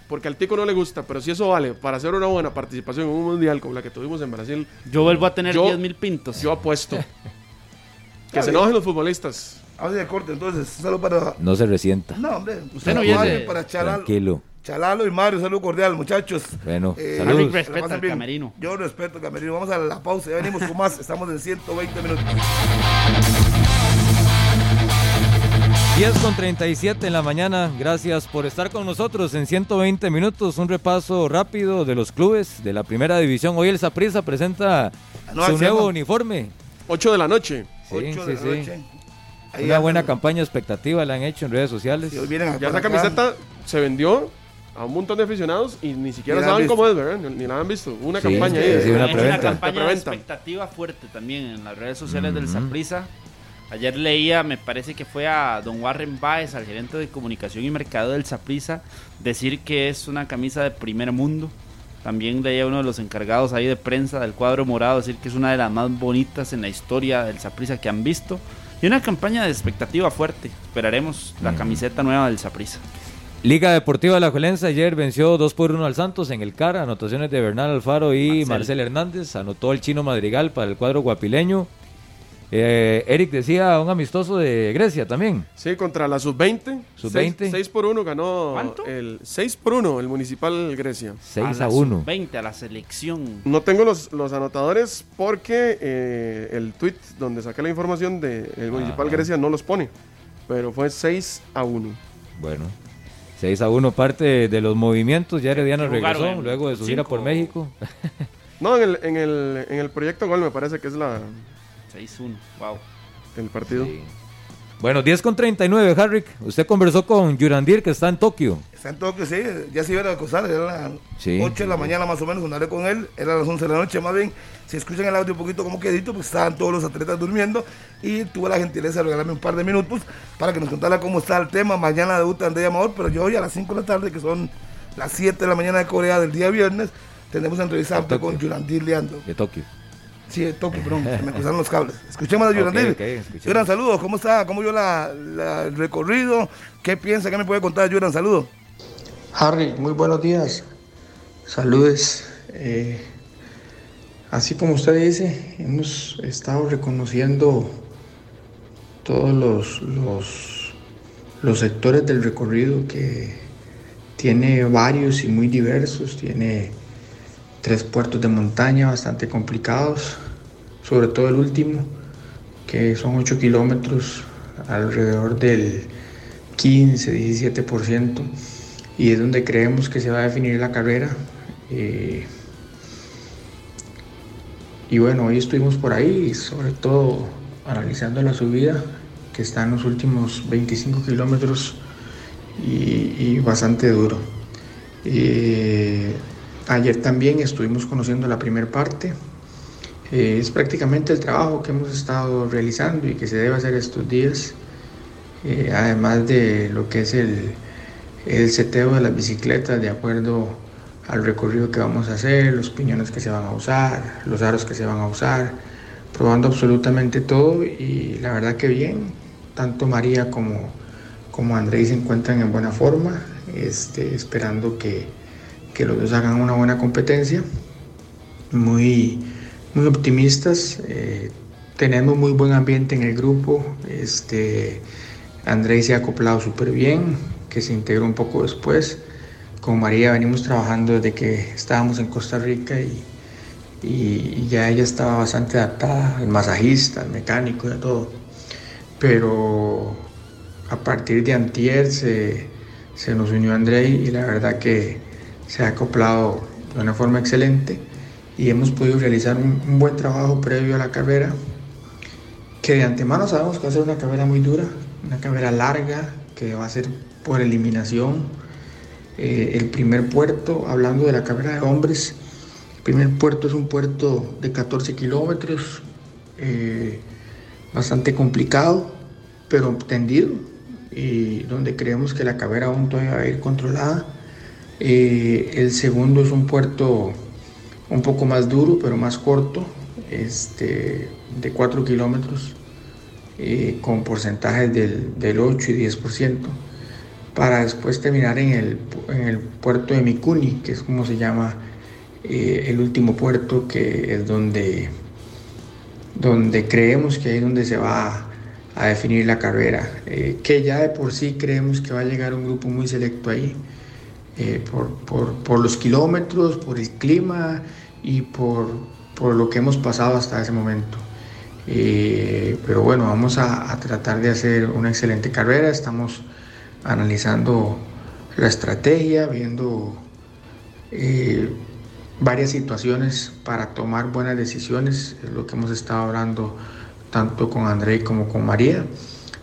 porque al tico no le gusta, pero si eso vale para hacer una buena participación en un mundial como la que tuvimos en Brasil, Yo vuelvo a tener Yo- 10 mil pintos. yo apuesto. que se enojen los futbolistas. Vamos de corte, entonces, solo para. No se resienta. No, hombre. Usted no viene- Para Chalalo, Tranquilo. Chalalo y Mario, salud cordial, muchachos. Bueno, Eh, respeta pasen al bien. camerino. Yo respeto al camerino. Vamos a la pausa, ya venimos con más. Estamos en 120 minutos. 10 con 37 en la mañana. Gracias por estar con nosotros en 120 minutos. Un repaso rápido de los clubes de la primera división. Hoy el Saprissa presenta No, su nuevo uniforme. 8 de la noche. Sí, 8 sí, de sí. la noche. Ahí Una buena campaña expectativa la han hecho en redes sociales. Vienen Ya esa acá. camiseta se vendió a un montón de aficionados y ni siquiera Ni saben cómo es, ¿verdad? Ni, ni la han visto. Una Sí, campaña ahí. de- sí, una Es preventa. campaña de expectativa fuerte también en las redes sociales del Ujú. Saprissa. Ayer leía, me parece que fue a don Warren Baez, al gerente de comunicación y mercado del Saprissa, decir que es una camisa de primer mundo. También leía uno de los encargados ahí de prensa del cuadro morado decir que es una de las más bonitas en la historia del Saprissa que han visto. Y una campaña de expectativa fuerte. Esperaremos la Ujú. camiseta nueva del Saprissa. Liga Deportiva La Juelense ayer venció 2 por 1 al Santos en el CAR, anotaciones de Bernal Alfaro y Marcel, Hernández, anotó el chino Madrigal para el cuadro guapileño. Eh, Eric decía un amistoso de Grecia también. Sí, contra la sub-20. Sub-20. 6, por 1 ganó ¿Cuánto? el 6 por 1 el Municipal Grecia. 6 a 1. 20 a la selección. No tengo los, los anotadores porque eh, el tweet donde saqué la información del Municipal Ah. Grecia no los pone. Pero fue 6 a 1. Bueno, 6 a 1 parte de los movimientos. Ya Herediano regresó en luego de su gira por. México. No, en el, en, el, en el proyecto Gol me parece que es la, 6-1. Wow. el partido. Sí. Bueno, 10 con 39, Harrick. Usted conversó con Yurandir, que está en Tokio. Está en Tokio, sí, ya se iba a acostar, era las Sí. 8 de la mañana más o menos cuando hablé con él, era las 11 de la noche más bien. Si escuchan el audio un poquito como quedito, pues estaban todos los atletas durmiendo y tuve la gentileza de regalarme un par de minutos para que nos contara cómo está el tema. Mañana debuta Andrea Amador, pero yo hoy a las 5 de la tarde, que son las 7 de la mañana de Corea del día viernes, tenemos una entrevista con Yurandir Leando. De Tokio. Sí, de Tokio, perdón, se me cruzaron los cables. Escuchemos a Yurandir. ok, escuchemos. Yuran, saludos, ¿cómo está? ¿Cómo vio la, la- el recorrido? ¿Qué piensa? ¿Qué me puede contar, Yuran? Saludos. Harry, muy buenos días. Saludes. Eh, así como usted dice, hemos estado reconociendo todos los, los, los sectores del recorrido que tiene varios y muy diversos. Tiene tres puertos de montaña bastante complicados, sobre todo el último, que son 8 kilómetros, alrededor del 15-17%, y es donde creemos que se va a definir la carrera. Eh, y bueno, hoy estuvimos por ahí, sobre todo analizando la subida, que está en los últimos 25 kilómetros y, bastante duro. Eh, ayer también estuvimos conociendo la primera parte. Eh, es prácticamente el trabajo que hemos estado realizando y que se debe hacer estos días, eh, además de lo que es el, el seteo de las bicicletas de acuerdo al recorrido que vamos a hacer, los piñones que se van a usar, los aros que se van a usar, probando absolutamente todo y la verdad que bien, tanto María como, como Andrés se encuentran en buena forma, este, esperando que, que los dos hagan una buena competencia, muy, muy optimistas, eh, tenemos muy buen ambiente en el grupo, este, Andrés se ha acoplado súper bien, que se integró un poco después, con María venimos trabajando desde que estábamos en Costa Rica y, y- y ya ella estaba bastante adaptada, el masajista, el mecánico, de todo. Pero a partir de antier se, se nos unió André y la verdad que se ha acoplado de una forma excelente y hemos podido realizar un, buen trabajo previo a la carrera, que de antemano sabemos que va a ser una carrera muy dura, una carrera larga, que va a ser por eliminación. Eh, el primer puerto, hablando de la carrera de hombres, el primer puerto es un puerto de 14 kilómetros, eh, bastante complicado, pero tendido, y donde creemos que la carrera aún todavía va a ir controlada. Eh, el segundo es un puerto un poco más duro, pero más corto, este, de 4 kilómetros, eh, con porcentajes del, del 8 y 10%, para después terminar en el, en el puerto de Mikuni, que es como se llama eh, el último puerto, que es donde, donde creemos que es donde se va a, definir la carrera, que ya de por sí creemos que va a llegar un grupo muy selecto ahí, eh, por, por- por los kilómetros, por el clima y por, por lo que hemos pasado hasta ese momento. Eh, pero bueno, vamos a, a tratar de hacer una excelente carrera. Estamos analizando la estrategia, viendo eh, varias situaciones para tomar buenas decisiones, es lo que hemos estado hablando tanto con André como con María,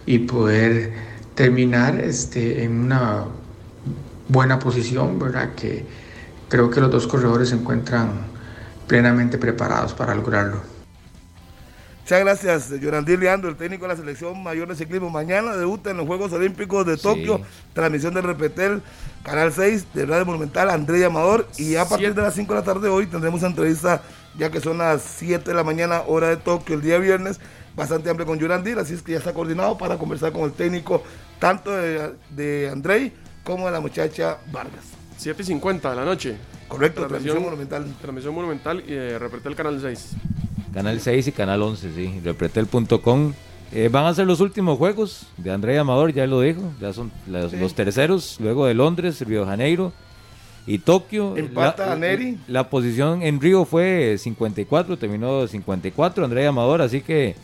y poder terminar este, en una buena posición, ¿verdad? Que creo que los dos corredores se encuentran plenamente preparados para lograrlo. Muchas gracias, Yorandir Leandro, el técnico de la selección mayor de ciclismo. Mañana debuta en los Juegos Olímpicos de Tokio, transmisión de Repetel, Canal 6 de Radio Monumental, André Amador. Y a partir de las 5 de la tarde hoy tendremos entrevista, ya que son las 7 de la mañana, hora de Tokio, el día viernes, bastante amplio con Yorandir. Así es que ya está coordinado para conversar con el técnico, tanto de, de André como la muchacha Vargas. 7 y 50 de la noche. Correcto, transmisión, monumental. Transmisión monumental y eh, Repretel Canal 6. Canal 6 y Canal 11, sí. Repretel.com. Eh, van a ser los últimos juegos de André Amador, ya lo dijo. Ya son los, los terceros, luego de Londres, Río de Janeiro y Tokio. Empata la, a Neri. La posición en Río fue 54, terminó 54 André Amador, así que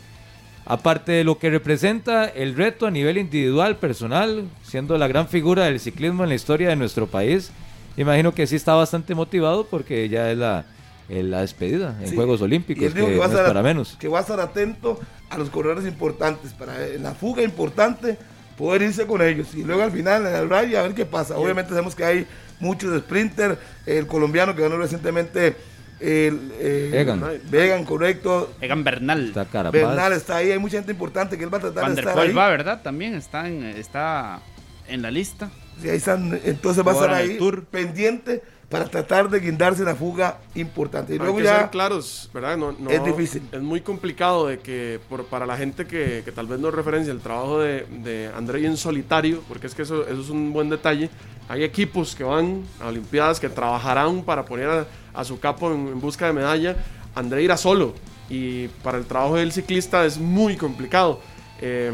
aparte de lo que representa el reto a nivel individual, personal, siendo la gran figura del ciclismo en la historia de nuestro país, imagino que sí está bastante motivado porque ya es la, la despedida en Sí. Juegos Olímpicos, que, que va a no es para menos. Que va a estar atento a los corredores importantes para en la fuga importante poder irse con ellos y luego al final en el rally a ver qué pasa. Obviamente sabemos que hay muchos sprinters, el colombiano que ganó recientemente el eh, Egan. Vegan, correcto. Egan Bernal. Está Carapaz. Bernal está ahí, hay mucha gente importante que él va a tratar Van de der estar ahí. Poel va, ¿verdad? También está en, está en la lista. Sí, ahí están, entonces va a estar Ahora en el ahí Tour. pendiente para tratar de guindarse en la fuga importante. Y Hay luego que ya ser claros, ¿verdad? No, no- es difícil. Es muy complicado de que por, para la gente que, que tal vez no referencia el trabajo de, de André en solitario, porque es que eso, eso es un buen detalle. Hay equipos que van a Olimpiadas que trabajarán para poner a, a su capo en, en busca de medalla. André irá solo y para el trabajo del ciclista es muy complicado. Eh,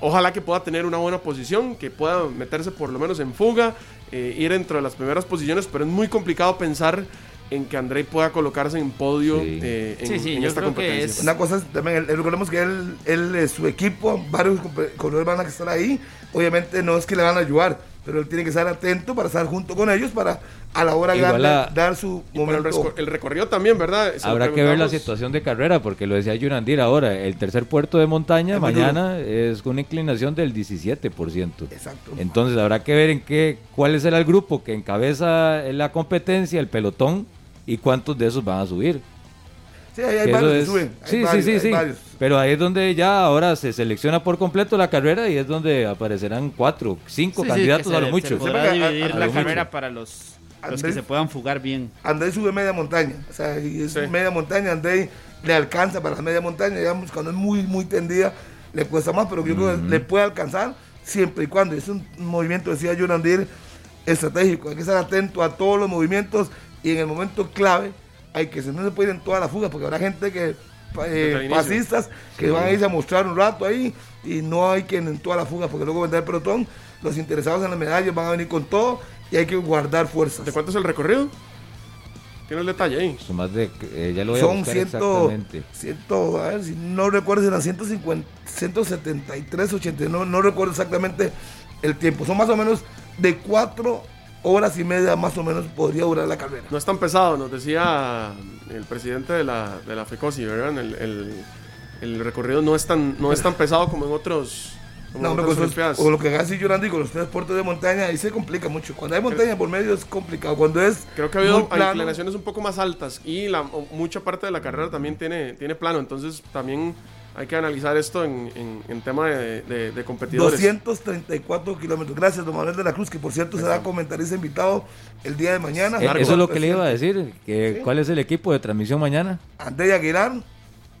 ojalá que pueda tener una buena posición, que pueda meterse por lo menos en fuga, eh, ir dentro de las primeras posiciones, pero es muy complicado pensar en que André pueda colocarse en podio Sí. eh, en, Sí, sí, en yo esta creo que competencia. es- Una cosa es también, recordemos que él, él, su equipo, varios corredores van a estar ahí. Obviamente no es que le van a ayudar, pero él tiene que estar atento para estar junto con ellos para a la hora Igual grande a- dar su el, momento. el recorrido también, ¿verdad? Habrá que ver la situación de carrera, porque lo decía Yunandir ahora, el tercer puerto de montaña Es mañana es con una inclinación del 17%. Exacto. Entonces habrá que ver en qué, cuál será el grupo que encabeza la competencia, el pelotón, y cuántos de esos van a subir. Sí, hay Que varios que suben. hay sí, varios, sí, sí, sí. varios. Pero ahí es donde ya ahora se selecciona por completo la carrera y es donde aparecerán cuatro, cinco Sí, sí, candidatos a lo mucho. Se podrá Sepa que a- dividir a- a la carrera mucho. para los, los Andrés- que se puedan fugar bien. André sube media montaña. O sea, y es Sí. media montaña. André le alcanza para la media montaña. Digamos, cuando es muy, muy tendida, le cuesta más, pero yo creo que le puede alcanzar siempre y cuando. Es un movimiento, decía Yonandir, estratégico. Hay que estar atento a todos los movimientos y en el momento clave hay que no se puede ir en toda la fuga porque habrá gente que. Eh, pasistas que van a irse a mostrar un rato ahí y no hay ir en toda la fuga porque luego vendrá el pelotón los interesados en las medallas van a venir con todo y hay que guardar fuerzas ¿De cuánto es el recorrido? Tiene el detalle ahí. Son más de, eh, ya lo voy a son buscar 100, exactamente. 100, a ver, si no recuerdo si eran 150, 173, 80, no, no recuerdo exactamente el tiempo. Son más o menos de cuatro horas y media más o menos podría durar la carrera. No es tan pesado, nos decía el presidente de la, de la FECOSI, ¿verdad? El, el- el recorrido no es tan, no es tan pesado como en otros. Como No, en hombre, otras con, Olimpiadas. esos- con lo que casi llorando y con los transportes de montaña, ahí se complica mucho. Cuando hay montaña por medio es complicado. Cuando es Creo que ha habido plano, inclinaciones un poco más altas y la, mucha parte de la carrera también tiene, tiene plano, entonces también hay que analizar esto en, en- en tema de, de- de competidores. 234 kilómetros. Gracias, don Manuel de la Cruz, que por cierto será comentarista invitado el día de mañana. Eh, Eso es lo que le iba a decir. Que, ¿Cuál es el equipo de transmisión mañana? André Aguilar,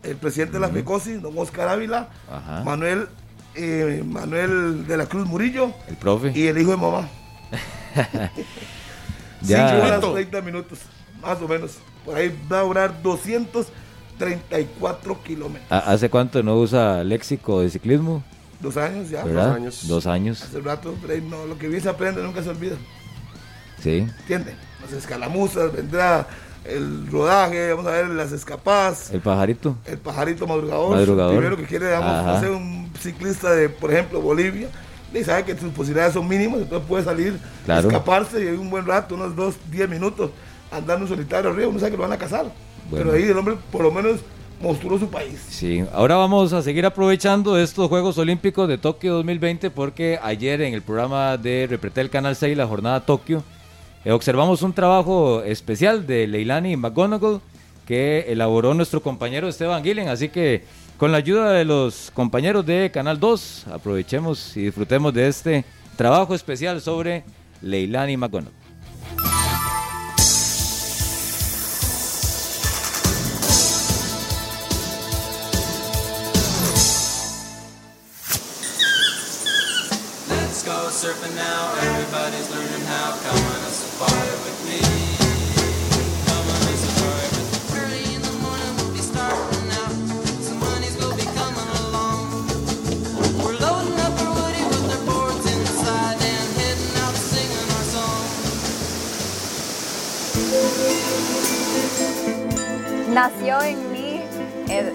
el presidente de la FECOSI, don Oscar Ávila, Ajá. Manuel, eh, Manuel de la Cruz Murillo El profe. y el hijo de mamá. Ya. 5 horas Chiquito. 30 minutos, más o menos. Por ahí va a durar 234 kilómetros. ¿Ha- ¿Hace cuánto no usa léxico de ciclismo? Dos años ya. ¿Verdad? años. Dos años. Hace rato, no, lo que bien se aprende nunca se olvida. Sí. ¿Entiende? Las escalamuzas, vendrá el rodaje, vamos a ver las escapadas. El pajarito. el pajarito madrugador, Madrugador. primero que quiere, digamos, Ajá. hacer un ciclista de, por ejemplo, Bolivia, y sabe que sus posibilidades son mínimas, entonces puede salir, Claro. escaparse y hay un buen rato, unos dos, diez minutos, andando en solitario arriba, uno sabe que lo van a cazar. Bueno. Pero ahí el hombre, por lo menos, mostró su país. Sí, ahora vamos a seguir aprovechando estos Juegos Olímpicos de Tokio 2020 porque ayer en el programa de Repretel Canal 6, la jornada Tokio, eh, observamos un trabajo especial de Leilani McGonagall que elaboró nuestro compañero Esteban Gillen, así que con la ayuda de los compañeros de Canal 2, aprovechemos y disfrutemos de este trabajo especial sobre Leilani McGonagall. Surfing now, everybody's learning how. Come on a safari with me. Come on a safari with me. Early in the morning we'll be starting out. Some honeys will be coming along. We're loading up our woody with our boards inside and heading out singing our song. Nació en mí,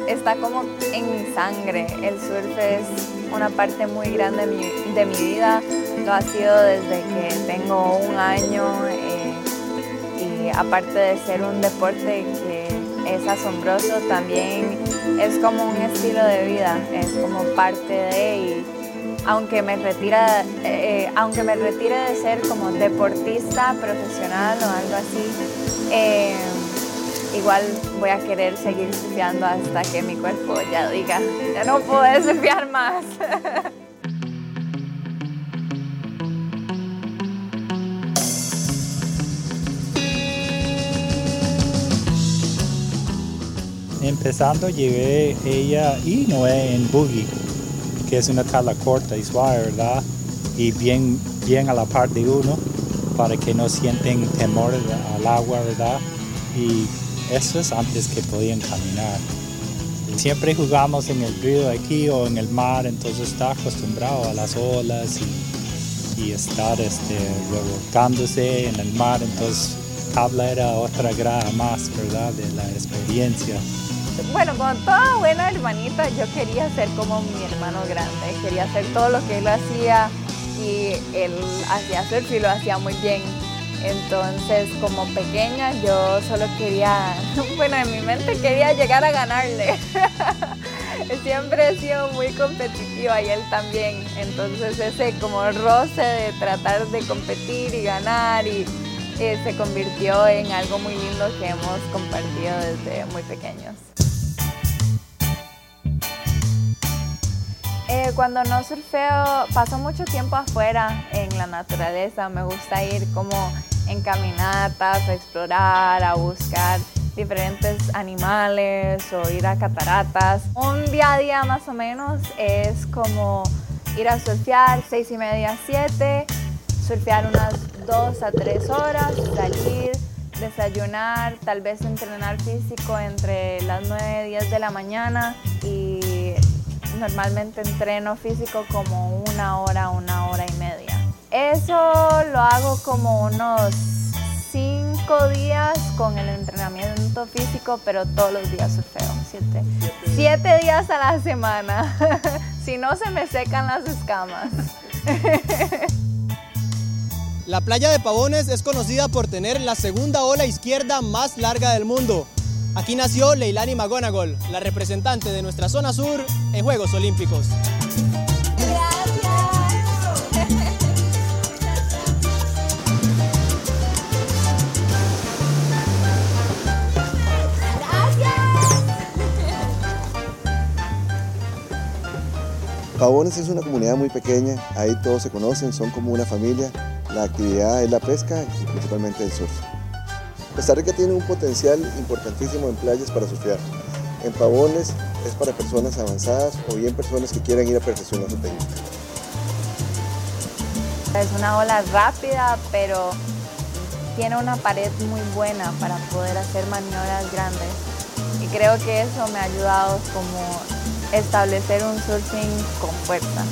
está como en mi sangre. El surf es una parte muy grande de mi, de mi vida. Lo ha sido desde que tengo un año eh, y aparte de ser un deporte que es asombroso, también es como un estilo de vida, es como parte de y aunque me retira, eh, aunque me retire de ser como deportista profesional o algo así, eh, igual voy a querer seguir surfeando hasta que mi cuerpo ya diga, ya no puedo surfear más. Empezando llevé ella y Noé en buggy, que es una tabla corta y suave, ¿verdad? Y bien, bien a la par de uno, para que no sienten temor al agua, ¿verdad? Y eso es antes que podían caminar. Siempre jugamos en el río aquí o en el mar, entonces está acostumbrado a las olas y, y estar este, revolcándose en el mar, entonces tabla era otra grada más, ¿verdad? De la experiencia. Bueno, como toda buena hermanita, yo quería ser como mi hermano grande, quería hacer todo lo que él hacía y él hacía surf y lo hacía muy bien. Entonces, como pequeña, yo solo quería, bueno, en mi mente quería llegar a ganarle. Siempre he sido muy competitiva y él también. Entonces, ese como roce de tratar de competir y ganar y eh, se convirtió en algo muy lindo que hemos compartido desde muy pequeños. Eh, cuando no surfeo, paso mucho tiempo afuera en la naturaleza. Me gusta ir como en caminatas, a explorar, a buscar diferentes animales o ir a cataratas. Un día a día más o menos es como ir a surfear seis y media, siete, surfear unas dos a tres horas, salir, desayunar, tal vez entrenar físico entre las 9 y 10 de la mañana y normalmente entreno físico como una hora, una hora y media. Eso lo hago como unos cinco días con el entrenamiento físico, pero todos los días surfeo, siete, siete días a la semana. si no, se me secan las escamas. La playa de Pavones es conocida por tener la segunda ola izquierda más larga del mundo. Aquí nació Leilani McGonagall, la representante de nuestra zona sur en Juegos Olímpicos. Pavones es una comunidad muy pequeña, ahí todos se conocen, son como una familia. La actividad es la pesca y principalmente el surf. Costa Rica tiene un potencial importantísimo en playas para surfear. En Pavones es para personas avanzadas o bien personas que quieran ir a perfeccionar su técnica. Es una ola rápida, pero tiene una pared muy buena para poder hacer maniobras grandes. Y creo que eso me ha ayudado como establecer un surfing con fuerza.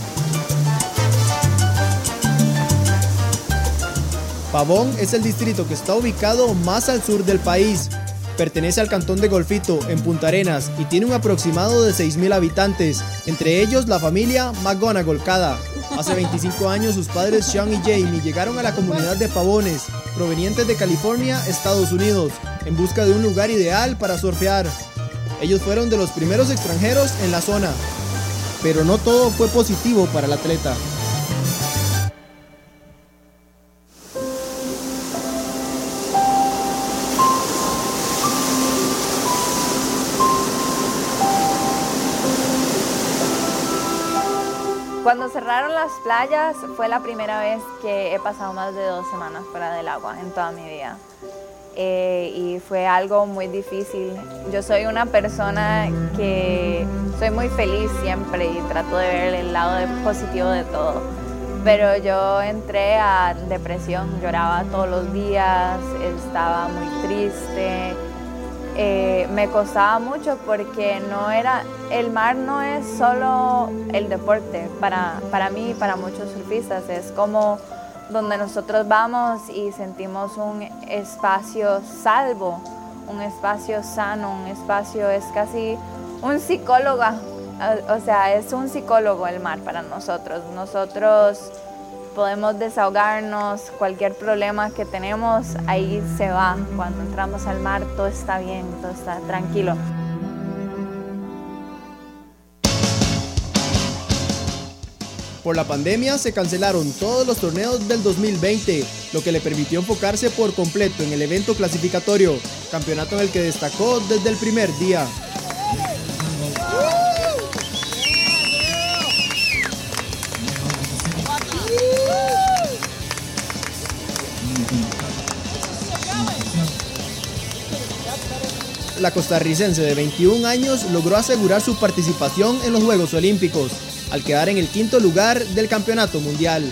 Pavón es el distrito que está ubicado más al sur del país. Pertenece al cantón de Golfito, en Punta Arenas, y tiene un aproximado de 6.000 habitantes, entre ellos la familia McGonagall Cada. Hace 25 años sus padres Sean y Jamie llegaron a la comunidad de Pavones, provenientes de California, Estados Unidos, en busca de un lugar ideal para surfear. Ellos fueron de los primeros extranjeros en la zona, pero no todo fue positivo para el atleta. Cuando cerraron las playas fue la primera vez que he pasado más de dos semanas fuera del agua en toda mi vida. Eh, y fue algo muy difícil. Yo soy una persona que soy muy feliz siempre y trato de ver el lado positivo de todo. pero yo entré a depresión, lloraba todos los días, estaba muy triste, eh, me costaba mucho porque no era, el mar no es solo el deporte, para, para mí y para muchos surfistas, es como donde nosotros vamos y sentimos un espacio salvo, un espacio sano, un espacio, es casi un psicólogo, o sea, es un psicólogo el mar para nosotros. Nosotros podemos desahogarnos, cualquier problema que tenemos, ahí se va. Cuando entramos al mar todo está bien, todo está tranquilo. Por la pandemia se cancelaron todos los torneos del 2020, lo que le permitió enfocarse por completo en el evento clasificatorio, campeonato en el que destacó desde el primer día. La costarricense de 21 años logró asegurar su participación en los Juegos Olímpicos, al quedar en el quinto lugar del Campeonato Mundial.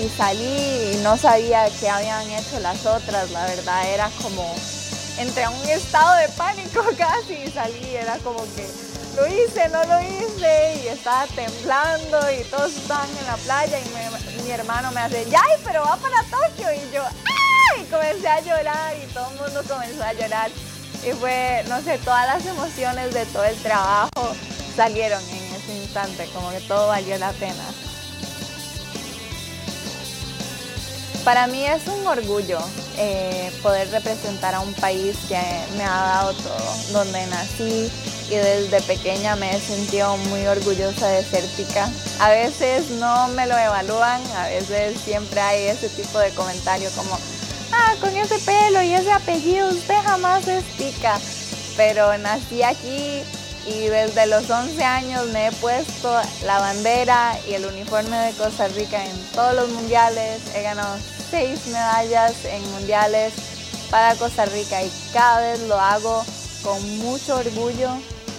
y salí y no sabía qué habían hecho las otras, la verdad era como entré a un estado de pánico casi y salí, era como que lo hice, no lo hice y estaba temblando y todos estaban en la playa y mi hermano me hace, ¡Yay, pero va para Tokio! Y yo, ¡ay! Y comencé a llorar y todo el mundo comenzó a llorar y fue, no sé, todas las emociones de todo el trabajo salieron en ese instante, como que todo valió la pena. Para mí es un orgullo eh, poder representar a un país que me ha dado todo, donde nací y desde pequeña me he sentido muy orgullosa de ser tica. A veces no me lo evalúan, a veces siempre hay ese tipo de comentario como, ah, con ese pelo y ese apellido usted jamás es tica. Pero nací aquí y desde los 11 años me he puesto la bandera y el uniforme de Costa Rica en todos los mundiales. He ganado seis medallas en mundiales para Costa Rica y cada vez lo hago con mucho orgullo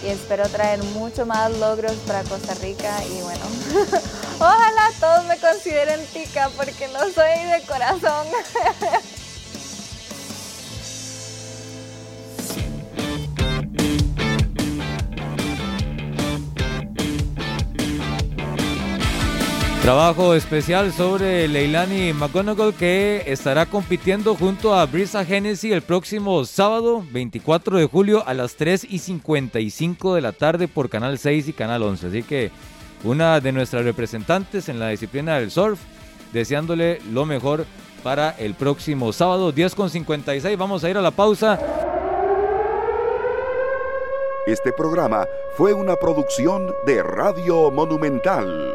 y espero traer mucho más logros para Costa Rica y bueno, ojalá todos me consideren tica porque no soy de corazón. Trabajo especial sobre Leilani McGonagall que estará compitiendo junto a Brisa Hennessy el próximo sábado 24 de julio a las 3 y 55 de la tarde por Canal 6 y Canal 11. Así que una de nuestras representantes en la disciplina del surf, deseándole lo mejor para el próximo sábado 10 con 56. Vamos a ir a la pausa. Este programa fue una producción de Radio Monumental.